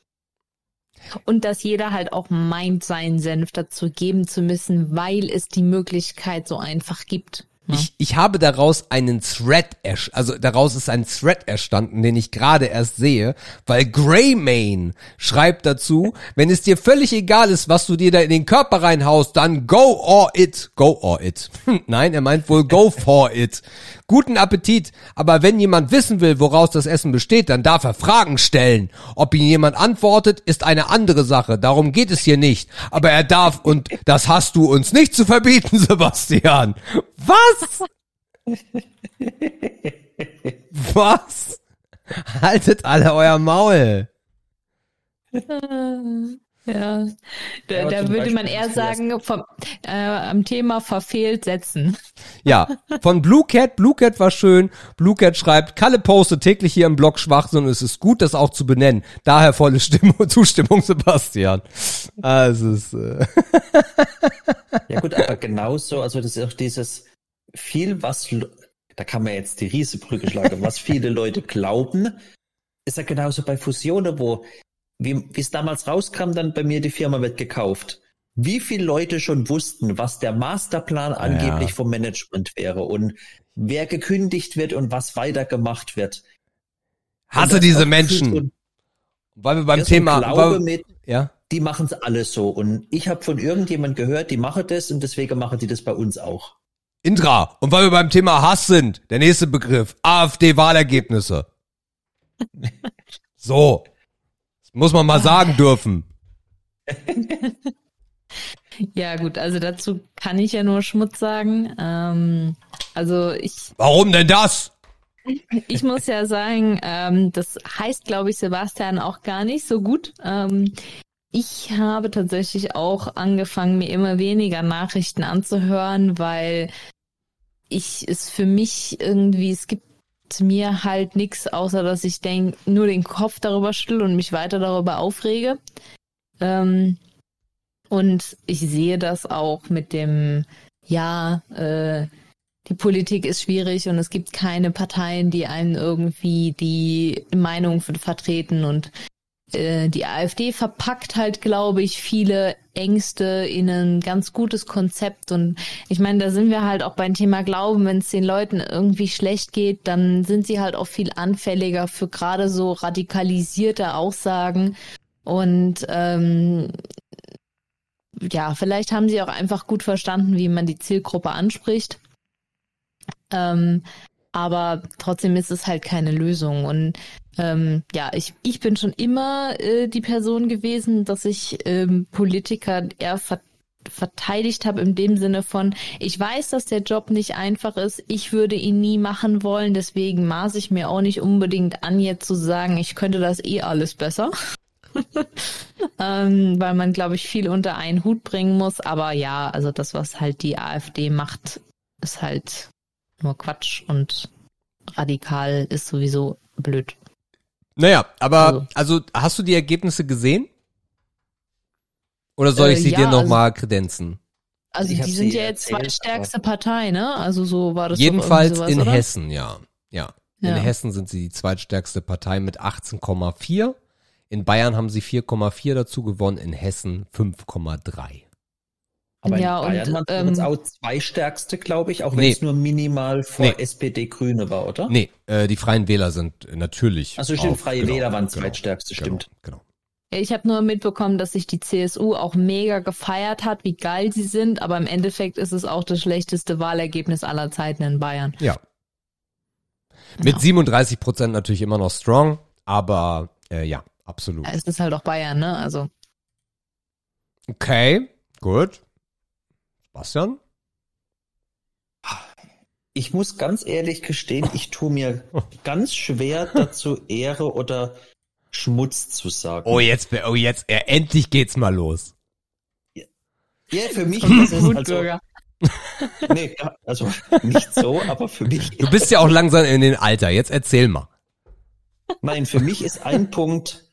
Und dass jeder halt auch meint, seinen Senf dazu geben zu müssen, weil es die Möglichkeit so einfach gibt. Ich, ich habe daraus einen Thread, also daraus ist ein Thread erstanden, den ich gerade erst sehe, weil Greymane schreibt dazu, wenn es dir völlig egal ist, was du dir da in den Körper reinhaust, dann go or it. Go or it. Nein, er meint wohl go for it. Guten Appetit, aber wenn jemand wissen will, woraus das Essen besteht, dann darf er Fragen stellen. Ob ihn jemand antwortet, ist eine andere Sache, darum geht es hier nicht. Aber er darf, und das hast du uns nicht zu verbieten, Sebastian. Was? Was? Haltet alle euer Maul. Ja, da, Ja, da würde man Beispiel eher das sagen, vom, äh, am Thema verfehlt setzen. Ja, von Blue Cat. Blue Cat war schön. Blue Cat schreibt, Kalle postet täglich hier im Blog Schwachsinn und es ist gut, das auch zu benennen. Daher volle Stimmung, Zustimmung, Sebastian. Also es ist, äh Ja gut, aber genauso, also das ist auch dieses viel, was, da kann man jetzt die Riesenbrücke schlagen, was viele Leute glauben, ist ja genauso bei Fusionen, wo, wie es damals rauskam, dann bei mir die Firma wird gekauft. Wie viele Leute schon wussten, was der Masterplan angeblich vom Management wäre und wer gekündigt wird und was weitergemacht wird. Und Hasse diese Menschen. gefühlt Weil wir beim ja, Thema, Glaube mit, ja. die machen es alles so. Und ich habe von irgendjemand gehört, die machen das und deswegen machen die das bei uns auch. Indra, und weil wir beim Thema Hass sind, der nächste Begriff, AfD-Wahlergebnisse. So. Muss man mal sagen dürfen. Ja, gut, also dazu kann ich ja nur Schmutz sagen. Ähm, also ich, Warum denn das? ich muss ja sagen, ähm, das heißt, glaube ich, Sebastian auch gar nicht so gut. Ähm, ich habe tatsächlich auch angefangen, mir immer weniger Nachrichten anzuhören, weil ich es für mich irgendwie, es gibt mir halt nichts, außer dass ich denk, nur den Kopf darüber schüttel und mich weiter darüber aufrege. Ähm, und ich sehe das auch mit dem, ja, äh, die Politik ist schwierig und es gibt keine Parteien, die einen irgendwie die Meinung vertreten und äh, die AfD verpackt halt, glaube ich, viele Ängste in ein ganz gutes Konzept und ich meine, da sind wir halt auch beim Thema Glauben, wenn es den Leuten irgendwie schlecht geht, dann sind sie halt auch viel anfälliger für gerade so radikalisierte Aussagen und ähm, ja, vielleicht haben sie auch einfach gut verstanden, wie man die Zielgruppe anspricht. Ähm, aber trotzdem ist es halt keine Lösung. Und ähm, ja, ich, ich bin schon immer äh, die Person gewesen, dass ich ähm, Politiker eher ver verteidigt habe in dem Sinne von, ich weiß, dass der Job nicht einfach ist, ich würde ihn nie machen wollen, deswegen maße ich mir auch nicht unbedingt an, jetzt zu sagen, ich könnte das eh alles besser. ähm, weil man, glaube ich, viel unter einen Hut bringen muss. Aber ja, also das, was halt die AfD macht, ist halt nur Quatsch und radikal ist sowieso blöd. Naja, aber, Also- also, hast du die Ergebnisse gesehen? Oder soll ich Äh, sie ja, dir also- nochmal kredenzen? Also Ich die sind ja jetzt zweitstärkste Partei, ne? Also so war das Jedenfalls sowas, in oder? Hessen, ja. Ja. In Ja. Hessen sind sie die zweitstärkste Partei mit 18,4. In Bayern haben sie 4,4 dazu gewonnen, in Hessen 5,3. Aber Ja, in und, Bayern waren ähm, es auch zwei stärkste, glaube ich, auch wenn Nee. es nur minimal vor Nee. SPD-Grüne war, oder? Nee, äh, die Freien Wähler sind äh, natürlich. Also stimmt, auf- Freie genau, Wähler waren genau, zweitstärkste, genau, stimmt. Genau. Ja, Ich habe nur mitbekommen, dass sich die CSU auch mega gefeiert hat, wie geil sie sind, aber im Endeffekt ist es auch das schlechteste Wahlergebnis aller Zeiten in Bayern. Ja. Mit Ja. 37 Prozent natürlich immer noch strong, aber äh, ja, absolut. Es ist halt auch Bayern, ne? Also Okay, gut. Bastian? Ich muss ganz ehrlich gestehen, ich tue mir ganz schwer dazu Ehre oder Schmutz zu sagen. Oh, jetzt, oh, jetzt, äh, endlich geht's mal los. Ja, für mich ist es also, nee, ja, also nicht so, aber für mich, Du bist ja auch langsam in den Alter, jetzt erzähl mal. nein, für mich ist ein Punkt,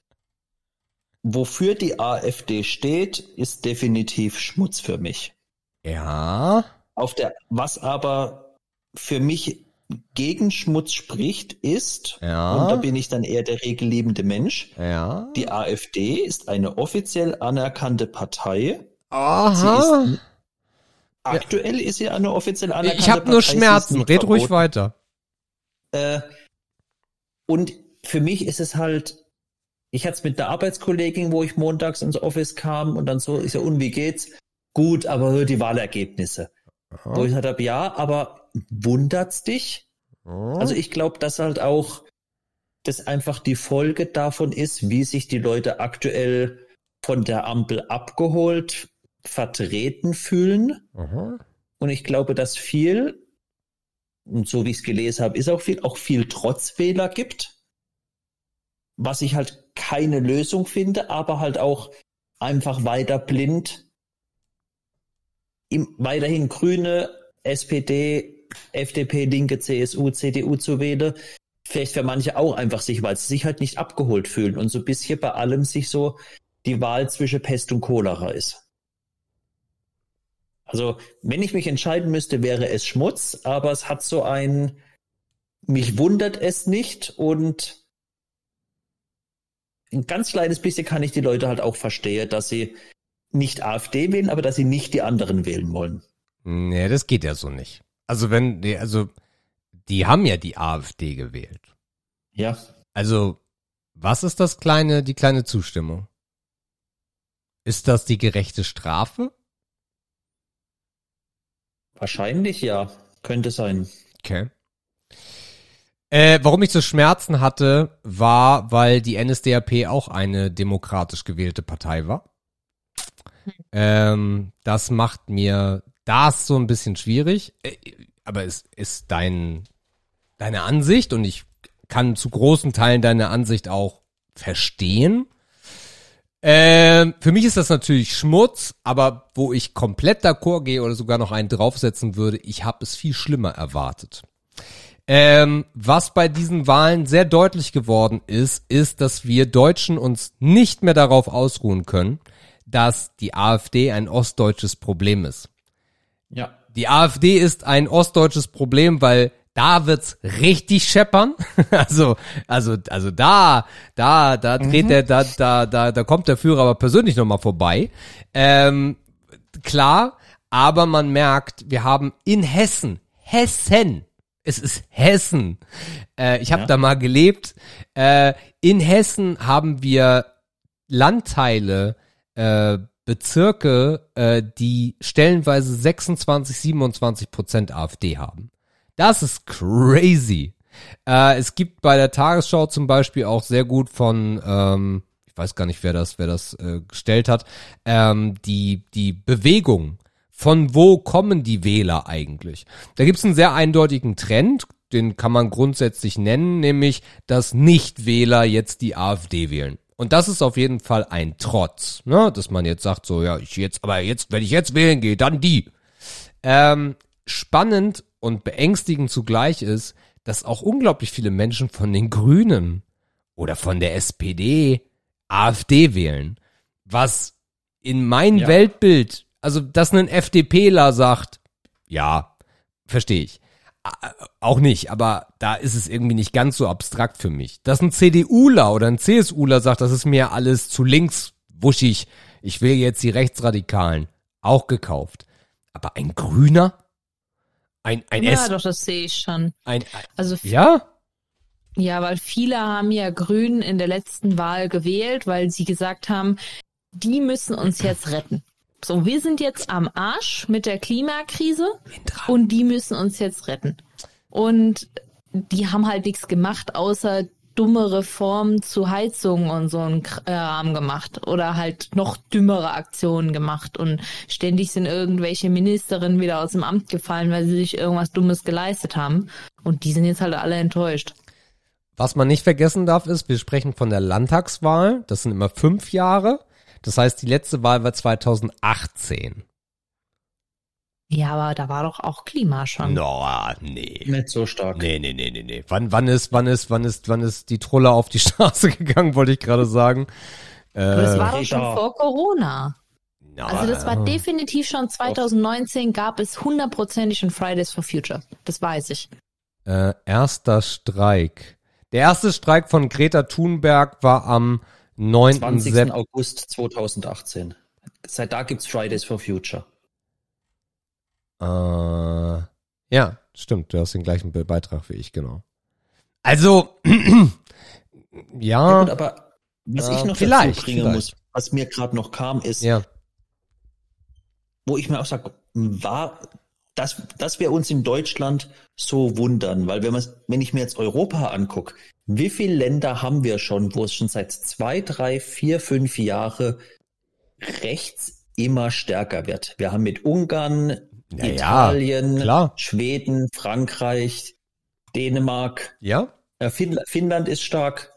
wofür die AfD steht, ist definitiv Schmutz für mich. Ja. Auf der, was aber für mich gegen Schmutz spricht, ist, Ja. und da bin ich dann eher der regelliebende Mensch, Ja. die AfD ist eine offiziell anerkannte Partei. Aha. Ist, aktuell ist sie eine offiziell anerkannte Ich habe nur Partei, sie ist Schmerzen, nicht red ruhig verboten. weiter. Äh, und für mich ist es halt, ich hatte es mit der Arbeitskollegin, wo ich montags ins Office kam und dann so, ich so, und wie geht's? Gut, aber hör die Wahlergebnisse. Wo ich gesagt habe, ja, aber wundert's dich? Also ich glaube, dass halt auch das einfach die Folge davon ist, wie sich die Leute aktuell von der Ampel abgeholt, vertreten fühlen. Aha. Und ich glaube, dass viel, und so wie ich es gelesen habe, ist auch viel, auch viel Trotzwähler gibt, was ich halt keine Lösung finde, aber halt auch einfach weiter blind weiterhin Grüne, SPD, FDP, Linke, CSU, CDU zu wählen. Vielleicht für manche auch einfach sich, weil sie sich halt nicht abgeholt fühlen und so ein bisschen bei allem sich so die Wahl zwischen Pest und Cholera ist. Also, wenn ich mich entscheiden müsste, wäre es Schmutz, aber es hat so ein, mich wundert es nicht und ein ganz kleines bisschen kann ich die Leute halt auch verstehen, dass sie nicht AfD wählen, aber dass sie nicht die anderen wählen wollen. Nee, das geht ja so nicht. Also wenn, die, also die haben ja die AfD gewählt. Ja. Also, was ist das kleine, die kleine Zustimmung? Ist das die gerechte Strafe? Wahrscheinlich ja. Könnte sein. Okay. Äh, warum ich so Schmerzen hatte, war, weil die NSDAP auch eine demokratisch gewählte Partei war. Ähm, das macht mir das so ein bisschen schwierig. Äh, aber es ist dein, deine Ansicht und ich kann zu großen Teilen deine Ansicht auch verstehen. Ähm, für mich ist das natürlich Schmutz, aber wo ich komplett d'accord gehe oder sogar noch einen draufsetzen würde, ich habe es viel schlimmer erwartet. Ähm, was bei diesen Wahlen sehr deutlich geworden ist, ist, dass wir Deutschen uns nicht mehr darauf ausruhen können, dass die AfD ein ostdeutsches Problem ist. Ja. Die AfD ist ein ostdeutsches Problem, weil da wird's richtig scheppern. Also, also, also da, da, da dreht Mhm. der, da, da, da, da kommt der Führer aber persönlich nochmal vorbei. Ähm, klar, aber man merkt, wir haben in Hessen, Hessen, es ist Hessen. Äh, ich habe Ja. da mal gelebt. Äh, in Hessen haben wir Landteile, äh, Bezirke, äh, die stellenweise 26, 27 Prozent AfD haben. Das ist crazy. Äh, es gibt bei der Tagesschau zum Beispiel auch sehr gut von, ähm, ich weiß gar nicht, wer das, wer das äh, gestellt hat, ähm, die, die Bewegung. Von wo kommen die Wähler eigentlich? Da gibt es einen sehr eindeutigen Trend, den kann man grundsätzlich nennen, nämlich, dass Nichtwähler jetzt die AfD wählen. Und das ist auf jeden Fall ein Trotz, ne? dass man jetzt sagt, so, ja, ich jetzt, aber jetzt, wenn ich jetzt wählen gehe, dann die. Ähm, spannend und beängstigend zugleich ist, dass auch unglaublich viele Menschen von den Grünen oder von der SPD AfD wählen. Was in mein Ja. Weltbild, also dass ein FDPler sagt, ja, verstehe ich. Auch nicht, aber da ist es irgendwie nicht ganz so abstrakt für mich. Dass ein CDUler oder ein CSUler sagt, das ist mir alles zu links wuschig, ich will jetzt die Rechtsradikalen, auch gekauft. Aber ein Grüner? Ein, ein ja, S, doch, das sehe ich schon. ein, Also f- ja? Ja, weil viele haben ja Grün in der letzten Wahl gewählt, weil sie gesagt haben, die müssen uns jetzt retten. So, wir sind jetzt am Arsch mit der Klimakrise und die müssen uns jetzt retten. Und die haben halt nichts gemacht, außer dumme Reformen zu Heizungen und so ein Kram gemacht oder halt noch dümmere Aktionen gemacht und ständig sind irgendwelche Ministerinnen wieder aus dem Amt gefallen, weil sie sich irgendwas Dummes geleistet haben und die sind jetzt halt alle enttäuscht. Was man nicht vergessen darf, ist, wir sprechen von der Landtagswahl. Das sind immer fünf Jahre. Das heißt, die letzte Wahl war 2018. Ja, aber da war doch auch Klima schon. No, nee. Nicht so stark. Nee, nee, nee, nee, nee. Wann, wann ist, wann ist, wann ist, wann ist die Trolle auf die Straße gegangen, wollte ich gerade sagen. Aber das Äh, war doch schon Rita. vor Corona. na, Also das war ja. definitiv schon 2019 gab es hundertprozentig ein Fridays for Future. Das weiß ich. Äh, erster Streik. Der erste Streik von Greta Thunberg war am 9. 20. September. August 2018. Seit da gibt's Fridays for Future. Äh, ja, stimmt. Du hast den gleichen Be Beitrag wie ich, genau. Also, Ja, ja, gut, aber was Äh, ich noch vielleicht, bringen vielleicht. muss, was mir gerade noch kam, ist, ja, wo ich mir auch sage, war, dass, dass wir uns in Deutschland so wundern, weil wenn, man, wenn ich mir jetzt Europa angucke, wie viele Länder haben wir schon, wo es schon seit zwei, drei, vier, fünf Jahre rechts immer stärker wird? Wir haben mit Ungarn, Ja, ja, Italien, klar. Schweden, Frankreich, Dänemark, ja, äh, Finn, Finnland ist stark.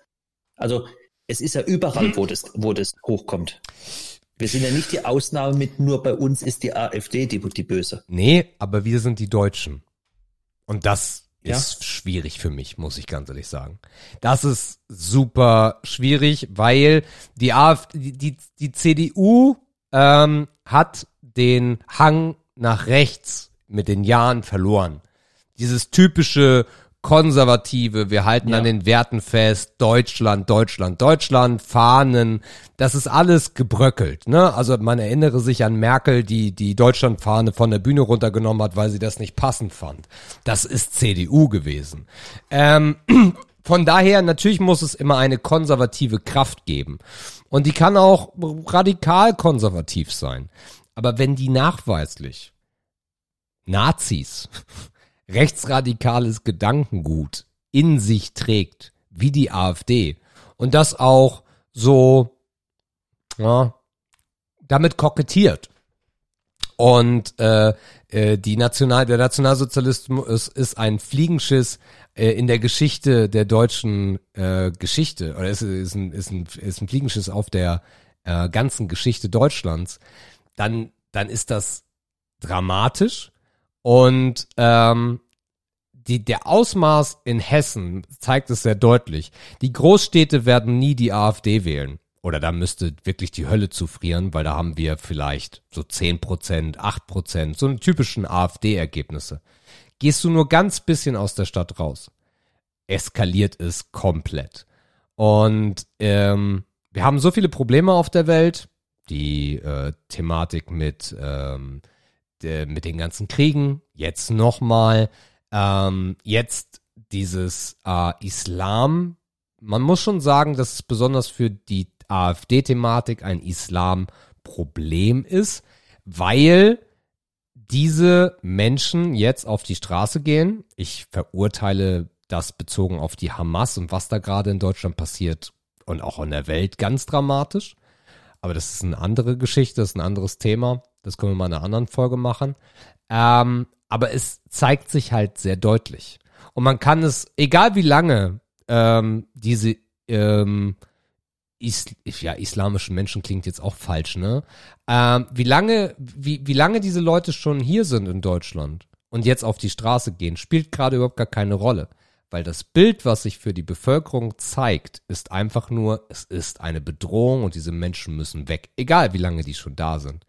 Also es ist ja überall, wo das, wo das hochkommt. Wir sind ja nicht die Ausnahme mit nur bei uns ist die AfD die, die böse. nee, aber wir sind die Deutschen. Und das Ist schwierig für mich, muss ich ganz ehrlich sagen. Das ist super schwierig, weil die AfD, die, die, die CDU ähm, hat den Hang nach rechts mit den Jahren verloren. Dieses typische konservative, wir halten Ja. an den Werten fest, Deutschland, Deutschland, Deutschland, Fahnen, das ist alles gebröckelt, ne? Also man erinnere sich an Merkel, die die Deutschlandfahne von der Bühne runtergenommen hat, weil sie das nicht passend fand. Das ist CDU gewesen. Ähm, von daher, natürlich muss es immer eine konservative Kraft geben. Und die kann auch radikal konservativ sein. Aber wenn die nachweislich Nazis, rechtsradikales Gedankengut in sich trägt, wie die AfD, und das auch so, ja, damit kokettiert. Und äh, äh, die National, der Nationalsozialismus ist, ist ein Fliegenschiss äh, in der Geschichte der deutschen äh, Geschichte, oder ist, ist, ein, ist, ein, ist ein Fliegenschiss auf der äh, ganzen Geschichte Deutschlands, dann, dann ist das dramatisch. Und ähm, die, der Ausmaß in Hessen zeigt es sehr deutlich. Die Großstädte werden nie die AfD wählen. Oder da müsste wirklich die Hölle zufrieren, weil da haben wir vielleicht so 10%, 8%, so eine typischen AfD-Ergebnisse. Gehst du nur ganz bisschen aus der Stadt raus, eskaliert es komplett. Und ähm, wir haben so viele Probleme auf der Welt, die äh, Thematik mit, ähm, der, mit den ganzen Kriegen, jetzt nochmal, ähm, jetzt dieses äh, Islam. Man muss schon sagen, dass es besonders für die AfD-Thematik ein Islam-Problem ist, weil diese Menschen jetzt auf die Straße gehen. Ich verurteile das bezogen auf die Hamas und was da gerade in Deutschland passiert und auch in der Welt ganz dramatisch. Aber das ist eine andere Geschichte, das ist ein anderes Thema. Das können wir mal in einer anderen Folge machen. Ähm, aber es zeigt sich halt sehr deutlich. Und man kann es, egal wie lange ähm, diese ähm, Is ja, islamischen Menschen klingt jetzt auch falsch, ne? Ähm, wie lange, wie, wie lange diese Leute schon hier sind in Deutschland und jetzt auf die Straße gehen, spielt gerade überhaupt gar keine Rolle. Weil das Bild, was sich für die Bevölkerung zeigt, ist einfach nur, es ist eine Bedrohung und diese Menschen müssen weg. Egal wie lange die schon da sind.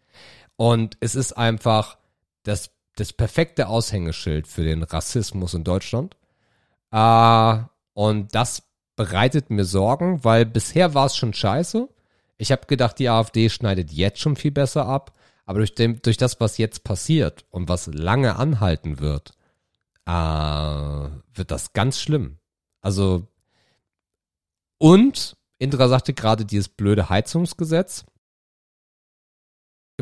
Und es ist einfach das, das perfekte Aushängeschild für den Rassismus in Deutschland. Äh, und das bereitet mir Sorgen, weil bisher war es schon scheiße. Ich habe gedacht, die AfD schneidet jetzt schon viel besser ab. Aber durch, dem, durch das, was jetzt passiert und was lange anhalten wird, äh, wird das ganz schlimm. Also, und Indra sagte gerade dieses blöde Heizungsgesetz.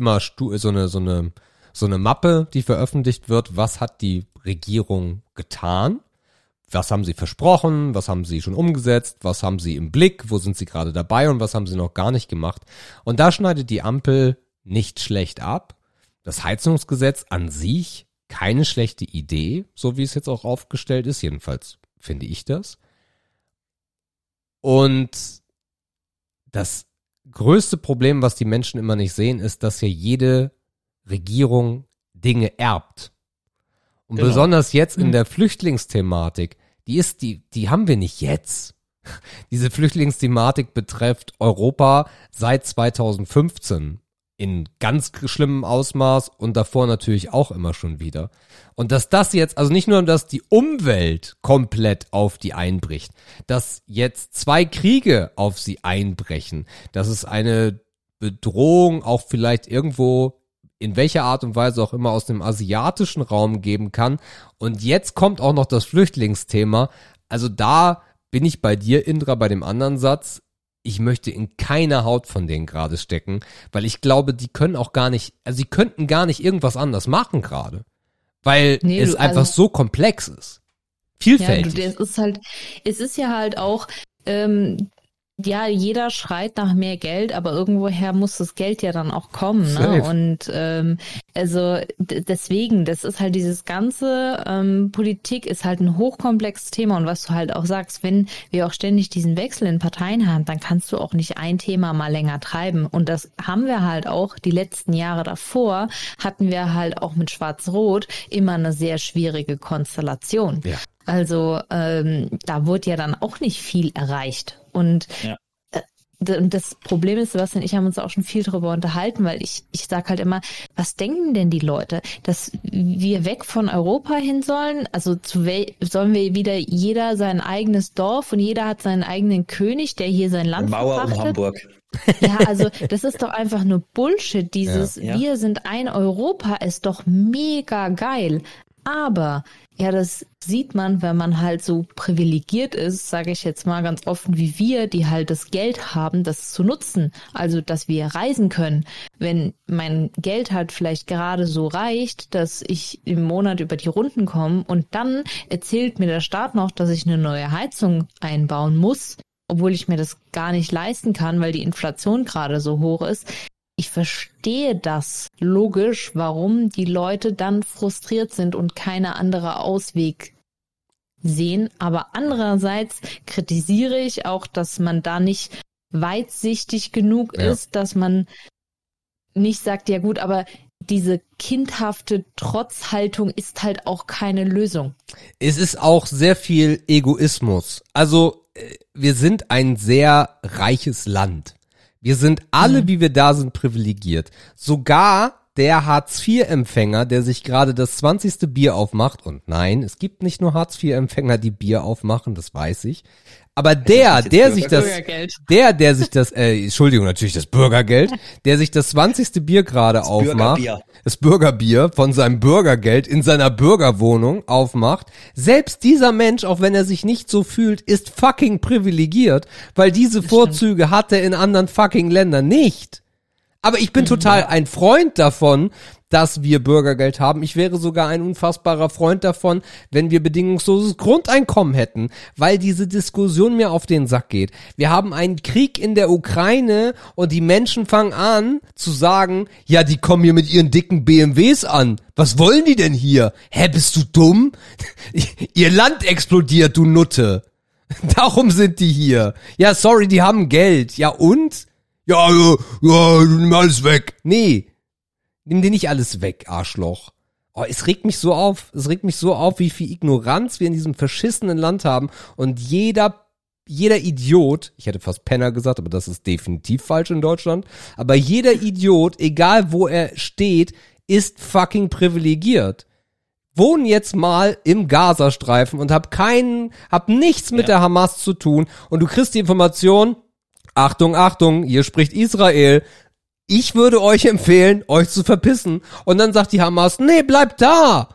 Immer so eine, so eine, so eine Mappe, die veröffentlicht wird. Was hat die Regierung getan? Was haben sie versprochen? Was haben sie schon umgesetzt? Was haben sie im Blick? Wo sind sie gerade dabei? Und was haben sie noch gar nicht gemacht? Und da schneidet die Ampel nicht schlecht ab. Das Heizungsgesetz an sich keine schlechte Idee, so wie es jetzt auch aufgestellt ist. Jedenfalls finde ich das. Und das größte Problem, was die Menschen immer nicht sehen, ist, dass ja jede Regierung Dinge erbt. Und Genau. besonders jetzt in Mhm. der Flüchtlingsthematik, die ist, die, die haben wir nicht jetzt. Diese Flüchtlingsthematik betrifft Europa seit 2015 in ganz schlimmem Ausmaß und davor natürlich auch immer schon wieder. Und dass das jetzt, also nicht nur, dass die Umwelt komplett auf die einbricht, dass jetzt zwei Kriege auf sie einbrechen, dass es eine Bedrohung auch vielleicht irgendwo in welcher Art und Weise auch immer aus dem asiatischen Raum geben kann. Und jetzt kommt auch noch das Flüchtlingsthema. Also da bin ich bei dir, Indra, bei dem anderen Satz. Ich möchte in keiner Haut von denen gerade stecken, weil ich glaube, die können auch gar nicht, also sie könnten gar nicht irgendwas anders machen gerade. Weil Nee, es du- einfach also- so komplex ist. Ja, du, Vielfältig. das ist halt, es ist ja halt auch, ähm, ja, jeder schreit nach mehr Geld, aber irgendwoher muss das Geld ja dann auch kommen. Ne? Und ähm, also deswegen, das ist halt dieses ganze ähm, Politik ist halt ein hochkomplexes Thema und was du halt auch sagst, wenn wir auch ständig diesen Wechsel in Parteien haben, dann kannst du auch nicht ein Thema mal länger treiben. Und das haben wir halt auch die letzten Jahre davor hatten wir halt auch mit Schwarz-Rot immer eine sehr schwierige Konstellation. Ja. Also ähm, da wurde ja dann auch nicht viel erreicht. Und Ja. äh, das Problem ist, Sebastian und ich haben uns auch schon viel darüber unterhalten, weil ich, ich sag halt immer, was denken denn die Leute, dass wir weg von Europa hin sollen? Also zu wel sollen wir wieder jeder sein eigenes Dorf und jeder hat seinen eigenen König, der hier sein Land Mauer verpachtet? um Hamburg. Ja, also das ist doch einfach nur Bullshit. Dieses Ja. Wir sind ein Europa ist doch mega geil. Aber ja, das sieht man, wenn man halt so privilegiert ist, sage ich jetzt mal ganz offen wie wir, die halt das Geld haben, das zu nutzen. Also, dass wir reisen können. Wenn mein Geld halt vielleicht gerade so reicht, dass ich im Monat über die Runden komme und dann erzählt mir der Staat noch, dass ich eine neue Heizung einbauen muss, obwohl ich mir das gar nicht leisten kann, weil die Inflation gerade so hoch ist. Ich verstehe das logisch, warum die Leute dann frustriert sind und keine andere Ausweg sehen. Aber andererseits kritisiere ich auch, dass man da nicht weitsichtig genug Ja. ist, dass man nicht sagt, ja gut, aber diese kindhafte Trotzhaltung ist halt auch keine Lösung. Es ist auch sehr viel Egoismus. Also, äh, wir sind ein sehr reiches Land. Wir sind alle, wie wir da sind, privilegiert. Sogar der Hartz-IV-Empfänger, der sich gerade das 20. Bier aufmacht, und nein, es gibt nicht nur Hartz-IV-Empfänger, die Bier aufmachen, das weiß ich. Aber der, der sich das, der, der sich das, äh, Entschuldigung, natürlich das Bürgergeld, der sich das 20. Bier gerade aufmacht, Bürgerbier. das Bürgerbier von seinem Bürgergeld in seiner Bürgerwohnung aufmacht, selbst dieser Mensch, auch wenn er sich nicht so fühlt, ist fucking privilegiert, weil diese Vorzüge hat er in anderen fucking Ländern nicht. Aber ich bin total ein Freund davon, dass wir Bürgergeld haben. Ich wäre sogar ein unfassbarer Freund davon, wenn wir bedingungsloses Grundeinkommen hätten, weil diese Diskussion mir auf den Sack geht. Wir haben einen Krieg in der Ukraine und die Menschen fangen an zu sagen, ja, die kommen hier mit ihren dicken BMWs an. Was wollen die denn hier? Hä, bist du dumm? Ihr Land explodiert, du Nutte. Darum sind die hier. Ja, sorry, die haben Geld. Ja und? Ja, ja, ja, alles weg. Nee. Nimm dir nicht alles weg, Arschloch. Oh, es regt mich so auf. Es regt mich so auf, wie viel Ignoranz wir in diesem verschissenen Land haben und jeder jeder Idiot, ich hätte fast Penner gesagt, aber das ist definitiv falsch in Deutschland, aber jeder Idiot, egal wo er steht, ist fucking privilegiert wohne jetzt mal im Gazastreifen und hab keinen, hab nichts mit Ja. der Hamas zu tun und du kriegst die Information, Achtung, Achtung, hier spricht Israel. Ich würde euch empfehlen, euch zu verpissen. Und dann sagt die Hamas, nee, bleibt da.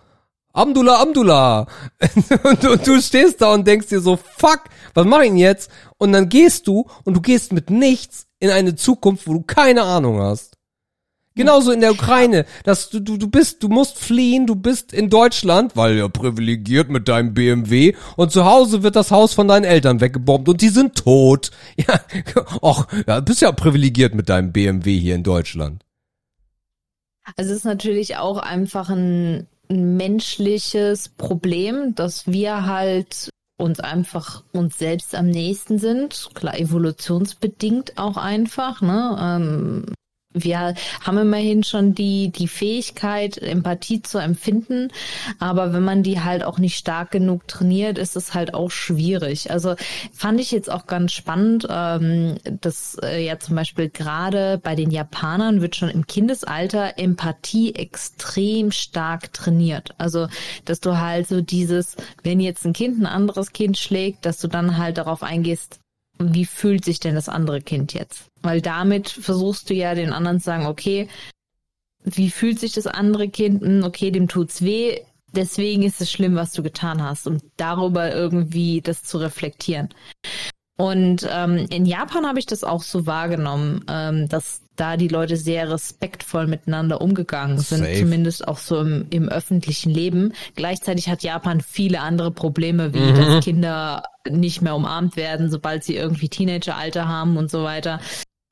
Amdullah, Amdullah. Und, und du stehst da und denkst dir so, fuck, was mach ich denn jetzt? Und dann gehst du und du gehst mit nichts in eine Zukunft, wo du keine Ahnung hast. Genauso in der Ukraine, dass du, du, du bist, du musst fliehen, du bist in Deutschland, weil ja privilegiert mit deinem BMW und zu Hause wird das Haus von deinen Eltern weggebombt und die sind tot. Ja, ach, ja, bist ja privilegiert mit deinem BMW hier in Deutschland. Also es ist natürlich auch einfach ein, ein menschliches Problem, dass wir halt uns einfach uns selbst am nächsten sind. Klar, evolutionsbedingt auch einfach, ne? Ähm, wir haben immerhin schon die, die Fähigkeit, Empathie zu empfinden. Aber wenn man die halt auch nicht stark genug trainiert, ist es halt auch schwierig. Also fand ich jetzt auch ganz spannend, ähm, dass äh, ja zum Beispiel gerade bei den Japanern wird schon im Kindesalter Empathie extrem stark trainiert. Also, dass du halt so dieses, wenn jetzt ein Kind ein anderes Kind schlägt, dass du dann halt darauf eingehst, wie fühlt sich denn das andere Kind jetzt? Weil damit versuchst du ja den anderen zu sagen, okay, wie fühlt sich das andere Kind? Hm, Okay, dem tut's weh. Deswegen ist es schlimm, was du getan hast, um darüber irgendwie das zu reflektieren. Und ähm, in Japan habe ich das auch so wahrgenommen, ähm, dass da die Leute sehr respektvoll miteinander umgegangen sind, Safe. zumindest auch so im, im öffentlichen Leben. Gleichzeitig hat Japan viele andere Probleme, wie dass Kinder nicht mehr umarmt werden, sobald sie irgendwie Teenageralter haben und so weiter.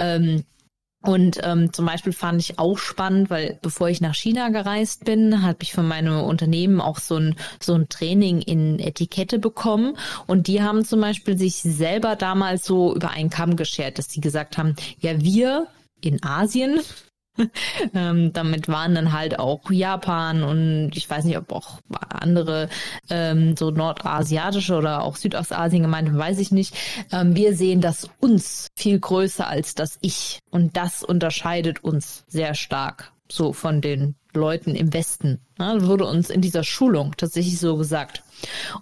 Ähm, und ähm, zum Beispiel fand ich auch spannend, weil bevor ich nach China gereist bin, habe ich von meinem Unternehmen auch so ein, so ein Training in Etikette bekommen. Und die haben zum Beispiel sich selber damals so über einen Kamm geschert, dass die gesagt haben, ja, wir in Asien ähm, damit waren dann halt auch Japan und ich weiß nicht, ob auch andere ähm, so nordasiatische oder auch Südostasien gemeint, weiß ich nicht. Ähm, wir sehen das uns viel größer als das Ich und das unterscheidet uns sehr stark so von den Leuten im Westen. Ja, wurde uns in dieser Schulung tatsächlich so gesagt.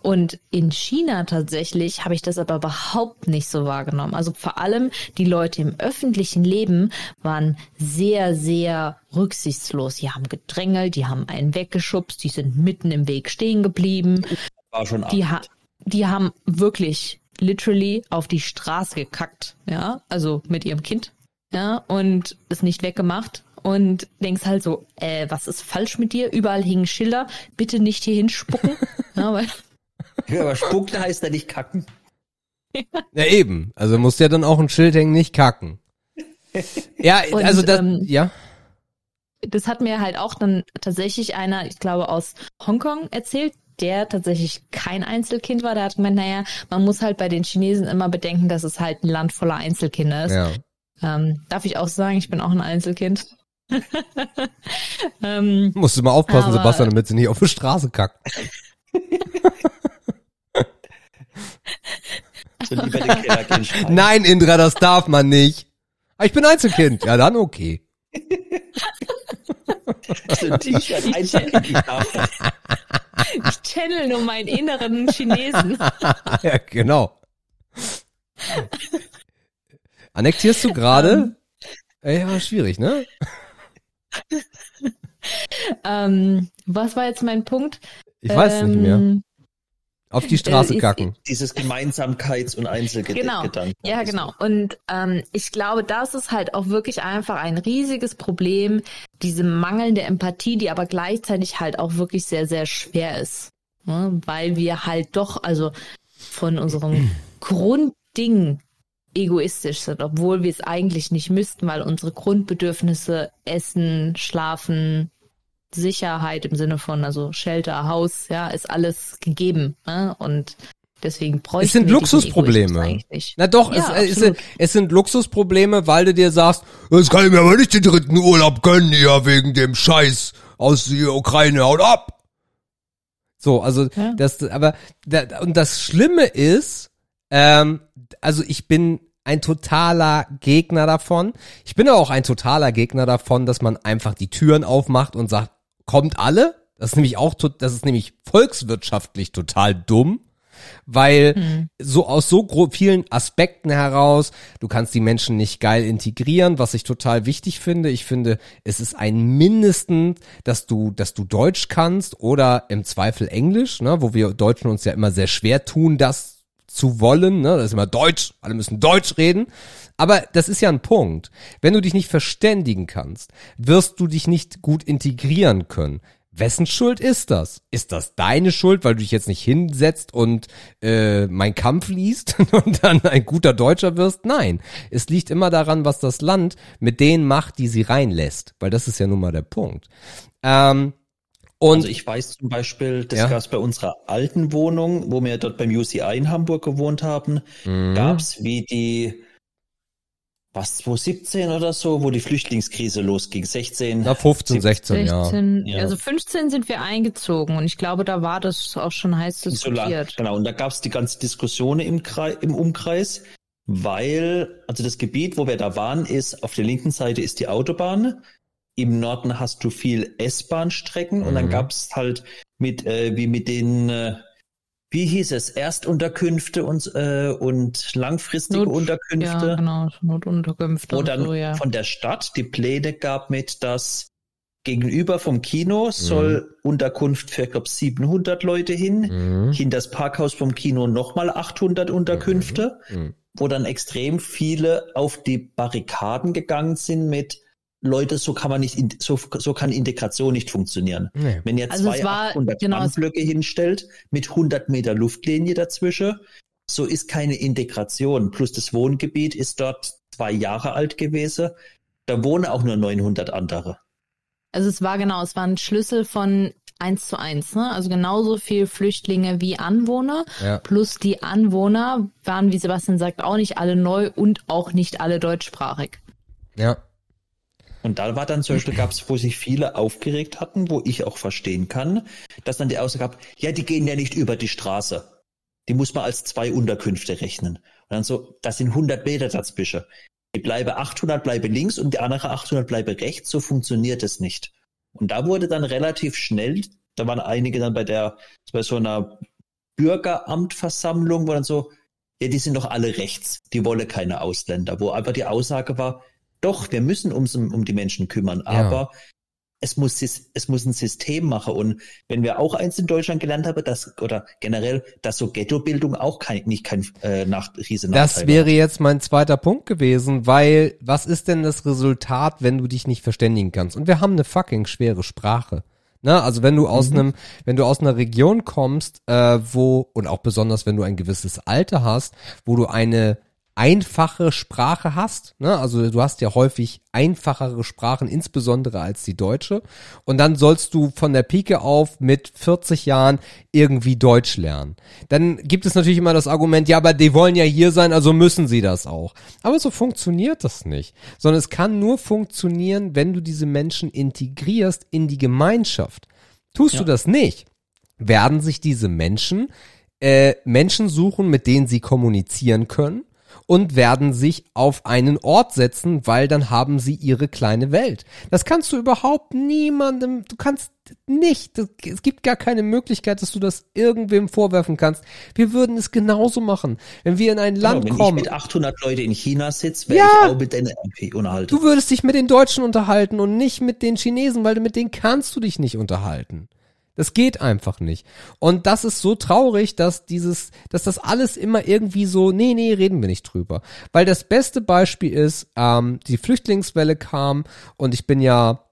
Und in China tatsächlich habe ich das aber überhaupt nicht so wahrgenommen. Also vor allem die Leute im öffentlichen Leben waren sehr, sehr rücksichtslos. Die haben gedrängelt, die haben einen weggeschubst, die sind mitten im Weg stehen geblieben. War schon die, ha die haben wirklich literally auf die Straße gekackt, ja, also mit ihrem Kind, ja, und es nicht weggemacht und denkst halt so, äh, was ist falsch mit dir? Überall hingen Schilder, bitte nicht hier hinspucken. ja, weil ja, aber spucken heißt ja nicht kacken. Ja, eben. Also muss ja dann auch ein Schild hängen, nicht kacken. Ja, Und, also das, ähm, ja. das hat mir halt auch dann tatsächlich einer, ich glaube, aus Hongkong erzählt, der tatsächlich kein Einzelkind war. Der hat gemeint, naja, man muss halt bei den Chinesen immer bedenken, dass es halt ein Land voller Einzelkinder ist. Ja. Ähm, darf ich auch sagen, ich bin auch ein Einzelkind. ähm, Musst du mal aufpassen, Aber- Sebastian, damit sie nicht auf die Straße kackt. So. Nein, Indra, das darf man nicht. Aber ich bin Einzelkind. Ja, dann okay. So ein T-Shirt, Einzelkind, ich darf. ich channel nur meinen inneren Chinesen. Ja, genau. Annektierst du gerade? Ähm. Ja, schwierig, ne? Ähm, was war jetzt mein Punkt? Ich weiß ähm, nicht mehr. Auf die Straße äh, kacken. Dieses Gemeinsamkeits- und Einzelgedanken. Genau. Ja, genau. Und ähm, ich glaube, das ist halt auch wirklich einfach ein riesiges Problem, diese mangelnde Empathie, die aber gleichzeitig halt auch wirklich sehr, sehr schwer ist. Ne? Weil wir halt doch, also von unserem Grundding egoistisch sind, obwohl wir es eigentlich nicht müssten, weil unsere Grundbedürfnisse Essen, Schlafen, Sicherheit im Sinne von also Shelter, Haus, ja, ist alles gegeben. Ne? Und deswegen bräuchten Es sind wir Luxusprobleme. Na doch, Ja, es, es, absolut. es sind Luxusprobleme, weil du dir sagst, jetzt kann ich mir aber nicht den dritten Urlaub gönnen hier wegen dem Scheiß aus der Ukraine, haut ab! So, also Ja. das, aber und das Schlimme ist, ähm, also ich bin ein totaler Gegner davon. Ich bin auch ein totaler Gegner davon, dass man einfach die Türen aufmacht und sagt, kommt alle. Das ist nämlich auch, das ist nämlich volkswirtschaftlich total dumm weil so aus so vielen Aspekten heraus, du kannst die Menschen nicht geil integrieren, was ich total wichtig finde. Ich finde, es ist ein Mindesten, dass du, dass du Deutsch kannst oder im Zweifel Englisch, ne, wo wir Deutschen uns ja immer sehr schwer tun, das zu wollen, ne, das ist immer Deutsch, alle müssen Deutsch reden. Aber das ist ja ein Punkt. Wenn du dich nicht verständigen kannst, wirst du dich nicht gut integrieren können. Wessen Schuld ist das? Ist das deine Schuld, weil du dich jetzt nicht hinsetzt und äh, mein Kampf liest und dann ein guter Deutscher wirst? Nein, es liegt immer daran, was das Land mit denen macht, die sie reinlässt, weil das ist ja nun mal der Punkt. Ähm, und Also ich weiß zum Beispiel, das Ja. gab's bei unserer alten Wohnung, wo wir dort beim UCI in Hamburg gewohnt haben, Mhm. gab's wie die, was, 2017 oder so, wo die Flüchtlingskrise losging, 16. na 15, 16, ja. 16, Ja. Also 15 sind wir eingezogen und ich glaube, da war das auch schon heiß so lang, diskutiert. genau, und da gab's die ganze Diskussion im, Kreis, im Umkreis, weil, also das Gebiet, wo wir da waren, ist, auf der linken Seite ist die Autobahn, im Norden hast du viel S-Bahn-Strecken und dann Mhm. gab's halt mit, äh, wie mit den, äh, wie hieß es, Erstunterkünfte und, äh, und langfristige Not- Unterkünfte, Ja, genau, Notunterkünfte wo und dann so, ja. von der Stadt die Pläne gab mit, dass gegenüber vom Kino soll Unterkunft für, glaub 700 Leute hin, Mhm. hinter das Parkhaus vom Kino nochmal 800 Unterkünfte, Mhm. wo dann extrem viele auf die Barrikaden gegangen sind mit Leute, so kann man nicht, in- so, so kann Integration nicht funktionieren. Nee. Wenn ihr Also zwei war- 800 genau, es- Blöcke hinstellt mit 100 Meter Luftlinie dazwischen, so ist keine Integration. Plus das Wohngebiet ist dort zwei Jahre alt gewesen. Da wohnen auch nur 900 andere. Also es war genau, es war ein Schlüssel von eins zu eins, ne? Also genauso viel Flüchtlinge wie Anwohner. Ja. Plus die Anwohner waren, wie Sebastian sagt, auch nicht alle neu und auch nicht alle deutschsprachig. Ja. Und da war dann zum Beispiel, gab es, wo sich viele aufgeregt hatten, wo ich auch verstehen kann, dass dann die Aussage gab, ja, die gehen ja nicht über die Straße. Die muss man als zwei Unterkünfte rechnen. Und dann so, das sind 100 Meter dazwischen. Ich bleibe 800, bleibe links und die andere 800 bleibe rechts. So funktioniert es nicht. Und da wurde dann relativ schnell, da waren einige dann bei der, bei so einer Bürgeramtversammlung, wo dann so, ja, die sind doch alle rechts, die wollen keine Ausländer, wo einfach die Aussage war, doch, wir müssen uns um, um die Menschen kümmern, aber es muss, es muss ein System machen. Und wenn wir auch eins in Deutschland gelernt haben, dass, oder generell, dass so Ghettobildung auch kein, nicht kein äh, nach, riesen Das wäre hat. jetzt mein zweiter Punkt gewesen, weil was ist denn das Resultat, wenn du dich nicht verständigen kannst? Und wir haben eine fucking schwere Sprache. Ne? Also wenn du aus mhm. einem, wenn du aus einer Region kommst, äh, wo, und auch besonders wenn du ein gewisses Alter hast, wo du eine einfache Sprache hast. Ne? Also du hast ja häufig einfachere Sprachen, insbesondere als die deutsche. Und dann sollst du von der Pike auf mit 40 Jahren irgendwie Deutsch lernen. Dann gibt es natürlich immer das Argument, ja, aber die wollen ja hier sein, also müssen sie das auch. Aber so funktioniert das nicht. Sondern es kann nur funktionieren, wenn du diese Menschen integrierst in die Gemeinschaft. Tust ja. du das nicht, werden sich diese Menschen äh, Menschen suchen, mit denen sie kommunizieren können und werden sich auf einen Ort setzen, weil dann haben sie ihre kleine Welt. Das kannst du überhaupt niemandem, du kannst nicht, es gibt gar keine Möglichkeit, dass du das irgendwem vorwerfen kannst. Wir würden es genauso machen. Wenn wir in ein genau, Land wenn kommen. Wenn ich mit 800 Leute in China sitze, wäre ja, ich auch mit denen unterhalten. Du würdest dich mit den Deutschen unterhalten und nicht mit den Chinesen, weil mit denen kannst du dich nicht unterhalten. Das geht einfach nicht. Und das ist so traurig, dass dieses, dass das alles immer irgendwie so, nee, nee, reden wir nicht drüber. Weil das beste Beispiel ist, ähm, die Flüchtlingswelle kam und ich bin ja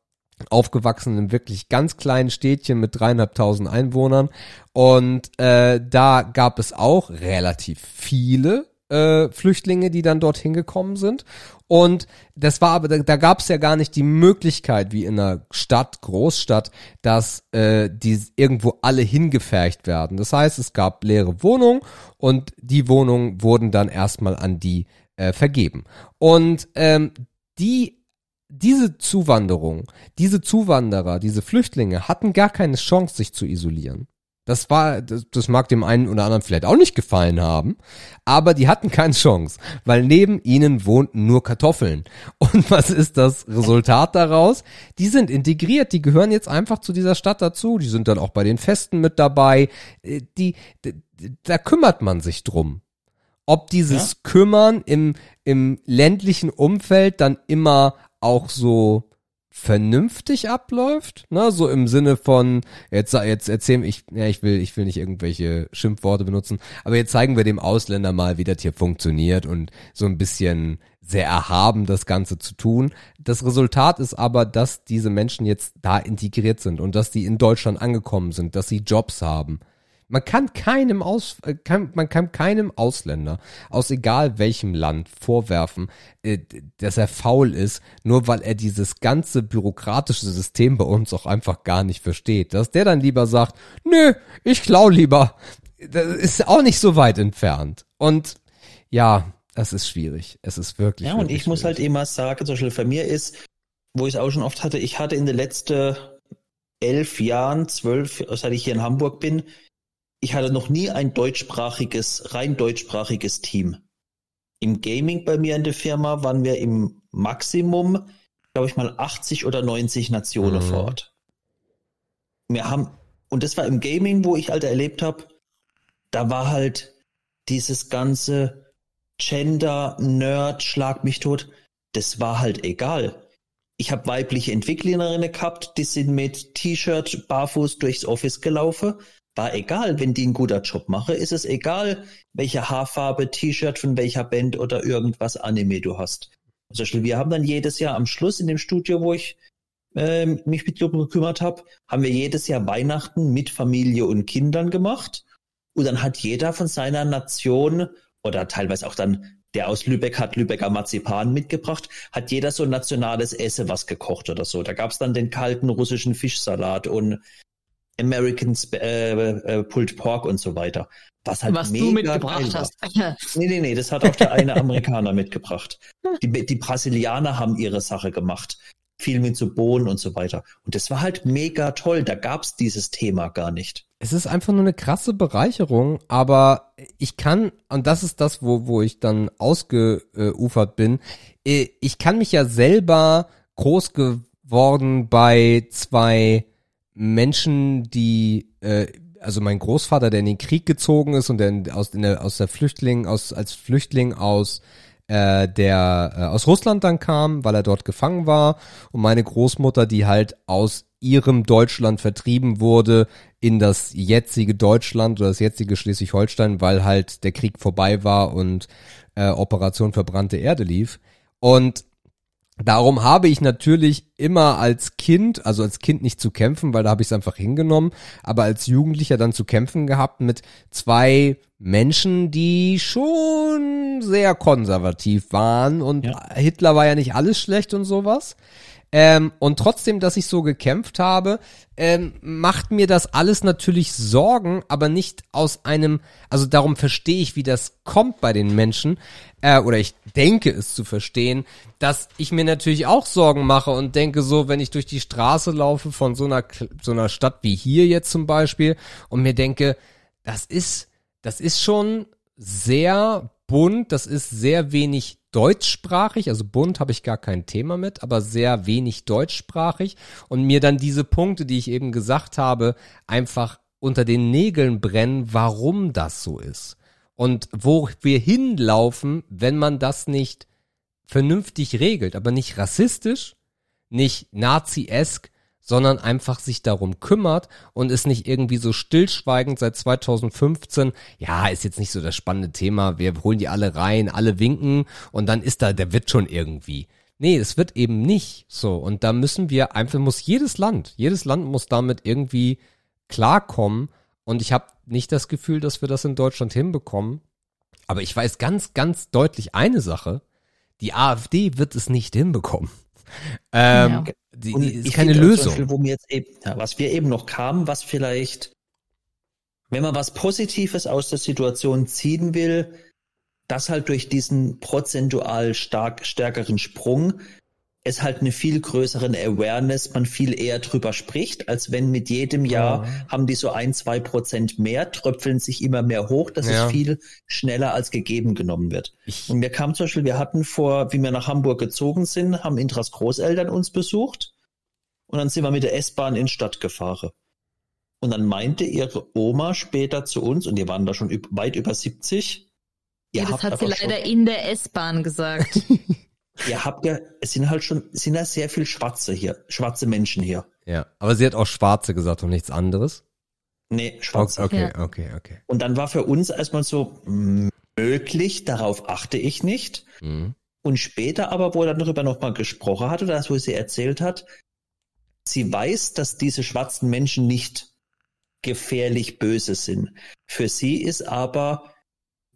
aufgewachsen in wirklich ganz kleinen Städtchen mit dreieinhalbtausend Einwohnern und äh, da gab es auch relativ viele äh, Flüchtlinge, die dann dorthin gekommen sind. Und das war aber, da, da gab es ja gar nicht die Möglichkeit, wie in einer Stadt, Großstadt, dass äh, die irgendwo alle hingefercht werden. Das heißt, es gab leere Wohnungen und die Wohnungen wurden dann erstmal an die äh, vergeben. Und ähm, die diese Zuwanderung, diese Zuwanderer, diese Flüchtlinge hatten gar keine Chance, sich zu isolieren. Das war, das, das mag dem einen oder anderen vielleicht auch nicht gefallen haben, aber die hatten keine Chance, weil neben ihnen wohnten nur Kartoffeln. Und was ist das Resultat daraus? Die sind integriert, die gehören jetzt einfach zu dieser Stadt dazu, die sind dann auch bei den Festen mit dabei, äh, die, die da kümmert man sich drum. Ob dieses ja? Kümmern im, im ländlichen Umfeld dann immer auch so vernünftig abläuft, ne, so im Sinne von jetzt jetzt erzählen ich ja ich will ich will nicht irgendwelche Schimpfworte benutzen, aber jetzt zeigen wir dem Ausländer mal, wie das hier funktioniert und so ein bisschen sehr erhaben das Ganze zu tun. Das Resultat ist aber, dass diese Menschen jetzt da integriert sind und dass die in Deutschland angekommen sind, dass sie Jobs haben, man kann keinem aus, äh, kann, man kann keinem Ausländer aus egal welchem Land vorwerfen, äh, dass er faul ist, nur weil er dieses ganze bürokratische System bei uns auch einfach gar nicht versteht. Dass der dann lieber sagt, nö, ich klau lieber. Das ist auch nicht so weit entfernt. Und ja, das ist schwierig. Es ist wirklich. Ja, und ich muss halt immer sagen, zum Beispiel für mir ist, wo ich es auch schon oft hatte, ich hatte in den letzten elf Jahren, zwölf, seit ich hier in Hamburg bin, ich hatte noch nie ein deutschsprachiges, rein deutschsprachiges Team. Im Gaming bei mir in der Firma waren wir im Maximum, glaube ich mal, 80 oder 90 Nationen mhm. vor Ort. Wir haben, und das war im Gaming, wo ich halt erlebt habe, da war halt dieses ganze Gender, Nerd, Schlag mich tot, das war halt egal. Ich habe weibliche Entwicklerinnen gehabt, die sind mit T-Shirt barfuß durchs Office gelaufen war egal, wenn die einen guter Job mache, ist es egal, welche Haarfarbe, T-Shirt von welcher Band oder irgendwas Anime du hast. Zum Beispiel, wir haben dann jedes Jahr am Schluss in dem Studio, wo ich äh, mich mit Gruppen gekümmert habe, haben wir jedes Jahr Weihnachten mit Familie und Kindern gemacht. Und dann hat jeder von seiner Nation oder teilweise auch dann der aus Lübeck hat Lübecker Marzipan mitgebracht, hat jeder so ein nationales Essen was gekocht oder so. Da gab es dann den kalten russischen Fischsalat und American äh, äh, Pulled Pork und so weiter. Was halt Was du mitgebracht hast. nee, nee, nee, das hat auch der eine Amerikaner mitgebracht. Die, die Brasilianer haben ihre Sache gemacht. viel mit zu Bohnen und so weiter. Und das war halt mega toll. Da gab's dieses Thema gar nicht. Es ist einfach nur eine krasse Bereicherung, aber ich kann, und das ist das, wo, wo ich dann ausgeufert bin, äh, ich kann mich ja selber groß geworden bei zwei Menschen, die, äh, also mein Großvater, der in den Krieg gezogen ist und der aus, der, aus der Flüchtling, aus, als Flüchtling aus äh, der äh, aus Russland dann kam, weil er dort gefangen war und meine Großmutter, die halt aus ihrem Deutschland vertrieben wurde in das jetzige Deutschland oder das jetzige Schleswig-Holstein, weil halt der Krieg vorbei war und äh, Operation verbrannte Erde lief. Und Darum habe ich natürlich immer als Kind, also als Kind nicht zu kämpfen, weil da habe ich es einfach hingenommen, aber als Jugendlicher dann zu kämpfen gehabt mit zwei Menschen, die schon sehr konservativ waren und ja. Hitler war ja nicht alles schlecht und sowas. Ähm, und trotzdem, dass ich so gekämpft habe, ähm, macht mir das alles natürlich Sorgen, aber nicht aus einem, also darum verstehe ich, wie das kommt bei den Menschen, äh, oder ich denke es zu verstehen, dass ich mir natürlich auch Sorgen mache und denke so, wenn ich durch die Straße laufe von so einer, so einer Stadt wie hier jetzt zum Beispiel und mir denke, das ist, das ist schon sehr bunt, das ist sehr wenig deutschsprachig, also bunt habe ich gar kein Thema mit, aber sehr wenig deutschsprachig und mir dann diese Punkte, die ich eben gesagt habe, einfach unter den Nägeln brennen, warum das so ist und wo wir hinlaufen, wenn man das nicht vernünftig regelt, aber nicht rassistisch, nicht nazi-esk, sondern einfach sich darum kümmert und ist nicht irgendwie so stillschweigend seit 2015, ja, ist jetzt nicht so das spannende Thema, wir holen die alle rein, alle winken und dann ist da, der wird schon irgendwie. Nee, es wird eben nicht so und da müssen wir einfach, muss jedes Land, jedes Land muss damit irgendwie klarkommen und ich habe nicht das Gefühl, dass wir das in Deutschland hinbekommen, aber ich weiß ganz, ganz deutlich eine Sache, die AfD wird es nicht hinbekommen. Ähm, ja. Die, die ist keine Lösung. Beispiel, wo mir jetzt eben, ja, was wir eben noch kamen, was vielleicht, wenn man was Positives aus der Situation ziehen will, das halt durch diesen prozentual stark stärkeren Sprung es halt eine viel größeren Awareness, man viel eher drüber spricht, als wenn mit jedem Jahr ja. haben die so ein, zwei Prozent mehr, tröpfeln sich immer mehr hoch, dass ja. es viel schneller als gegeben genommen wird. Ich. Und mir kam zum Beispiel, wir hatten vor, wie wir nach Hamburg gezogen sind, haben Intras Großeltern uns besucht und dann sind wir mit der S-Bahn in Stadt gefahren. Und dann meinte ihre Oma später zu uns, und die waren da schon weit über 70, ja, das hat sie leider in der S-Bahn gesagt. Ihr habt ja, es sind halt schon, es sind ja sehr viel Schwarze hier, schwarze Menschen hier. Ja, aber sie hat auch Schwarze gesagt und nichts anderes. Nee, Schwarze. Okay, ja. okay, okay. Und dann war für uns erstmal so möglich, darauf achte ich nicht. Mhm. Und später aber, wo er dann darüber nochmal gesprochen hatte, das, wo sie erzählt hat, sie weiß, dass diese schwarzen Menschen nicht gefährlich böse sind. Für sie ist aber,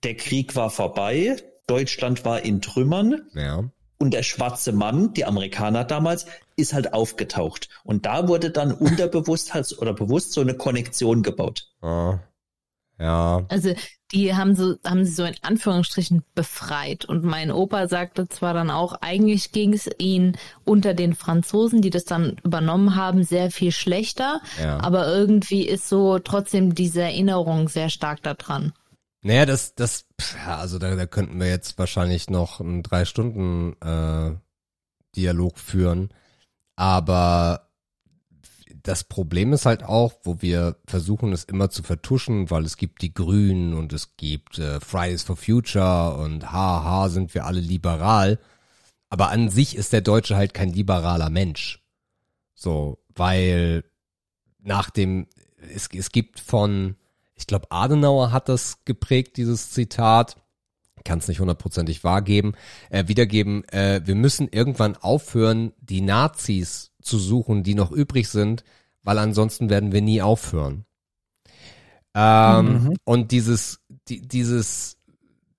der Krieg war vorbei, Deutschland war in Trümmern. Ja. Und der schwarze Mann, die Amerikaner damals, ist halt aufgetaucht. Und da wurde dann unterbewusst halt oder bewusst so eine Konnektion gebaut. Ja. ja. Also die haben so, haben sie so in Anführungsstrichen befreit. Und mein Opa sagte zwar dann auch, eigentlich ging es ihnen unter den Franzosen, die das dann übernommen haben, sehr viel schlechter. Ja. Aber irgendwie ist so trotzdem diese Erinnerung sehr stark daran. Naja, das, das, also da, da könnten wir jetzt wahrscheinlich noch einen drei Stunden äh, Dialog führen. Aber das Problem ist halt auch, wo wir versuchen es immer zu vertuschen, weil es gibt die Grünen und es gibt äh, Fridays for Future und haha sind wir alle liberal. Aber an sich ist der Deutsche halt kein liberaler Mensch. So, weil nach dem, es, es gibt von ich glaube, Adenauer hat das geprägt, dieses Zitat. Kann es nicht hundertprozentig wahrgeben, äh, wiedergeben. Äh, wir müssen irgendwann aufhören, die Nazis zu suchen, die noch übrig sind, weil ansonsten werden wir nie aufhören. Ähm, mhm. Und dieses, die, dieses,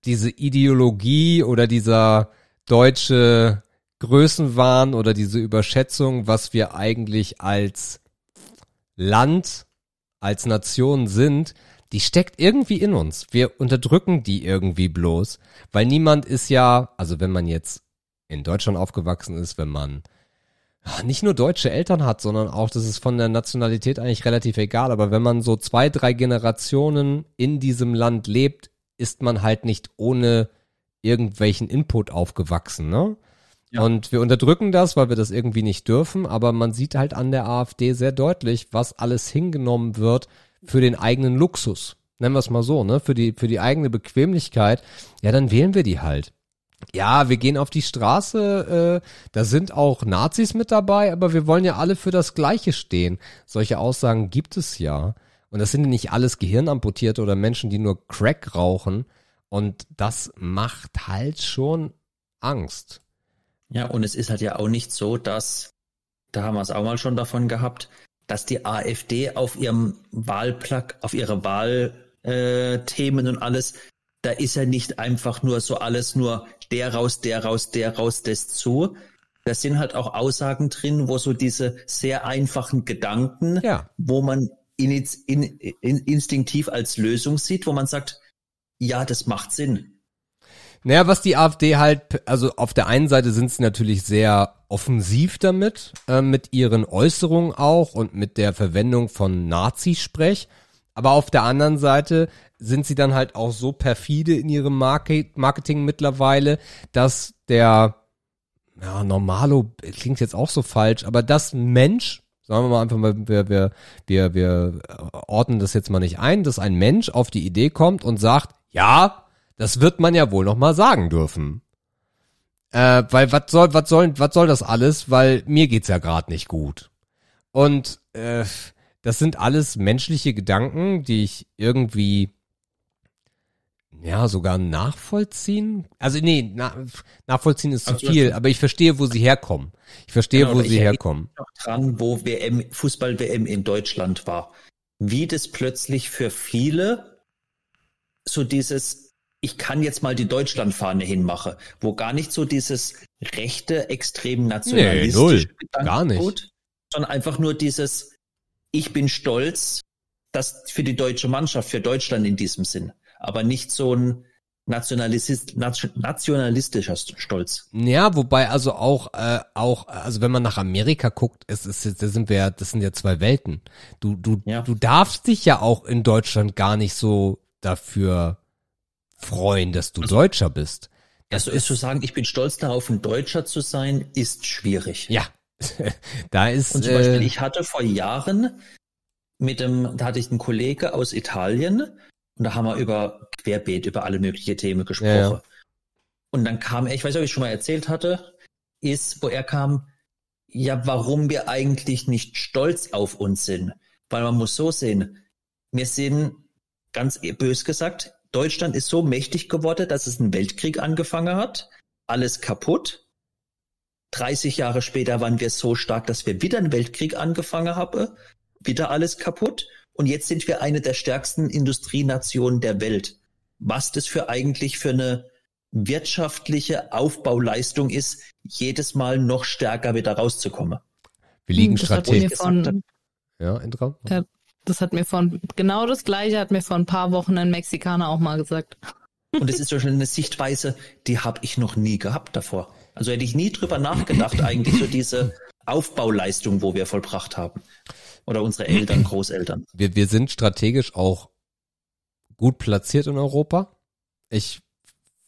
diese Ideologie oder dieser deutsche Größenwahn oder diese Überschätzung, was wir eigentlich als Land, als Nation sind, die steckt irgendwie in uns. Wir unterdrücken die irgendwie bloß, weil niemand ist ja, also wenn man jetzt in Deutschland aufgewachsen ist, wenn man nicht nur deutsche Eltern hat, sondern auch, das ist von der Nationalität eigentlich relativ egal. Aber wenn man so zwei, drei Generationen in diesem Land lebt, ist man halt nicht ohne irgendwelchen Input aufgewachsen, ne? Und wir unterdrücken das, weil wir das irgendwie nicht dürfen, aber man sieht halt an der AfD sehr deutlich, was alles hingenommen wird für den eigenen Luxus. Nennen wir es mal so, ne? Für die, für die eigene Bequemlichkeit. Ja, dann wählen wir die halt. Ja, wir gehen auf die Straße, äh, da sind auch Nazis mit dabei, aber wir wollen ja alle für das Gleiche stehen. Solche Aussagen gibt es ja. Und das sind nicht alles Gehirnamputierte oder Menschen, die nur Crack rauchen. Und das macht halt schon Angst. Ja, und es ist halt ja auch nicht so, dass, da haben wir es auch mal schon davon gehabt, dass die AfD auf ihrem Wahlplak, auf ihre Wahlthemen äh, und alles, da ist ja nicht einfach nur so alles nur der raus, der raus, der raus, das zu. Da sind halt auch Aussagen drin, wo so diese sehr einfachen Gedanken, ja. wo man in, in, in, instinktiv als Lösung sieht, wo man sagt, ja, das macht Sinn. Naja, was die AfD halt, also auf der einen Seite sind sie natürlich sehr offensiv damit, äh, mit ihren Äußerungen auch und mit der Verwendung von Nazisprech. Aber auf der anderen Seite sind sie dann halt auch so perfide in ihrem Market Marketing mittlerweile, dass der ja, Normalo klingt jetzt auch so falsch, aber das Mensch, sagen wir mal einfach mal, wir, wir, wir, wir ordnen das jetzt mal nicht ein, dass ein Mensch auf die Idee kommt und sagt, ja, das wird man ja wohl noch mal sagen dürfen. Äh, weil was soll, was soll, was soll das alles? Weil mir geht's ja gerade nicht gut. Und äh, das sind alles menschliche Gedanken, die ich irgendwie ja, sogar nachvollziehen. Also nee, na, nachvollziehen ist zu also, viel, aber ich verstehe, wo sie herkommen. Ich verstehe, genau, wo sie herkommen. Noch dran, wo WM, Fußball-WM in Deutschland war. Wie das plötzlich für viele so dieses, ich kann jetzt mal die Deutschlandfahne hinmache, wo gar nicht so dieses rechte, extrem nationalistische nee, null, gar nicht. Tut, sondern einfach nur dieses, ich bin stolz, dass für die deutsche Mannschaft, für Deutschland in diesem Sinn aber nicht so ein Nationalist, nationalistischer Stolz. Ja, wobei also auch äh, auch also wenn man nach Amerika guckt, es ist da sind wir das sind ja zwei Welten. Du du ja. du darfst dich ja auch in Deutschland gar nicht so dafür freuen, dass du also, Deutscher bist. Das also ist zu sagen, ich bin stolz darauf, ein Deutscher zu sein, ist schwierig. Ja, da ist. Und zum äh, Beispiel, ich hatte vor Jahren mit dem, da hatte ich einen Kollege aus Italien und da haben wir über Querbeet, über alle möglichen Themen gesprochen. Ja, ja. Und dann kam er, ich weiß nicht, ob ich schon mal erzählt hatte, ist, wo er kam, ja, warum wir eigentlich nicht stolz auf uns sind. Weil man muss so sehen, wir sind, ganz bös gesagt, Deutschland ist so mächtig geworden, dass es einen Weltkrieg angefangen hat. Alles kaputt. 30 Jahre später waren wir so stark, dass wir wieder einen Weltkrieg angefangen haben. Wieder alles kaputt. Und jetzt sind wir eine der stärksten Industrienationen der Welt. Was das für eigentlich für eine wirtschaftliche Aufbauleistung ist, jedes Mal noch stärker wieder rauszukommen. Wir liegen das strategisch. Ja, Indra? Äh, das hat mir von, genau das gleiche hat mir vor ein paar Wochen ein Mexikaner auch mal gesagt. Und es ist so eine Sichtweise, die habe ich noch nie gehabt davor. Also hätte ich nie drüber nachgedacht, eigentlich so diese Aufbauleistung, wo wir vollbracht haben. Oder unsere Eltern, Großeltern. Wir, wir sind strategisch auch gut platziert in Europa. Ich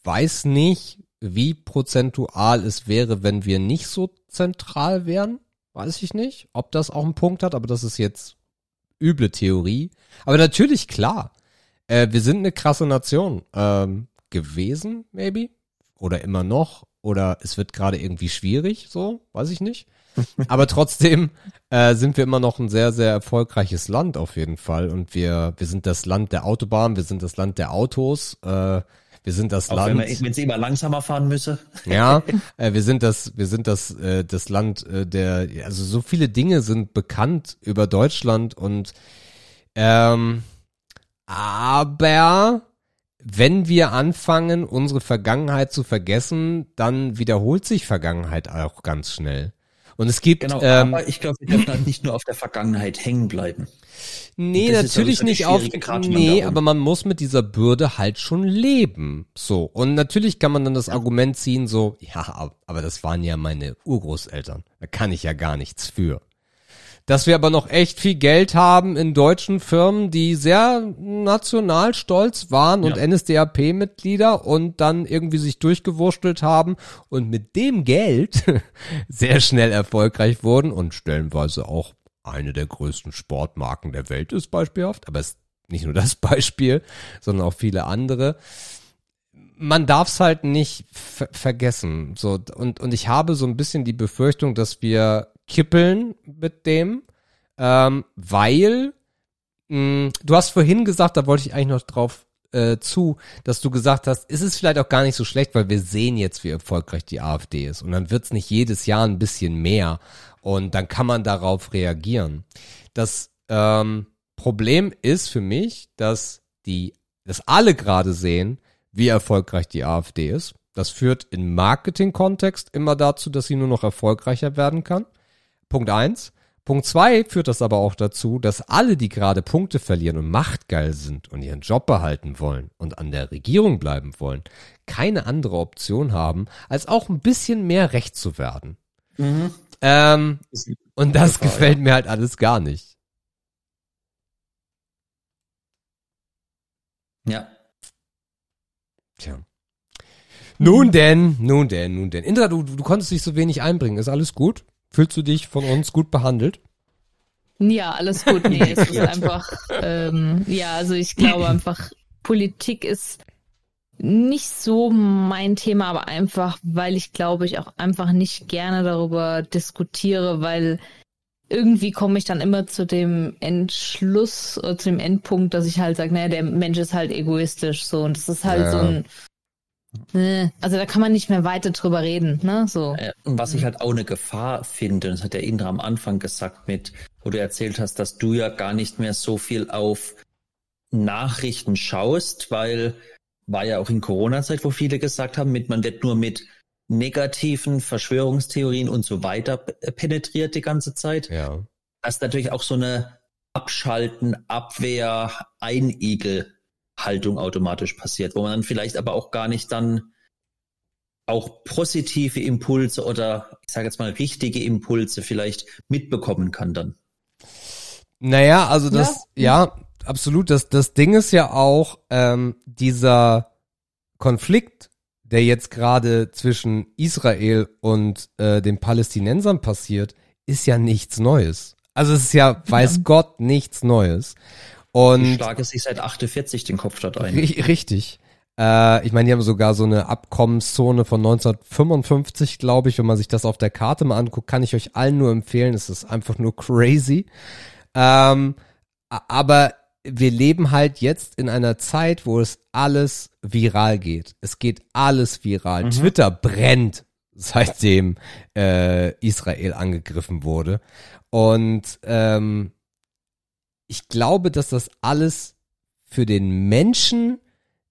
weiß nicht, wie prozentual es wäre, wenn wir nicht so zentral wären. Weiß ich nicht, ob das auch einen Punkt hat, aber das ist jetzt üble Theorie. Aber natürlich, klar, äh, wir sind eine krasse Nation ähm, gewesen, maybe. Oder immer noch. Oder es wird gerade irgendwie schwierig, so, weiß ich nicht. Aber trotzdem äh, sind wir immer noch ein sehr, sehr erfolgreiches Land auf jeden Fall. Und wir, wir sind das Land der Autobahn, wir sind das Land der Autos, äh, wir sind das Auch Land. Wenn, wenn sie immer langsamer fahren müsse. Ja, äh, wir sind das, wir sind das, äh, das Land äh, der, also so viele Dinge sind bekannt über Deutschland und ähm, aber wenn wir anfangen, unsere Vergangenheit zu vergessen, dann wiederholt sich Vergangenheit auch ganz schnell. Und es gibt. Genau, ähm, aber ich glaube, wir dürfen halt nicht nur auf der Vergangenheit hängen bleiben. Nee, Das natürlich die nicht auf. Nee, aber man muss mit dieser Bürde halt schon leben. So. Und natürlich kann man dann das Argument ziehen, so, ja, ab- aber das waren ja meine Urgroßeltern. Da kann ich ja gar nichts für. Dass wir aber noch echt viel Geld haben in deutschen Firmen, die sehr national stolz waren und Ja. NSDAP-Mitglieder und dann irgendwie sich durchgewurstelt haben und mit dem Geld sehr schnell erfolgreich wurden und stellenweise auch eine der größten Sportmarken der Welt ist beispielhaft, aber es ist nicht nur das Beispiel, sondern auch viele andere. Man darf es halt nicht ver vergessen. So, und, und ich habe so ein bisschen die Befürchtung, dass wir kippeln mit dem, ähm, weil mh, du hast vorhin gesagt, da wollte ich eigentlich noch drauf äh, zu, dass du gesagt hast, ist es vielleicht auch gar nicht so schlecht, weil wir sehen jetzt, wie erfolgreich die AfD ist. Und dann wird's nicht jedes Jahr ein bisschen mehr. Und dann kann man darauf reagieren. Das ähm, Problem ist für mich, dass die, dass alle gerade sehen, wie erfolgreich die AfD ist. Das führt im Marketing-Kontext immer dazu, dass sie nur noch erfolgreicher werden kann. Punkt eins. Punkt zwei führt das aber auch dazu, dass alle, die gerade Punkte verlieren und machtgeil sind und ihren Job behalten wollen und an der Regierung bleiben wollen, keine andere Option haben, als auch ein bisschen mehr recht zu werden. Ähm, und das gefällt mir halt alles gar nicht. Ja. Tja. Nun denn, nun denn, nun denn. Indra, du, du konntest dich so wenig einbringen. Ist alles gut? Fühlst du dich von uns gut behandelt? Ja, alles gut. Nee, es ist einfach, ähm, ja, also ich glaube einfach, Politik ist nicht so mein Thema, aber einfach, weil ich glaube, ich auch einfach nicht gerne darüber diskutiere, weil irgendwie komme ich dann immer zu dem Entschluss, oder zu dem Endpunkt, dass ich halt sage, naja, der Mensch ist halt egoistisch, so, und das ist halt Ja. so ein, äh, also da kann man nicht mehr weiter drüber reden, ne, so. Äh, Und was ich halt auch eine Gefahr finde, und das hat der Indra am Anfang gesagt mit, wo du erzählt hast, dass du ja gar nicht mehr so viel auf Nachrichten schaust, weil war ja auch in Corona-Zeit, wo viele gesagt haben, mit, man wird nur mit negativen Verschwörungstheorien und so weiter penetriert die ganze Zeit. Ja. dass natürlich auch so eine Abschalten, Abwehr, Einigel-Haltung automatisch passiert, wo man dann vielleicht aber auch gar nicht dann auch positive Impulse oder ich sage jetzt mal richtige Impulse vielleicht mitbekommen kann dann. Naja, also das, ja, absolut. Das, das Ding ist ja auch, ähm, dieser Konflikt, der jetzt gerade zwischen Israel und äh, den Palästinensern passiert, ist ja nichts Neues. Also es ist ja, weiß Gott, nichts Neues. Und schlage sich seit 48 den Kopf dort ein. Ri- Richtig. Äh, ich meine, die haben sogar so eine Abkommenszone von 1955, glaube ich. Wenn man sich das auf der Karte mal anguckt, kann ich euch allen nur empfehlen. Es ist einfach nur crazy. Ähm, aber wir leben halt jetzt in einer Zeit, wo es alles viral geht. Es geht alles viral. Twitter brennt, seitdem äh, Israel angegriffen wurde. Und ähm, ich glaube, dass das alles für den Menschen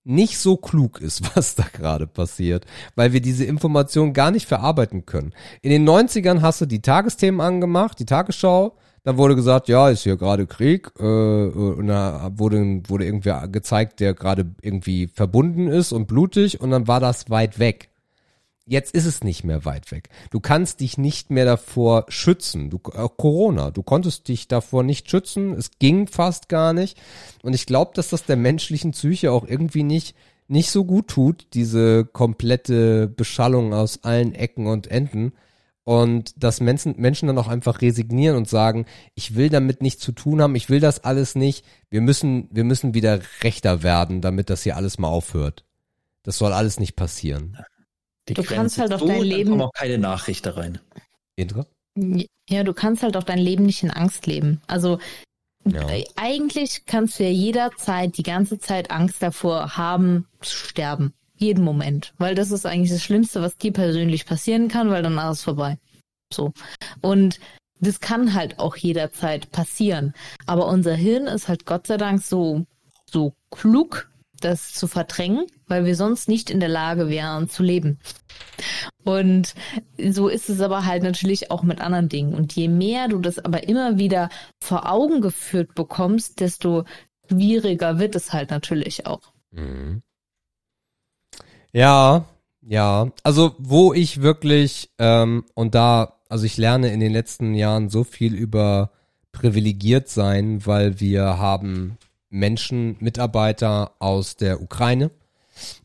nicht so klug ist, was da gerade passiert, weil wir diese Information gar nicht verarbeiten können. In den 90ern hast du die Tagesthemen angemacht, die Tagesschau, dann wurde gesagt, ja, ist hier gerade Krieg, äh, und da wurde, wurde irgendwer gezeigt, der gerade irgendwie verbunden ist und blutig und dann war das weit weg. Jetzt ist es nicht mehr weit weg. Du kannst dich nicht mehr davor schützen. Du, äh, Corona, du konntest dich davor nicht schützen. Es ging fast gar nicht. Und ich glaube, dass das der menschlichen Psyche auch irgendwie nicht, nicht so gut tut, diese komplette Beschallung aus allen Ecken und Enden. Und dass Menschen, Menschen dann auch einfach resignieren und sagen, ich will damit nichts zu tun haben, ich will das alles nicht. Wir müssen, wir müssen wieder rechter werden, damit das hier alles mal aufhört. Das soll alles nicht passieren. Die Du kannst halt auf dein dann Leben- kommen auch keine Nachrichten rein. Indra? Ja, du kannst halt auch dein Leben nicht in Angst leben. Also Ja. äh, eigentlich kannst du ja jederzeit, die ganze Zeit Angst davor haben, zu sterben. Jeden Moment. Weil das ist eigentlich das Schlimmste, was dir persönlich passieren kann, weil danach ist vorbei. So. Und das kann halt auch jederzeit passieren. Aber unser Hirn ist halt Gott sei Dank so, so klug, das zu verdrängen, weil wir sonst nicht in der Lage wären zu leben. Und so ist es aber halt natürlich auch mit anderen Dingen. Und je mehr du das aber immer wieder vor Augen geführt bekommst, desto schwieriger wird es halt natürlich auch. Mhm. Ja, ja. Also wo ich wirklich ähm, und da, also ich lerne in den letzten Jahren so viel über privilegiert sein, weil wir haben Menschen, Mitarbeiter aus der Ukraine.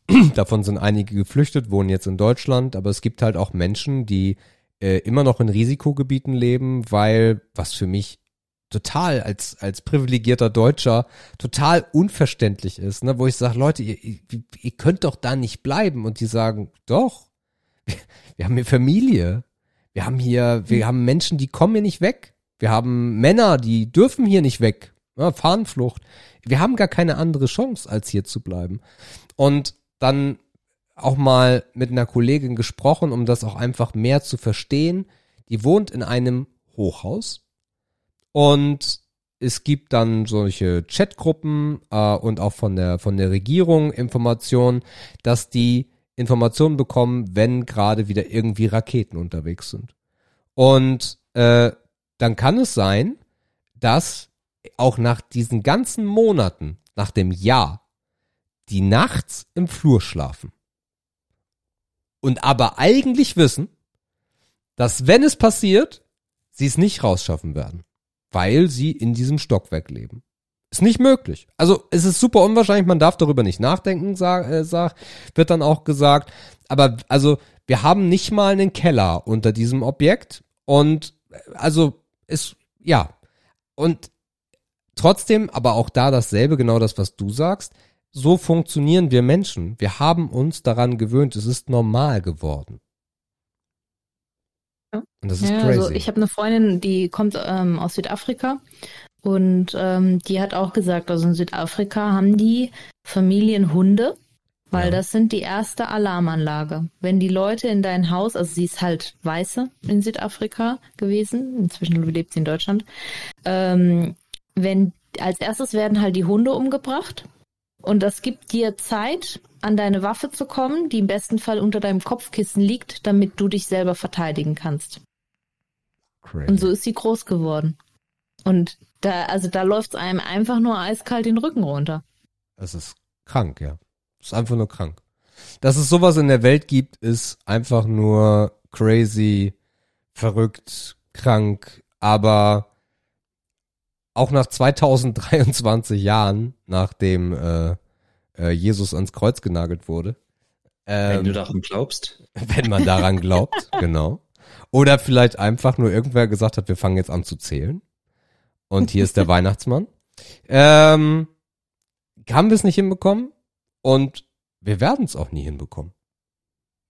Davon sind einige geflüchtet, wohnen jetzt in Deutschland, aber es gibt halt auch Menschen, die äh, immer noch in Risikogebieten leben, weil, was für mich total als, als privilegierter Deutscher total unverständlich ist, ne? wo ich sage, Leute, ihr, ihr könnt doch da nicht bleiben. Und die sagen, doch, wir, wir haben hier Familie. Wir haben hier, wir haben Menschen, die kommen hier nicht weg. Wir haben Männer, die dürfen hier nicht weg. Ja, Fahnenflucht. Wir haben gar keine andere Chance, als hier zu bleiben. Und dann auch mal mit einer Kollegin gesprochen, um das auch einfach mehr zu verstehen. Die wohnt in einem Hochhaus und es gibt dann solche Chatgruppen äh, und auch von der von der Regierung Informationen, dass die Informationen bekommen, wenn gerade wieder irgendwie Raketen unterwegs sind. Und äh, dann kann es sein, dass auch nach diesen ganzen Monaten, nach dem Jahr, die nachts im Flur schlafen. Und aber eigentlich wissen, dass wenn es passiert, sie es nicht rausschaffen werden weil sie in diesem Stockwerk leben. Ist nicht möglich. Also es ist super unwahrscheinlich, man darf darüber nicht nachdenken, sag, äh, sag, wird dann auch gesagt. Aber also wir haben nicht mal einen Keller unter diesem Objekt und also ist ja und trotzdem, aber auch da dasselbe, genau das, was du sagst. So funktionieren wir Menschen. Wir haben uns daran gewöhnt. Es ist normal geworden. Und das ist ja, also crazy. Also ich habe eine Freundin, die kommt ähm, aus Südafrika und ähm, die hat auch gesagt, also in Südafrika haben die Familienhunde, weil ja. das sind die erste Alarmanlage. Wenn die Leute in dein Haus, also sie ist halt Weiße in Südafrika gewesen, inzwischen lebt sie in Deutschland, ähm, wenn als erstes werden halt die Hunde umgebracht und das gibt dir Zeit, an deine Waffe zu kommen, die im besten Fall unter deinem Kopfkissen liegt, damit du dich selber verteidigen kannst. Crazy. Und so ist sie groß geworden. Und da, also da läuft es einem einfach nur eiskalt den Rücken runter. Es ist krank, ja. Es ist einfach nur krank. Dass es sowas in der Welt gibt, ist einfach nur crazy, verrückt, krank, aber auch nach 2023 Jahren, nachdem äh, äh, Jesus ans Kreuz genagelt wurde. Ähm, wenn du daran glaubst. Wenn man daran glaubt, genau. Oder vielleicht einfach nur irgendwer gesagt hat, wir fangen jetzt an zu zählen. Und hier ist der Weihnachtsmann. Ähm, haben wir es nicht hinbekommen und wir werden es auch nie hinbekommen.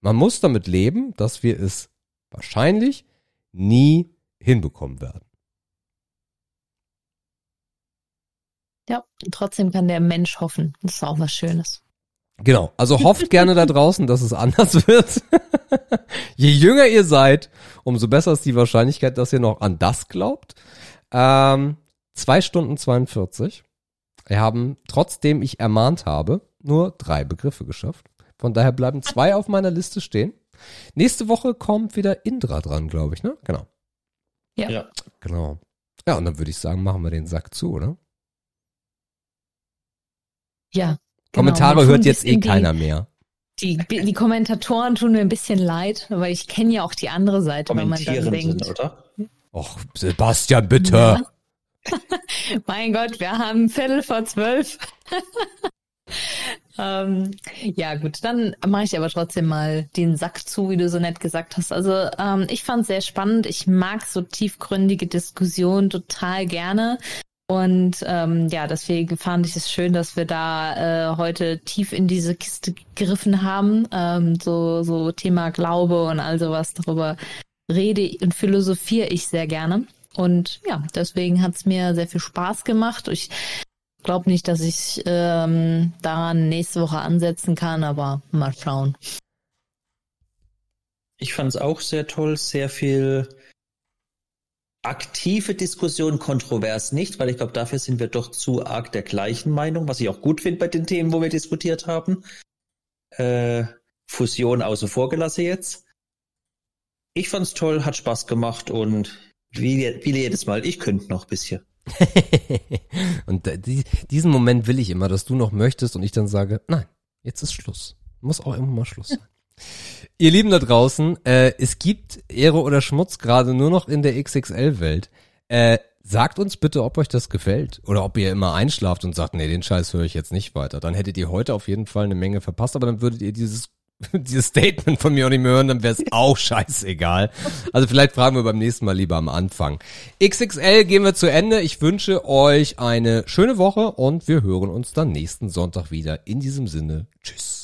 Man muss damit leben, dass wir es wahrscheinlich nie hinbekommen werden. Ja, trotzdem kann der Mensch hoffen. Das ist auch was Schönes. Genau. Also hofft gerne da draußen, dass es anders wird. Je jünger ihr seid, umso besser ist die Wahrscheinlichkeit, dass ihr noch an das glaubt. Ähm, zwei Stunden 42. Wir haben, trotzdem ich ermahnt habe, nur drei Begriffe geschafft. Von daher bleiben zwei auf meiner Liste stehen. Nächste Woche kommt wieder Indra dran, glaube ich, ne? Genau. Ja. ja. Genau. Ja, und dann würde ich sagen, machen wir den Sack zu, oder? Ja. Genau. Kommentare hört jetzt eh keiner mehr. Die, die Kommentatoren tun mir ein bisschen leid, weil ich kenne ja auch die andere Seite, wenn man dann denkt. Sind, oder? Och, Sebastian, bitte. Ja. mein Gott, wir haben Viertel vor zwölf. ähm, ja, gut, dann mache ich aber trotzdem mal den Sack zu, wie du so nett gesagt hast. Also ähm, ich fand es sehr spannend. Ich mag so tiefgründige Diskussionen total gerne. Und ähm, ja, deswegen fand ich es schön, dass wir da äh, heute tief in diese Kiste gegriffen haben. Ähm, so, so Thema Glaube und all sowas darüber rede und philosophiere ich sehr gerne. Und ja, deswegen hat es mir sehr viel Spaß gemacht. Ich glaube nicht, dass ich ähm, daran nächste Woche ansetzen kann, aber mal schauen. Ich fand es auch sehr toll, sehr viel aktive Diskussion kontrovers nicht, weil ich glaube, dafür sind wir doch zu arg der gleichen Meinung, was ich auch gut finde bei den Themen, wo wir diskutiert haben. Äh, Fusion außer vor gelassen jetzt. Ich fand's toll, hat Spaß gemacht und wie, wie jedes Mal, ich könnte noch bisschen. und die, diesen Moment will ich immer, dass du noch möchtest und ich dann sage, nein, jetzt ist Schluss. Muss auch immer mal Schluss sein. Ihr Lieben da draußen, äh, es gibt Ehre oder Schmutz gerade nur noch in der XXL-Welt. Äh, sagt uns bitte, ob euch das gefällt oder ob ihr immer einschlaft und sagt, nee, den Scheiß höre ich jetzt nicht weiter. Dann hättet ihr heute auf jeden Fall eine Menge verpasst, aber dann würdet ihr dieses dieses Statement von mir auch nicht mehr hören, dann wäre es auch scheißegal. Also vielleicht fragen wir beim nächsten Mal lieber am Anfang. XXL gehen wir zu Ende. Ich wünsche euch eine schöne Woche und wir hören uns dann nächsten Sonntag wieder. In diesem Sinne, tschüss.